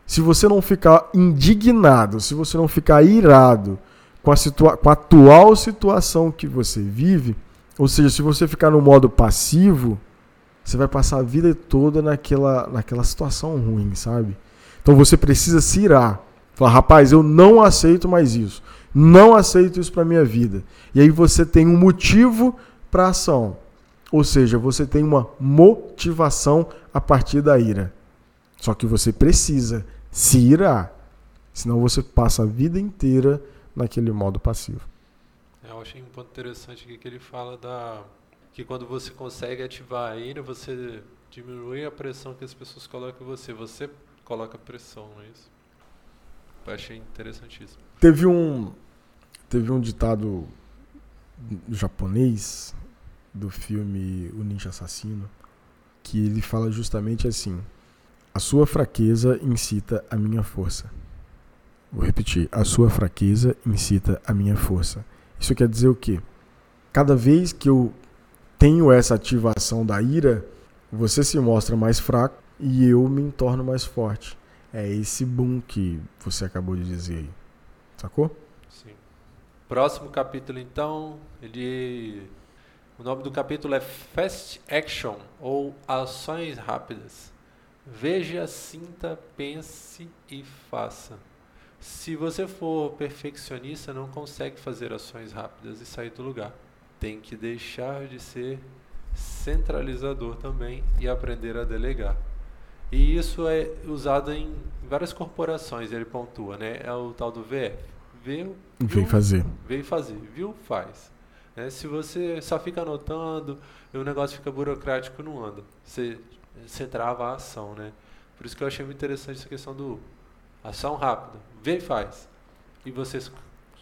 se você não ficar indignado, se você não ficar irado com a, situa com a atual situação que você vive, ou seja, se você ficar no modo passivo, você vai passar a vida toda naquela, naquela situação ruim, sabe? Então você precisa se irar. Falar, rapaz, eu não aceito mais isso. Não aceito isso para minha vida. E aí você tem um motivo para ação. Ou seja, você tem uma motivação a partir da ira. Só que você precisa se irar. Senão você passa a vida inteira naquele modo passivo. É, eu achei um ponto interessante aqui que ele fala da que quando você consegue ativar a ira, você diminui a pressão que as pessoas colocam em você. Você coloca pressão, não é isso? Eu achei interessantíssimo. Teve um, teve um ditado japonês do filme O Ninja Assassino que ele fala justamente assim: A sua fraqueza incita a minha força. Vou repetir: A sua fraqueza incita a minha força. Isso quer dizer o quê? Cada vez que eu tenho essa ativação da ira, você se mostra mais fraco e eu me torno mais forte. É esse boom que você acabou de dizer aí. Sacou? Sim. Próximo capítulo, então, ele. O nome do capítulo é Fast Action ou Ações Rápidas. Veja, sinta, pense e faça. Se você for perfeccionista, não consegue fazer ações rápidas e sair do lugar tem que deixar de ser centralizador também e aprender a delegar. E isso é usado em várias corporações, ele pontua, né? É o tal do VF. Veio, Veio fazer. Veio fazer. Viu, faz. Né? Se você só fica anotando e o negócio fica burocrático, não anda. Você, você trava a ação, né? Por isso que eu achei muito interessante essa questão do ação rápida. Vê e faz. E você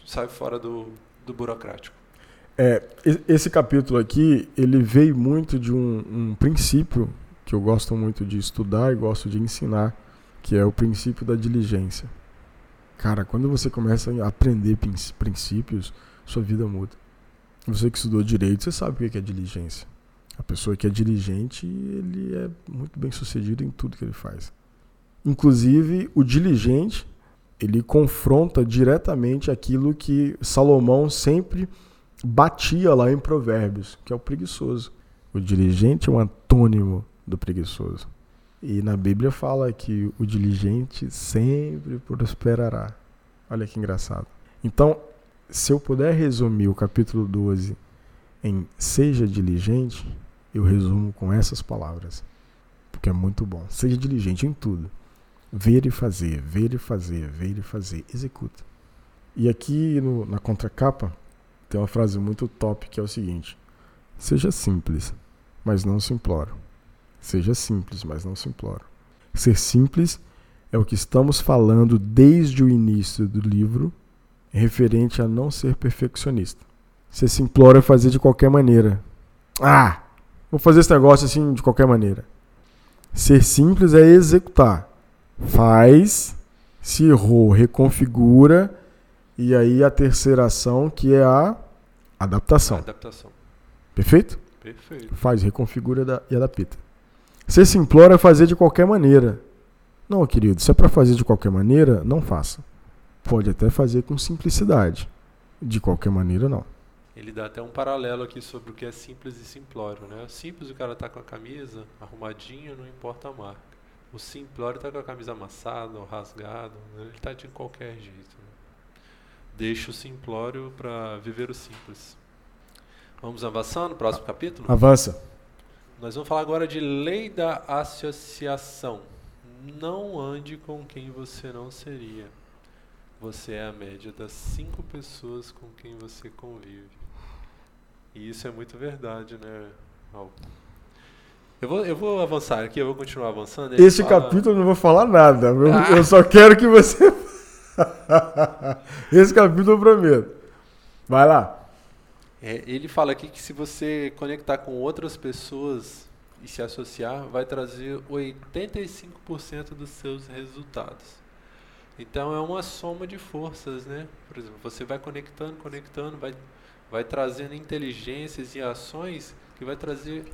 sai fora do, do burocrático. É, esse capítulo aqui, ele veio muito de um, um princípio que eu gosto muito de estudar e gosto de ensinar, que é o princípio da diligência. Cara, quando você começa a aprender princípios, sua vida muda. Você que estudou direito, você sabe o que é diligência. A pessoa que é diligente, ele é muito bem sucedido em tudo que ele faz. Inclusive, o diligente, ele confronta diretamente aquilo que Salomão sempre batia lá em Provérbios, que é o preguiçoso. O diligente é um antônimo do preguiçoso. E na Bíblia fala que o diligente sempre prosperará. Olha que engraçado. Então, se eu puder resumir o capítulo 12 em seja diligente, eu resumo com essas palavras. Porque é muito bom. Seja diligente em tudo. Ver e fazer, ver e fazer, ver e fazer. Executa. E aqui no, na contracapa tem uma frase muito top que é o seguinte: Seja simples, mas não simplório. Seja simples, mas não simplório. Ser simples é o que estamos falando desde o início do livro referente a não ser perfeccionista. Você se implora fazer de qualquer maneira. Ah, vou fazer esse negócio assim de qualquer maneira. Ser simples é executar. Faz, se errou, reconfigura e aí a terceira ação que é a adaptação. Adaptação. Perfeito? Perfeito. Faz, reconfigura e adapta. Ser se implora fazer de qualquer maneira. Não, querido, se é para fazer de qualquer maneira, não faça. Pode até fazer com simplicidade. De qualquer maneira, não. Ele dá até um paralelo aqui sobre o que é simples e simplório, né? Simples o cara tá com a camisa arrumadinha, não importa a marca. O simplório tá com a camisa amassada ou rasgada, né? ele tá de qualquer jeito. Né? Deixa o simplório para viver o simples. Vamos avançando, próximo capítulo? Avança. Nós vamos falar agora de lei da associação. Não ande com quem você não seria. Você é a média das cinco pessoas com quem você convive. E isso é muito verdade, né, Raul? Eu vou, eu vou avançar aqui, eu vou continuar avançando. Esse fala... capítulo eu não vou falar nada. Eu, ah. eu só quero que você. (laughs) Esse capítulo eu prometo. Vai lá. É, ele fala aqui que se você conectar com outras pessoas e se associar, vai trazer 85% dos seus resultados. Então é uma soma de forças, né? Por exemplo, você vai conectando, conectando, vai, vai trazendo inteligências e ações que vai trazer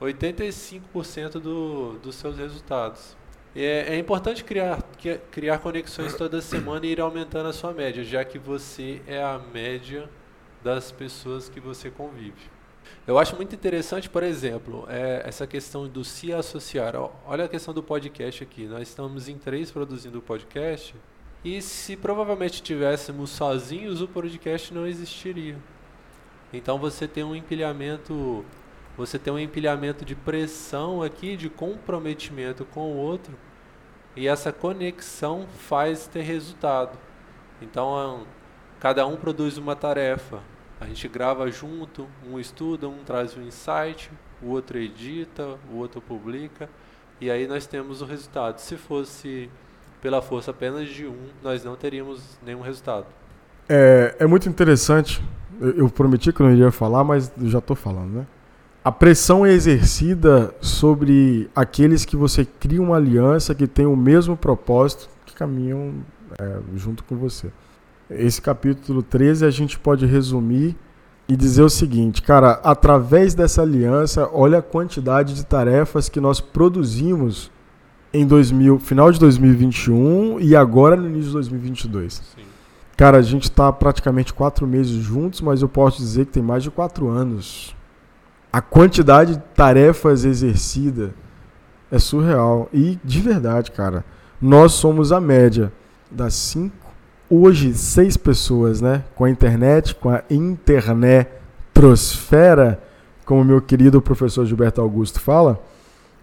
85% do, dos seus resultados. É, é, importante criar, criar conexões toda semana e ir aumentando a sua média, já que você é a média das pessoas que você convive. Eu acho muito interessante, por exemplo, é, essa questão do se associar. Olha a questão do podcast aqui. Nós estamos em três produzindo o podcast. E se provavelmente tivéssemos sozinhos, o podcast não existiria. Então você tem um empilhamento, você tem um empilhamento de pressão aqui, de comprometimento com o outro, e essa conexão faz ter resultado. Então cada um produz uma tarefa. A gente grava junto, um estuda, um traz um insight, o outro edita, o outro publica, e aí nós temos o resultado. Se fosse pela força apenas de um, nós não teríamos nenhum resultado. É, é muito interessante. Eu, eu prometi que não iria falar, mas já estou falando, né? A pressão é exercida sobre aqueles que você cria uma aliança que tem o mesmo propósito, que caminham é, junto com você. Esse capítulo 13 a gente pode resumir e dizer o seguinte, cara, através dessa aliança, olha a quantidade de tarefas que nós produzimos em 2000, final de 2021 e agora no início de 2022. Sim. Cara, a gente está praticamente quatro meses juntos, mas eu posso dizer que tem mais de quatro anos. A quantidade de tarefas exercida é surreal. E, de verdade, cara, nós somos a média das cinco hoje seis pessoas, né? Com a internet, com a internet trosfera, como meu querido professor Gilberto Augusto fala,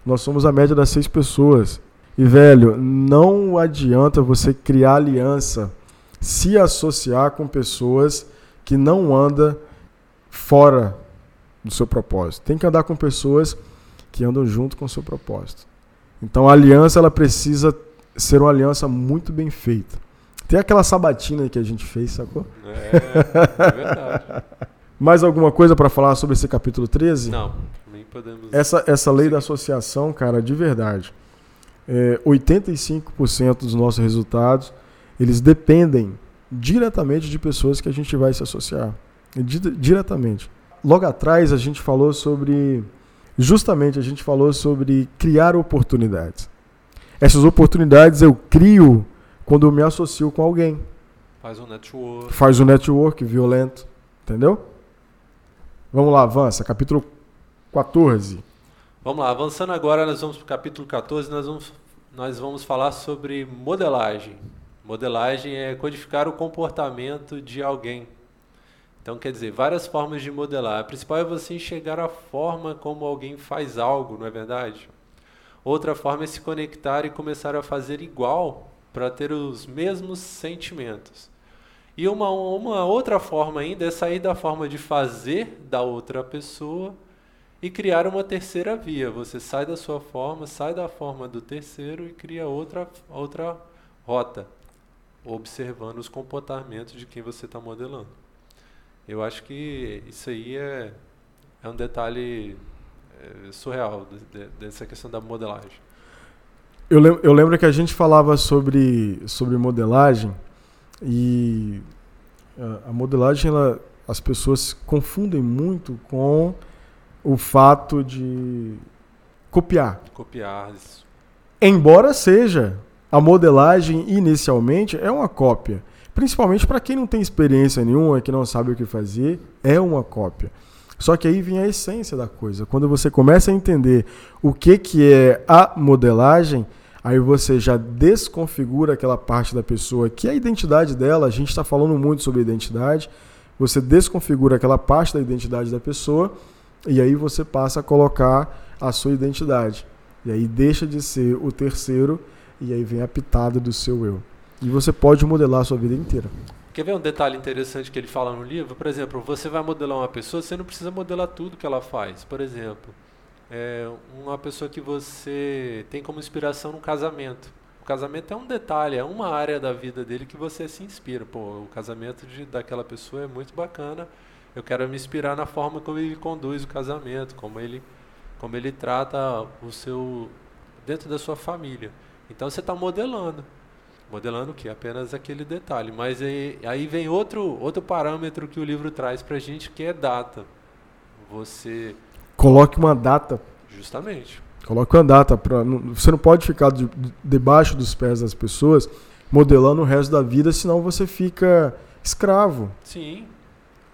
Nós somos a média das seis pessoas. E, velho, não adianta você criar aliança, se associar com pessoas que não andam fora do seu propósito. Tem que andar com pessoas que andam junto com o seu propósito. Então a aliança ela precisa ser uma aliança muito bem feita. Tem aquela sabatina que a gente fez, sacou? É, é verdade. (laughs) Mais alguma coisa para falar sobre esse capítulo 13? Não, nem podemos. Essa, essa lei da associação, cara, de verdade. É, 85% dos nossos resultados, eles dependem diretamente de pessoas que a gente vai se associar. Diretamente. Logo atrás a gente falou sobre justamente a gente falou sobre criar oportunidades. Essas oportunidades eu crio quando eu me associo com alguém. Faz um network. Faz um network violento, entendeu? Vamos lá, avança. Capítulo 14. Vamos lá, avançando agora, nós vamos para o capítulo 14, nós vamos, nós vamos falar sobre modelagem. Modelagem é codificar o comportamento de alguém. Então, quer dizer, várias formas de modelar. A principal é você enxergar a forma como alguém faz algo, não é verdade? Outra forma é se conectar e começar a fazer igual para ter os mesmos sentimentos. E uma, uma outra forma ainda é sair da forma de fazer da outra pessoa e criar uma terceira via. Você sai da sua forma, sai da forma do terceiro e cria outra, outra rota, observando os comportamentos de quem você está modelando. Eu acho que isso aí é, é um detalhe é, surreal de, de, dessa questão da modelagem. Eu lembro, eu lembro que a gente falava sobre, sobre modelagem e a, a modelagem, ela, as pessoas confundem muito com o fato de copiar. Copiar. Isso. Embora seja, a modelagem inicialmente é uma cópia. Principalmente para quem não tem experiência nenhuma, que não sabe o que fazer, é uma cópia. Só que aí vem a essência da coisa. Quando você começa a entender o que, que é a modelagem, aí você já desconfigura aquela parte da pessoa que é a identidade dela. A gente está falando muito sobre identidade. Você desconfigura aquela parte da identidade da pessoa e aí você passa a colocar a sua identidade. E aí deixa de ser o terceiro e aí vem a pitada do seu eu. E você pode modelar a sua vida inteira. Quer ver um detalhe interessante que ele fala no livro? Por exemplo, você vai modelar uma pessoa, você não precisa modelar tudo que ela faz. Por exemplo, é uma pessoa que você tem como inspiração no casamento. O casamento é um detalhe, é uma área da vida dele que você se inspira. Pô, o casamento de, daquela pessoa é muito bacana. Eu quero me inspirar na forma como ele conduz o casamento, como ele, como ele trata o seu dentro da sua família. Então você está modelando. Modelando o que? Apenas aquele detalhe. Mas aí, aí vem outro, outro parâmetro que o livro traz para a gente, que é data. Você... Coloque uma data. Justamente. Coloque uma data. Pra, não, você não pode ficar de, debaixo dos pés das pessoas modelando o resto da vida, senão você fica escravo. Sim.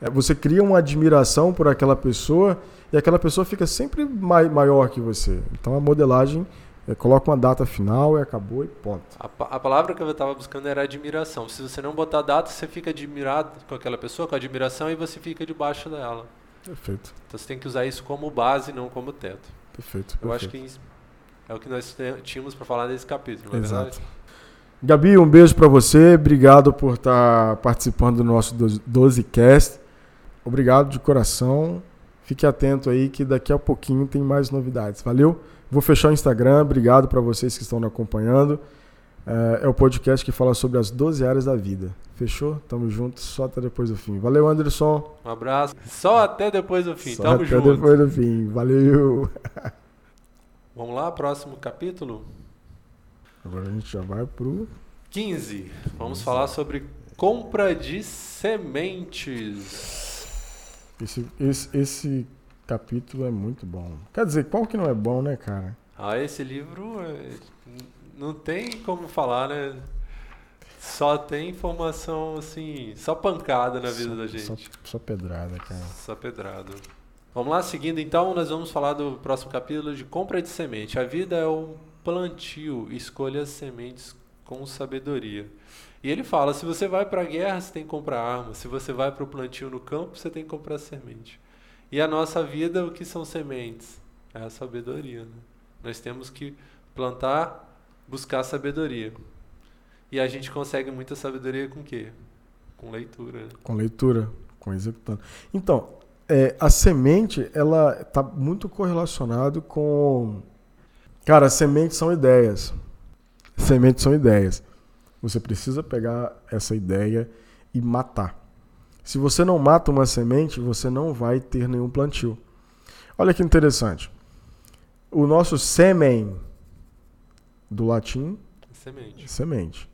É, você cria uma admiração por aquela pessoa e aquela pessoa fica sempre mai, maior que você. Então a modelagem é, coloca uma data final e acabou e ponto. A, a palavra que eu estava buscando era admiração. Se você não botar data, você fica admirado com aquela pessoa, com admiração, e você fica debaixo dela. Perfeito. Então você tem que usar isso como base, não como teto. Perfeito. Eu acho que é o que nós tínhamos para falar nesse capítulo, não é Exato. verdade? Gabi, um beijo para você. Obrigado por estar tá participando do nosso 12cast. Obrigado de coração. Fique atento aí que daqui a pouquinho tem mais novidades. Valeu? Vou fechar o Instagram. Obrigado para vocês que estão me acompanhando. É, é, o podcast que fala sobre as 12 áreas da vida. Fechou? Tamo junto. Só até depois do fim. Valeu, Anderson. Um abraço. Só até depois do fim. Só Tamo até junto. depois do fim. Valeu. (laughs) Vamos lá, próximo capítulo? Agora a gente já vai pro 15. Vamos falar sobre compra de sementes. Esse, esse, esse capítulo é muito bom. Quer dizer, qual que não é bom, né, cara? Ah, esse livro é, não tem como falar, né? Só tem informação, assim, só pancada na vida só, da gente. Só, só, pedrada, cara. Só pedrada. Vamos lá, seguindo então, nós vamos falar do próximo capítulo de compra de semente. A vida é um plantio, escolha as sementes com sabedoria. E ele fala: se você vai para a guerra, você tem que comprar arma. Se você vai para o plantio no campo, você tem que comprar semente. E a nossa vida, o que são sementes? É a sabedoria. Né? Nós temos que plantar, buscar sabedoria. E a gente consegue muita sabedoria com o quê? Com leitura. Com leitura, com executando. Então, é, a semente, ela está muito correlacionado com... Cara, sementes são ideias. Sementes são ideias. Você precisa pegar essa ideia e matar. Se você não mata uma semente, você não vai ter nenhum plantio. Olha que interessante. O nosso sêmen, do latim, semente. semente.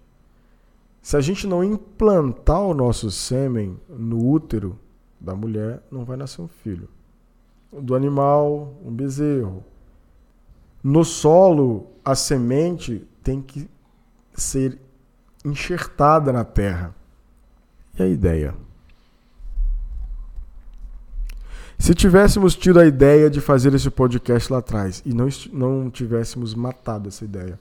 Se a gente não implantar o nosso sêmen no útero da mulher, não vai nascer um filho. Do animal, um bezerro. No solo, a semente tem que ser enxertada na terra. E a ideia? Se tivéssemos tido a ideia de fazer esse podcast lá atrás e não, não tivéssemos matado essa ideia,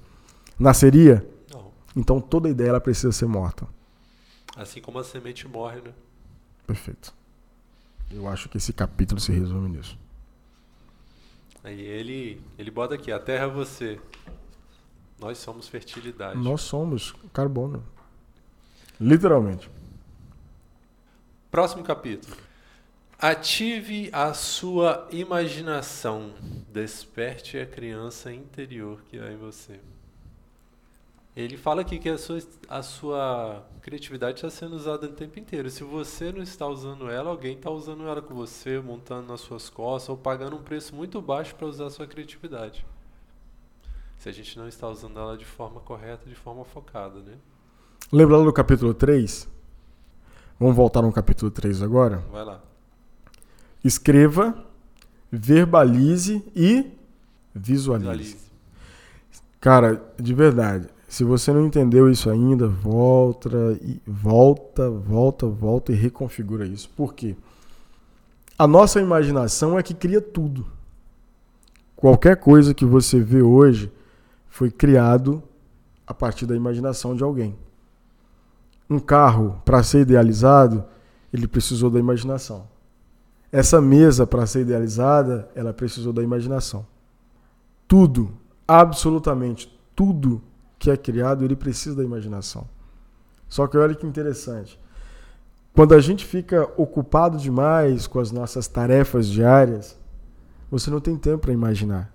nasceria? Não. Então toda ideia ela precisa ser morta. Assim como a semente morre, né? Perfeito. Eu acho que esse capítulo se resume nisso. Aí ele, ele bota aqui, a terra é você. Nós somos fertilidade. Nós somos carbono. Literalmente. Próximo capítulo. Ative a sua imaginação. Desperte a criança interior que há em você. Ele fala aqui que a sua, a sua criatividade está sendo usada o tempo inteiro. Se você não está usando ela, alguém está usando ela com você, montando nas suas costas ou pagando um preço muito baixo para usar a sua criatividade. Se a gente não está usando ela de forma correta, de forma focada, né? Lembra lá do capítulo 3? Vamos voltar no capítulo 3 agora? Vai lá. Escreva, verbalize e visualize. Visualize. Cara, de verdade, se você não entendeu isso ainda, volta e volta, volta, volta e reconfigura isso. Por quê? A nossa imaginação é que cria tudo. Qualquer coisa que você vê hoje foi criado a partir da imaginação de alguém. Um carro, para ser idealizado, ele precisou da imaginação. Essa mesa, para ser idealizada, ela precisou da imaginação. Tudo, absolutamente tudo que é criado, ele precisa da imaginação. Só que olha que interessante. Quando a gente fica ocupado demais com as nossas tarefas diárias, você não tem tempo para imaginar.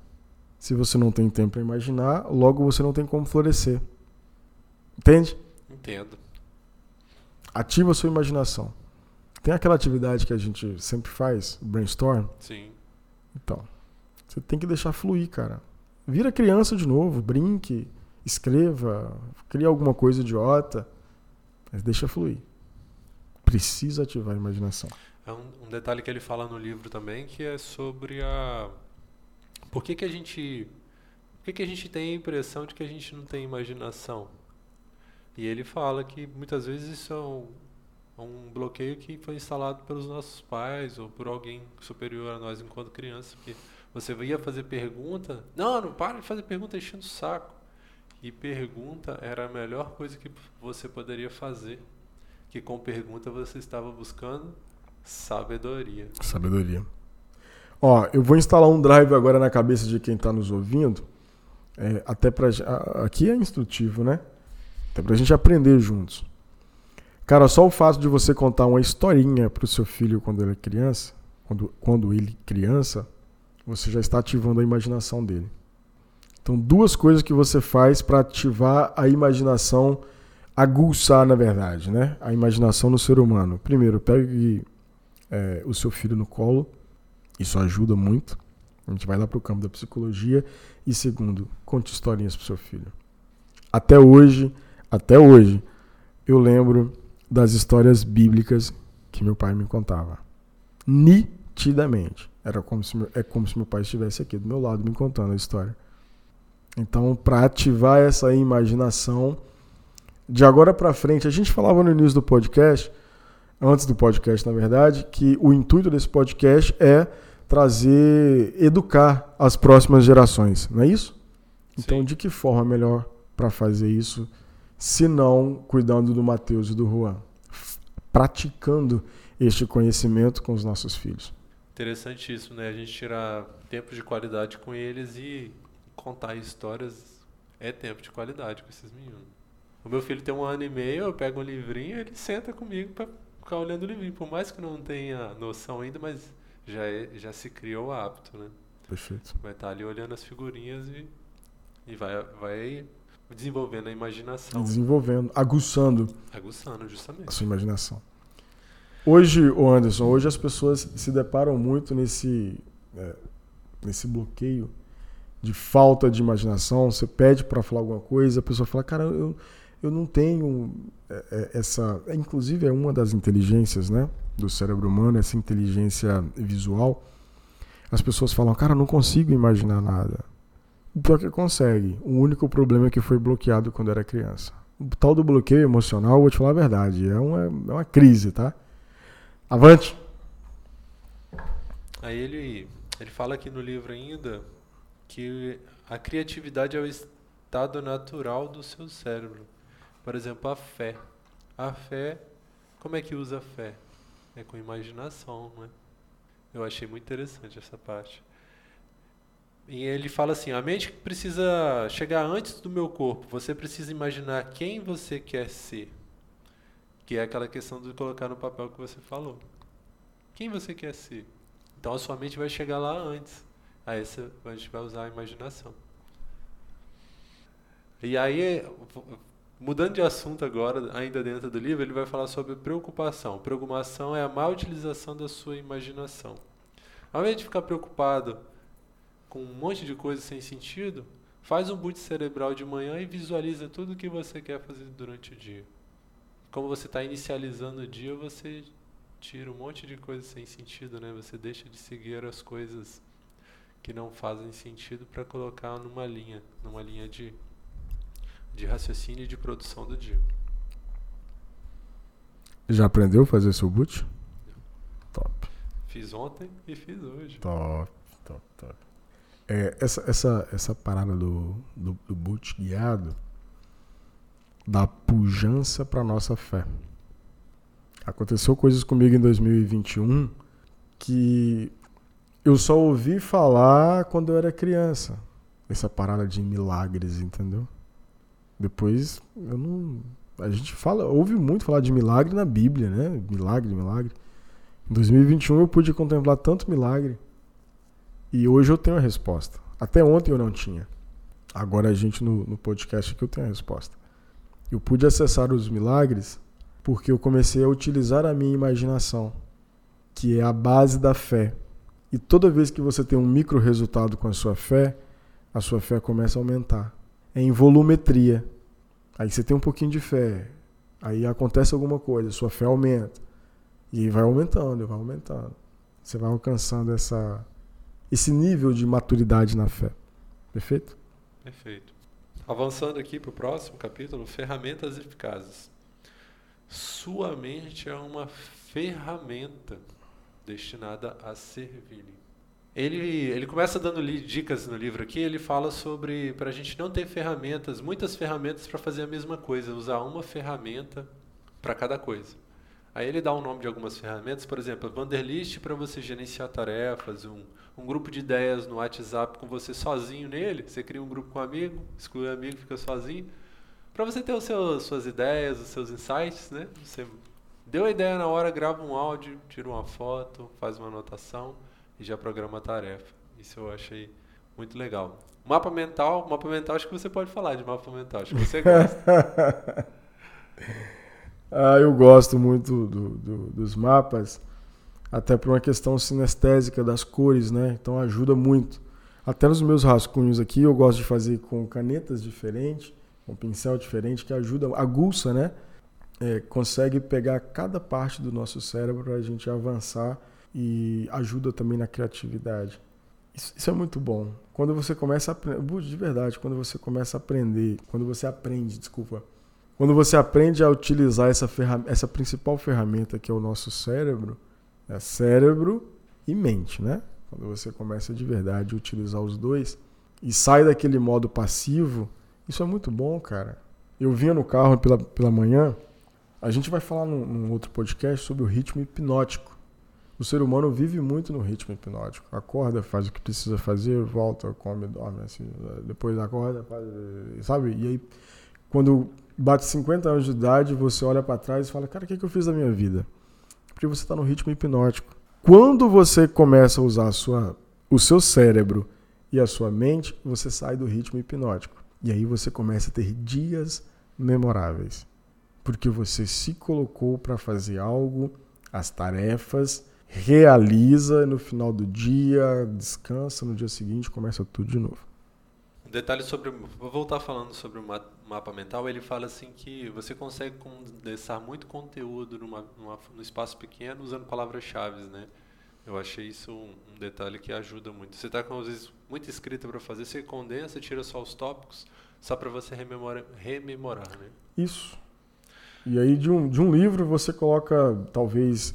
Se você não tem tempo para imaginar, logo você não tem como florescer. Entende? Entendo. Ativa a sua imaginação. Tem aquela atividade que a gente sempre faz, brainstorm? Sim. Então, você tem que deixar fluir, cara. Vira criança de novo, brinque, escreva, crie alguma coisa idiota, mas deixa fluir. Precisa ativar a imaginação. É um, um, detalhe que ele fala no livro também que é sobre a por que, que a gente por que, que a gente tem a impressão de que a gente não tem imaginação e ele fala que muitas vezes isso é um, um bloqueio que foi instalado pelos nossos pais ou por alguém superior a nós enquanto criança porque você ia fazer pergunta não não para de fazer pergunta enchendo o saco e pergunta era a melhor coisa que você poderia fazer. Que com pergunta você estava buscando sabedoria. Sabedoria. Ó, eu vou instalar um drive agora na cabeça de quem está nos ouvindo. É, até para aqui é instrutivo, né? Até para a gente aprender juntos. Cara, só o fato de você contar uma historinha para o seu filho quando ele é criança, quando, quando ele criança, você já está ativando a imaginação dele. Então, duas coisas que você faz para ativar a imaginação, aguçar, na verdade, né? A imaginação no ser humano. Primeiro, pegue é, o seu filho no colo, isso ajuda muito. A gente vai lá para o campo da psicologia. E segundo, conte historinhas para o seu filho. Até hoje, até hoje, eu lembro das histórias bíblicas que meu pai me contava. Nitidamente. Era como se, é como se meu pai estivesse aqui do meu lado me contando a história. Então, para ativar essa imaginação, de agora para frente, a gente falava no início do podcast, antes do podcast, na verdade, que o intuito desse podcast é trazer, educar as próximas gerações, não é isso? Então, Sim. de que forma melhor para fazer isso, se não cuidando do Mateus e do Juan? Praticando este conhecimento com os nossos filhos. Interessante isso, né? A gente tirar tempo de qualidade com eles e contar histórias é tempo de qualidade com esses meninos. O meu filho tem um ano e meio, eu pego um livrinho, ele senta comigo para ficar olhando o livrinho. Por mais que não tenha noção ainda, mas já, é, já se criou o hábito, né? Perfeito. Vai estar ali olhando as figurinhas e, e vai, vai desenvolvendo a imaginação. Desenvolvendo, aguçando. Aguçando, justamente. A sua imaginação. Hoje, o Anderson, hoje as pessoas se deparam muito nesse, é, nesse bloqueio de falta de imaginação. Você pede para falar alguma coisa, a pessoa fala, cara, eu, eu não tenho é, é, essa. Inclusive, é uma das inteligências né, do cérebro humano, essa inteligência visual. As pessoas falam, cara, eu não consigo imaginar nada. Pior que consegue. O único problema é que foi bloqueado quando era criança. O tal do bloqueio emocional, vou te falar a verdade, é uma, é uma crise, tá? Avante! Aí ele, ele fala aqui no livro ainda que a criatividade é o estado natural do seu cérebro. Por exemplo, a fé. A fé, como é que usa a fé? É com imaginação, né? Eu achei muito interessante essa parte. E ele fala assim: a mente precisa chegar antes do meu corpo. Você precisa imaginar quem você quer ser. Que é aquela questão de colocar no papel que você falou. Quem você quer ser? Então a sua mente vai chegar lá antes. Aí você, a gente vai usar a imaginação. E aí, mudando de assunto agora, ainda dentro do livro, ele vai falar sobre preocupação. Preocupação é a má utilização da sua imaginação. Ao invés de ficar preocupado com um monte de coisa sem sentido, faz um boot cerebral de manhã e visualiza tudo o que você quer fazer durante o dia. Como você está inicializando o dia, você tira um monte de coisa sem sentido, né? Você deixa de seguir as coisas que não fazem sentido para colocar numa linha, numa linha de, de raciocínio e de produção do dia. Já aprendeu a fazer seu boot? Top. Fiz ontem e fiz hoje. Top, top, top. É, essa, essa, essa parada do, do, do boot guiado dá pujança para nossa fé. Aconteceu coisas comigo em 2021 que eu só ouvi falar quando eu era criança. Essa parada de milagres, entendeu? Depois eu não. A gente fala, ouve muito falar de milagre na Bíblia, né? Milagre, milagre. Em 2021 eu pude contemplar tanto milagre e hoje eu tenho a resposta. Até ontem eu não tinha. Agora a gente no, no podcast aqui eu tenho a resposta. Eu pude acessar os milagres porque eu comecei a utilizar a minha imaginação, que é a base da fé. E toda vez que você tem um micro resultado com a sua fé, a sua fé começa a aumentar. É em volumetria. Aí você tem um pouquinho de fé, aí acontece alguma coisa, sua fé aumenta. E vai aumentando, vai aumentando. Você vai alcançando essa esse nível de maturidade na fé. Perfeito? Perfeito. Avançando aqui para o próximo capítulo, ferramentas eficazes. Sua mente é uma ferramenta destinada a servir. Ele, ele começa dando dicas no livro aqui, ele fala sobre para a gente não ter ferramentas, muitas ferramentas para fazer a mesma coisa, usar uma ferramenta para cada coisa. Aí ele dá o um nome de algumas ferramentas, por exemplo, Wanderlist para você gerenciar tarefas, um, um grupo de ideias no WhatsApp com você sozinho nele. Você cria um grupo com um amigo, exclui o amigo, fica sozinho. Para você ter os seus, suas ideias, os seus insights, né? Você deu a ideia na hora, grava um áudio, tira uma foto, faz uma anotação e já programa a tarefa. Isso eu achei muito legal. Mapa mental, mapa mental, acho que você pode falar de mapa mental, acho que você gosta. (laughs) Ah, eu gosto muito do, do, dos mapas, até por uma questão sinestésica das cores, né? Então ajuda muito. Até nos meus rascunhos aqui eu gosto de fazer com canetas diferentes, com pincel diferente, que ajuda, aguça, né? É, consegue pegar cada parte do nosso cérebro para a gente avançar e ajuda também na criatividade. Isso, isso, é muito bom. Quando você começa a aprender, de verdade, quando você começa a aprender, quando você aprende, desculpa, quando você aprende a utilizar essa, essa principal ferramenta que é o nosso cérebro, é cérebro e mente, né? Quando você começa de verdade a utilizar os dois e sai daquele modo passivo, isso é muito bom, cara. Eu vinha no carro pela, pela manhã, a gente vai falar num, num outro podcast sobre o ritmo hipnótico. O ser humano vive muito no ritmo hipnótico. Acorda, faz o que precisa fazer, volta, come, dorme, assim, depois acorda, faz, sabe? E aí, quando bate 50 anos de idade, você olha para trás e fala, cara, o que, é que eu fiz da minha vida? Porque você está no ritmo hipnótico. Quando você começa a usar a sua, o seu cérebro e a sua mente, você sai do ritmo hipnótico. E aí você começa a ter dias memoráveis. Porque você se colocou para fazer algo, as tarefas, realiza no final do dia, descansa no dia seguinte, começa tudo de novo. Detalhe sobre, vou voltar falando sobre o mapa mental, ele fala assim que você consegue condensar muito conteúdo numa, numa, num espaço pequeno usando palavras-chave, né? Eu achei isso um, um, detalhe que ajuda muito. Você está com às vezes muita escrita para fazer, você condensa, tira só os tópicos, só para você rememorar, rememorar, né? Isso. E aí de um, de um livro você coloca talvez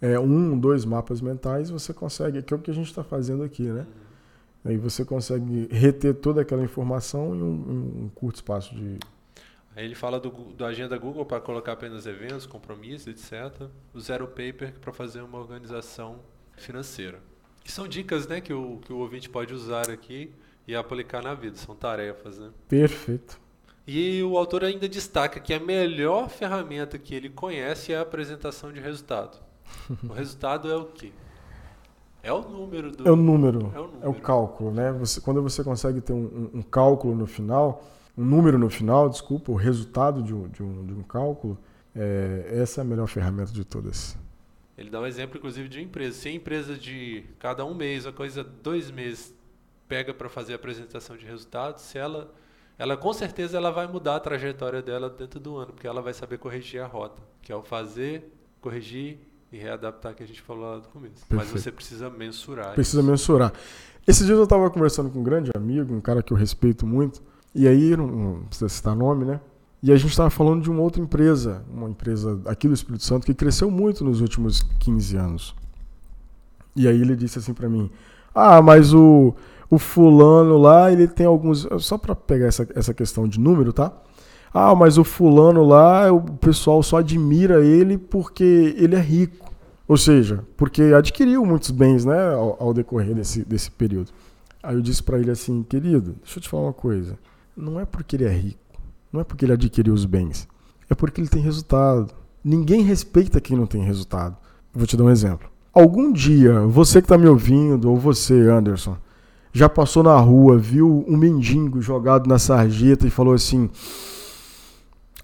é, um, dois mapas mentais, você consegue, que é o que a gente está fazendo aqui, né? Uhum. Aí você consegue reter toda aquela informação em um, um curto espaço de. Aí ele fala do, do agenda Google para colocar apenas eventos, compromissos, etc. O Zero Paper para fazer uma organização financeira. Que são dicas né, que, o, que o ouvinte pode usar aqui e aplicar na vida, são tarefas. Né? Perfeito. E o autor ainda destaca que a melhor ferramenta que ele conhece é a apresentação de resultado. (laughs) o resultado é o quê? É o número do. É o número. É o, número. É o cálculo, né? Você, quando você consegue ter um, um, um, cálculo no final, um número no final, desculpa, o resultado de um, de um, de um cálculo, é, essa é a melhor ferramenta de todas. Ele dá um exemplo, inclusive, de empresa. Se a empresa de cada um mês, a coisa dois meses, pega para fazer a apresentação de resultados, se ela, ela com certeza ela vai mudar a trajetória dela dentro do ano, porque ela vai saber corrigir a rota, que é o fazer, corrigir e readaptar que a gente falou lá no começo. Perfeito. Mas você precisa mensurar. Precisa isso. mensurar. Esses dias eu estava conversando com um grande amigo, um cara que eu respeito muito, e aí, não precisa citar nome, né? E a gente estava falando de uma outra empresa, uma empresa aqui do Espírito Santo que cresceu muito nos últimos 15 anos. E aí ele disse assim para mim: Ah, mas o, o fulano lá, ele tem alguns. Só para pegar essa, essa questão de número, tá? Ah, mas o fulano lá, o pessoal só admira ele porque ele é rico. Ou seja, porque adquiriu muitos bens né, ao, ao decorrer desse, desse período. Aí eu disse para ele assim: Querido, deixa eu te falar uma coisa. Não é porque ele é rico não é porque ele adquiriu os bens, é porque ele tem resultado. Ninguém respeita quem não tem resultado. Vou te dar um exemplo. Algum dia, você que está me ouvindo, ou você, Anderson, já passou na rua, viu um mendigo jogado na sarjeta e falou assim: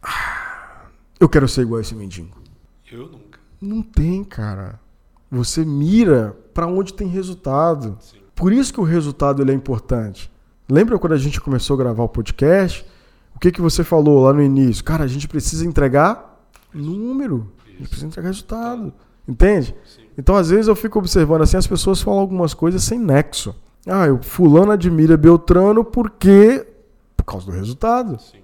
ah, Eu quero ser igual a esse mendigo. Eu nunca. Não tem, cara. Você mira para onde tem resultado. Sim. Por isso que o resultado ele é importante. Lembra quando a gente começou a gravar o podcast? O que, que você falou lá no início? Cara, a gente precisa entregar número. A gente precisa entregar resultado. Entende? Sim. Então, às vezes, eu fico observando assim, as pessoas falam algumas coisas sem nexo. Ah, o fulano admira Beltrano porque. Por causa do resultado. Sim.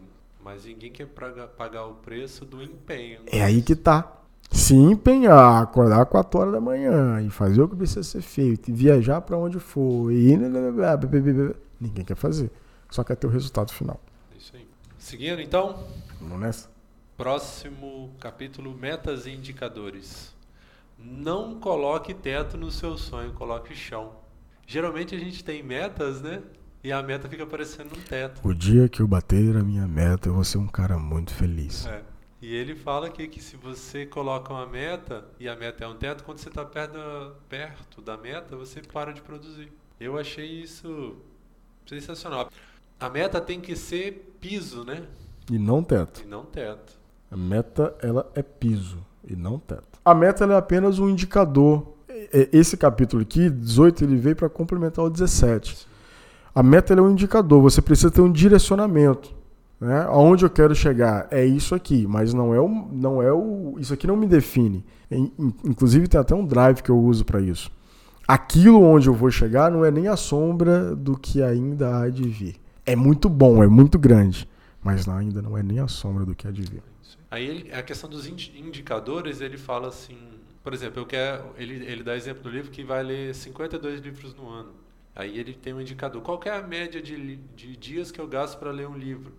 Mas ninguém quer pagar o preço do empenho. É aí que tá. Se empenhar, acordar 4 horas da manhã e fazer o que precisa ser feito, e viajar para onde for, e ninguém quer fazer. Só quer ter o resultado final. Seguindo então. Vamos nessa. Próximo capítulo: metas e indicadores. Não coloque teto no seu sonho, coloque chão. Geralmente a gente tem metas, né? E a meta fica parecendo um teto. O dia que eu bater a minha meta, eu vou ser um cara muito feliz. É. E ele fala aqui que se você coloca uma meta e a meta é um teto, quando você está perto, perto da meta, você para de produzir. Eu achei isso sensacional. A meta tem que ser piso, né? E não teto. E não teto. A meta, ela é piso e não teto. A meta é apenas um indicador. Esse capítulo aqui, 18, ele veio para complementar o 17. A meta é um indicador, você precisa ter um direcionamento. Né? Aonde eu quero chegar é isso aqui, mas não é o, não é o, isso aqui não me define. Inclusive tem até um drive que eu uso para isso. Aquilo onde eu vou chegar não é nem a sombra do que ainda há de vir é muito bom, é muito grande, mas ainda não é nem a sombra do que é de vir. Aí ele, a questão dos indicadores, ele fala assim, por exemplo, eu quero, ele, ele dá exemplo do livro que vai ler 52 livros no ano. Aí ele tem um indicador. Qual é a média de, de dias que eu gasto para ler um livro?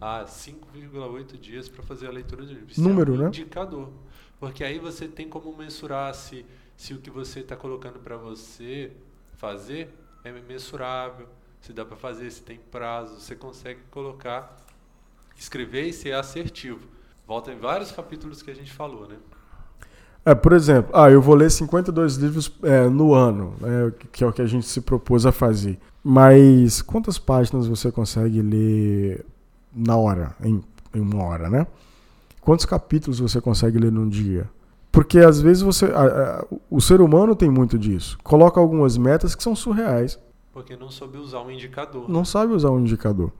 Ah, 5,8 dias para fazer a leitura de livro. Isso Número, é um né? indicador. Porque aí você tem como mensurar se se o que você está colocando para você fazer é mensurável, se dá para fazer, se tem prazo, você consegue colocar, escrever e ser assertivo. Volta em vários capítulos que a gente falou, né? É, por exemplo, ah, eu vou ler 52 livros é, no ano, né, que é o que a gente se propôs a fazer. Mas quantas páginas você consegue ler na hora, em, em uma hora, né? Quantos capítulos você consegue ler num dia? Porque às vezes você. A, a, o ser humano tem muito disso. Coloca algumas metas que são surreais. Porque não soube usar um indicador. Não sabe usar um indicador.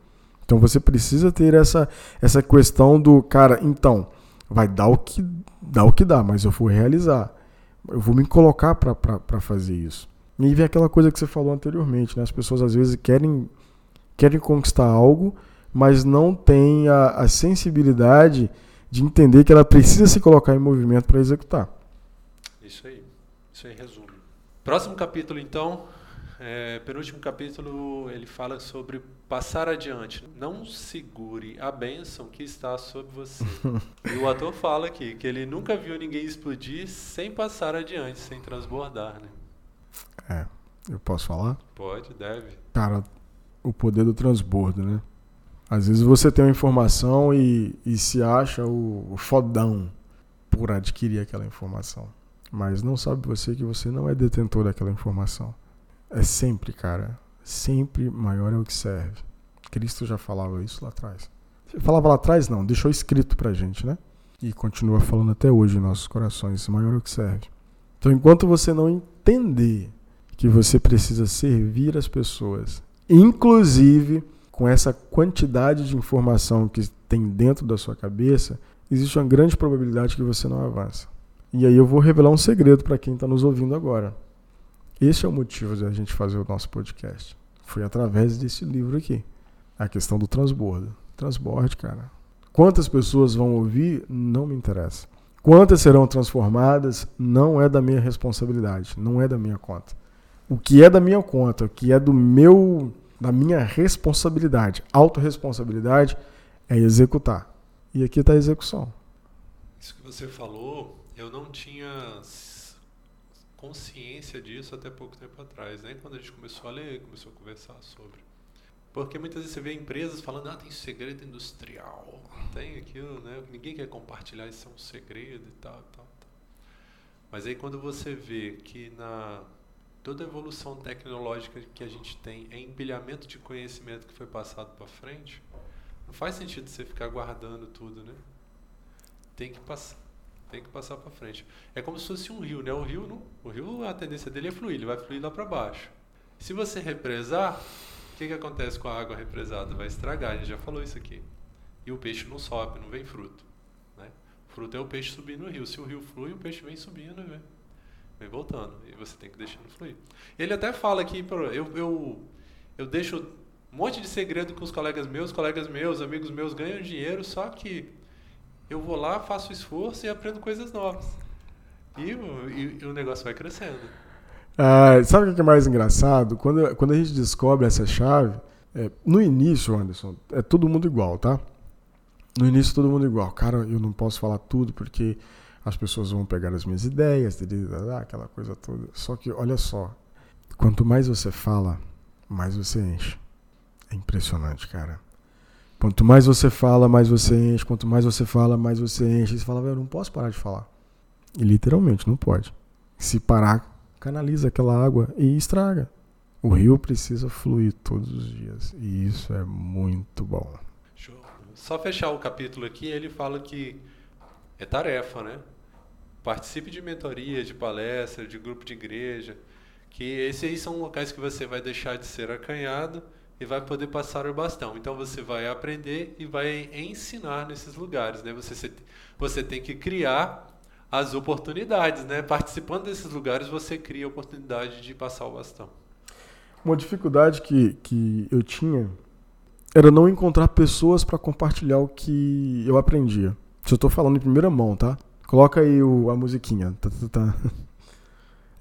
Então você precisa ter essa, essa questão do, cara, então, vai dar o que dá o que dá, mas eu vou realizar. Eu vou me colocar para fazer isso. E aí vem aquela coisa que você falou anteriormente, né? As pessoas às vezes querem, querem conquistar algo, mas não têm a, a sensibilidade de entender que ela precisa se colocar em movimento para executar. Isso aí. Isso aí resume. Próximo capítulo, então, é, penúltimo capítulo, ele fala sobre passar adiante. Não segure a bênção que está sobre você. (laughs) e o ator fala aqui que ele nunca viu ninguém explodir sem passar adiante, sem transbordar, né? É. Eu posso falar? Pode, deve. Cara, o poder do transbordo, né? Às vezes você tem uma informação e, e se acha o, o fodão por adquirir aquela informação. Mas não sabe você que você não é detentor daquela informação. É sempre, cara, sempre maior é o que serve. Cristo já falava isso lá atrás. Falava lá atrás, não, deixou escrito pra gente, né? E continua falando até hoje em nossos corações: maior é o que serve. Então, enquanto você não entender que você precisa servir as pessoas, inclusive com essa quantidade de informação que tem dentro da sua cabeça, existe uma grande probabilidade que você não avança. E aí eu vou revelar um segredo para quem está nos ouvindo agora. Esse é o motivo de a gente fazer o nosso podcast. Foi através desse livro aqui. A questão do transbordo. Transborde, cara. Quantas pessoas vão ouvir, não me interessa. Quantas serão transformadas, não é da minha responsabilidade, não é da minha conta. O que é da minha conta, o que é do meu, da minha responsabilidade, autorresponsabilidade, é executar. E aqui está a execução. Isso que você falou, eu não tinha consciência disso até pouco tempo atrás, né? quando a gente começou a ler, começou a conversar sobre. Porque muitas vezes você vê empresas falando, ah, tem segredo industrial, tem aquilo, né? Ninguém quer compartilhar, isso é um segredo e tal, tal, tal. Mas aí quando você vê que na toda a evolução tecnológica que a gente tem é empilhamento de conhecimento que foi passado para frente, não faz sentido você ficar guardando tudo, né? Tem que passar tem que passar para frente. É como se fosse um rio, né? O rio, não, o rio a tendência dele é fluir, ele vai fluir lá para baixo. Se você represar, o que, que acontece com a água represada? Vai estragar, a gente já falou isso aqui. E o peixe não sobe, não vem fruto. Né? Fruto é o peixe subindo no rio. Se o rio flui, o peixe vem subindo e vem, vem voltando. E você tem que deixar fluir. Ele até fala aqui, eu, eu, eu deixo um monte de segredo com os colegas meus, colegas meus, amigos meus ganham dinheiro, só que eu vou lá, faço esforço e aprendo coisas novas. E, e, e o negócio vai crescendo. Ah, sabe o que é mais engraçado? Quando, quando a gente descobre essa chave, é, no início, Anderson, é todo mundo igual, tá? No início, todo mundo igual. Cara, eu não posso falar tudo porque as pessoas vão pegar as minhas ideias, aquela coisa toda. Só que, olha só, quanto mais você fala, mais você enche. É impressionante, cara. Quanto mais você fala, mais você enche. Quanto mais você fala, mais você enche. Você fala, eu não posso parar de falar. E literalmente, não pode. Se parar, canaliza aquela água e estraga. O rio precisa fluir todos os dias. E isso é muito bom. Só fechar o capítulo aqui, ele fala que é tarefa, né? Participe de mentoria, de palestra, de grupo de igreja. Que esses aí são locais que você vai deixar de ser acanhado e vai poder passar o bastão. Então você vai aprender e vai ensinar nesses lugares, né? Você, você tem que criar as oportunidades, né? Participando desses lugares você cria a oportunidade de passar o bastão. Uma dificuldade que, que eu tinha era não encontrar pessoas para compartilhar o que eu aprendia. Se eu estou falando em primeira mão, tá? Coloca aí o, a musiquinha. Tá, tá, tá. (laughs)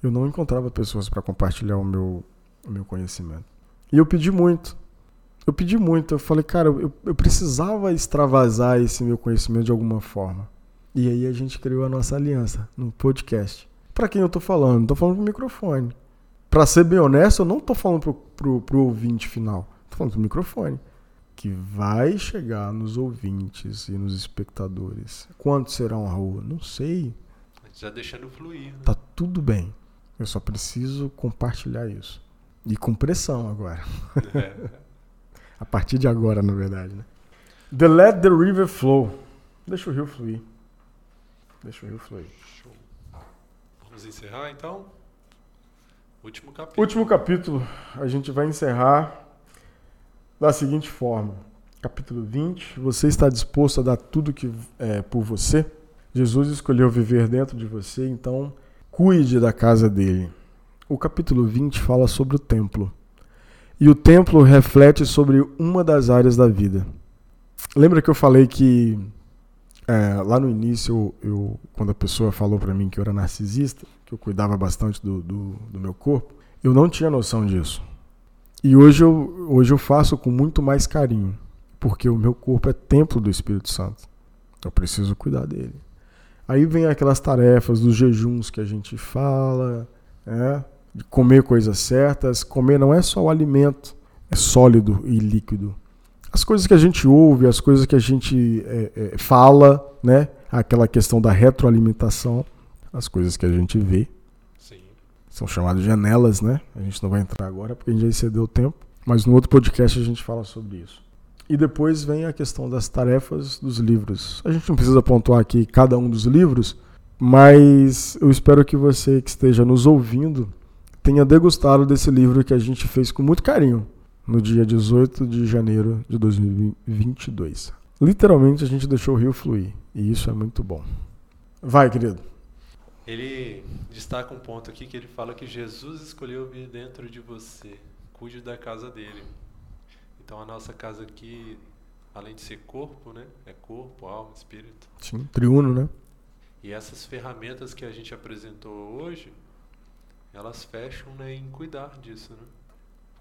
Eu não encontrava pessoas para compartilhar o meu, o meu conhecimento. E eu pedi muito. Eu pedi muito. Eu falei, cara, eu, eu precisava extravasar esse meu conhecimento de alguma forma. E aí a gente criou a nossa aliança no podcast. para quem eu tô falando? Tô falando pro microfone. Para ser bem honesto, eu não tô falando pro, pro, pro ouvinte final. Tô falando pro microfone. Que vai chegar nos ouvintes e nos espectadores. Quanto será uma rua? Não sei. Já deixando fluir. Né? Tá tudo bem. Eu só preciso compartilhar isso. E com pressão agora. É. (laughs) A partir de agora, na verdade, né? The Let the River Flow. Deixa o rio fluir. Deixa o rio fluir. Show. Vamos encerrar então? Último capítulo. Último capítulo. A gente vai encerrar da seguinte forma. Capítulo 20. Você está disposto a dar tudo que é por você? Jesus escolheu viver dentro de você, então cuide da casa dele. O capítulo 20 fala sobre o templo. E o templo reflete sobre uma das áreas da vida. Lembra que eu falei que é, lá no início, eu, eu quando a pessoa falou para mim que eu era narcisista, que eu cuidava bastante do, do, do, meu corpo, eu não tinha noção disso. E hoje eu, hoje eu faço com muito mais carinho, porque o meu corpo é templo do Espírito Santo. Eu preciso cuidar dele. Aí vem aquelas tarefas dos jejuns que a gente fala, né? De comer coisas certas. Comer não é só o alimento, é sólido e líquido. As coisas que a gente ouve, as coisas que a gente é, é, fala, né? Aquela questão da retroalimentação, as coisas que a gente vê. Sim. São chamadas janelas, né? A gente não vai entrar agora porque a gente já excedeu o tempo. Mas no outro podcast a gente fala sobre isso. E depois vem a questão das tarefas dos livros. A gente não precisa pontuar aqui cada um dos livros, mas eu espero que você que esteja nos ouvindo tenha degustado desse livro que a gente fez com muito carinho no dia 18 de janeiro de 2022. Literalmente a gente deixou o rio fluir e isso é muito bom. Vai, querido. Ele destaca um ponto aqui que ele fala que Jesus escolheu vir dentro de você. Cuide da casa dele. Então a nossa casa aqui, além de ser corpo, né? É corpo, alma, espírito. Sim, triuno, né? E essas ferramentas que a gente apresentou hoje, elas fecham né, em cuidar disso, né?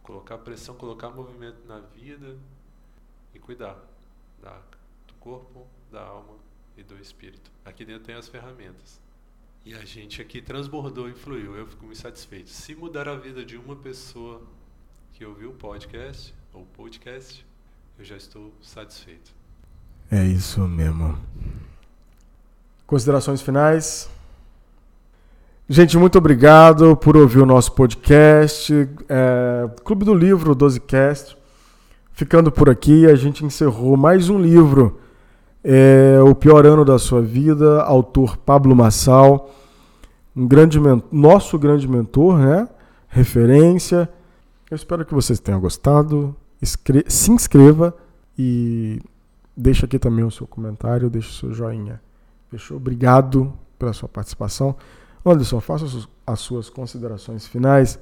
Colocar pressão, colocar movimento na vida e cuidar da, do corpo, da alma e do espírito. Aqui dentro tem as ferramentas. E a gente aqui transbordou e fluiu. Eu fico muito satisfeito. Se mudar a vida de uma pessoa que ouviu o podcast ou podcast, eu já estou satisfeito. É isso mesmo. Considerações finais? Gente, muito obrigado por ouvir o nosso podcast. É, Clube do Livro 12Cast. Ficando por aqui, a gente encerrou mais um livro. É, o Pior Ano da Sua Vida, autor Pablo Massal. Um grande nosso grande mentor, né? Referência. Eu espero que vocês tenham gostado. se inscreva e deixa aqui também o seu comentário, deixa o seu joinha. Fechou? Obrigado pela sua participação. Anderson, faça as suas considerações finais.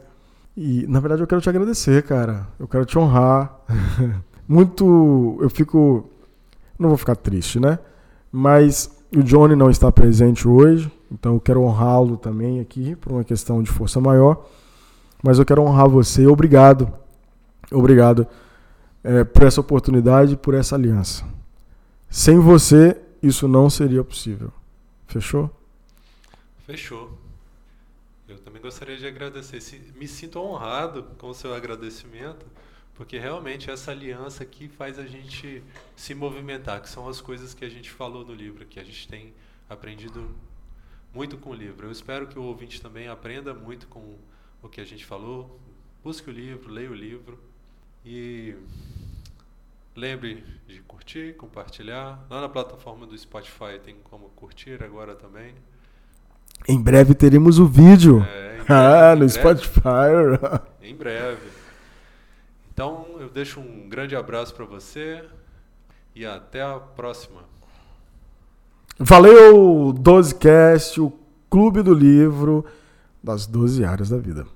E, na verdade, eu quero te agradecer, cara. Eu quero te honrar. (laughs) Muito. Eu fico. Não vou ficar triste, né? Mas o Johnny não está presente hoje, então eu quero honrá-lo também aqui, por uma questão de força maior. Mas eu quero honrar você. Obrigado. Obrigado é, por essa oportunidade, por essa aliança. Sem você, isso não seria possível. Fechou? Fechou. Eu também gostaria de agradecer. Me sinto honrado com o seu agradecimento, porque realmente essa aliança aqui faz a gente se movimentar, que são as coisas que a gente falou no livro, que a gente tem aprendido muito com o livro. Eu espero que o ouvinte também aprenda muito com o que a gente falou. Busque o livro, leia o livro e lembre de curtir, compartilhar. Lá na plataforma do Spotify tem como curtir agora também. Em breve teremos o vídeo. É, ah, no Spotify. Em breve. Então, eu deixo um grande abraço para você e até a próxima. Valeu, 12cast, o clube do livro das 12 áreas da vida.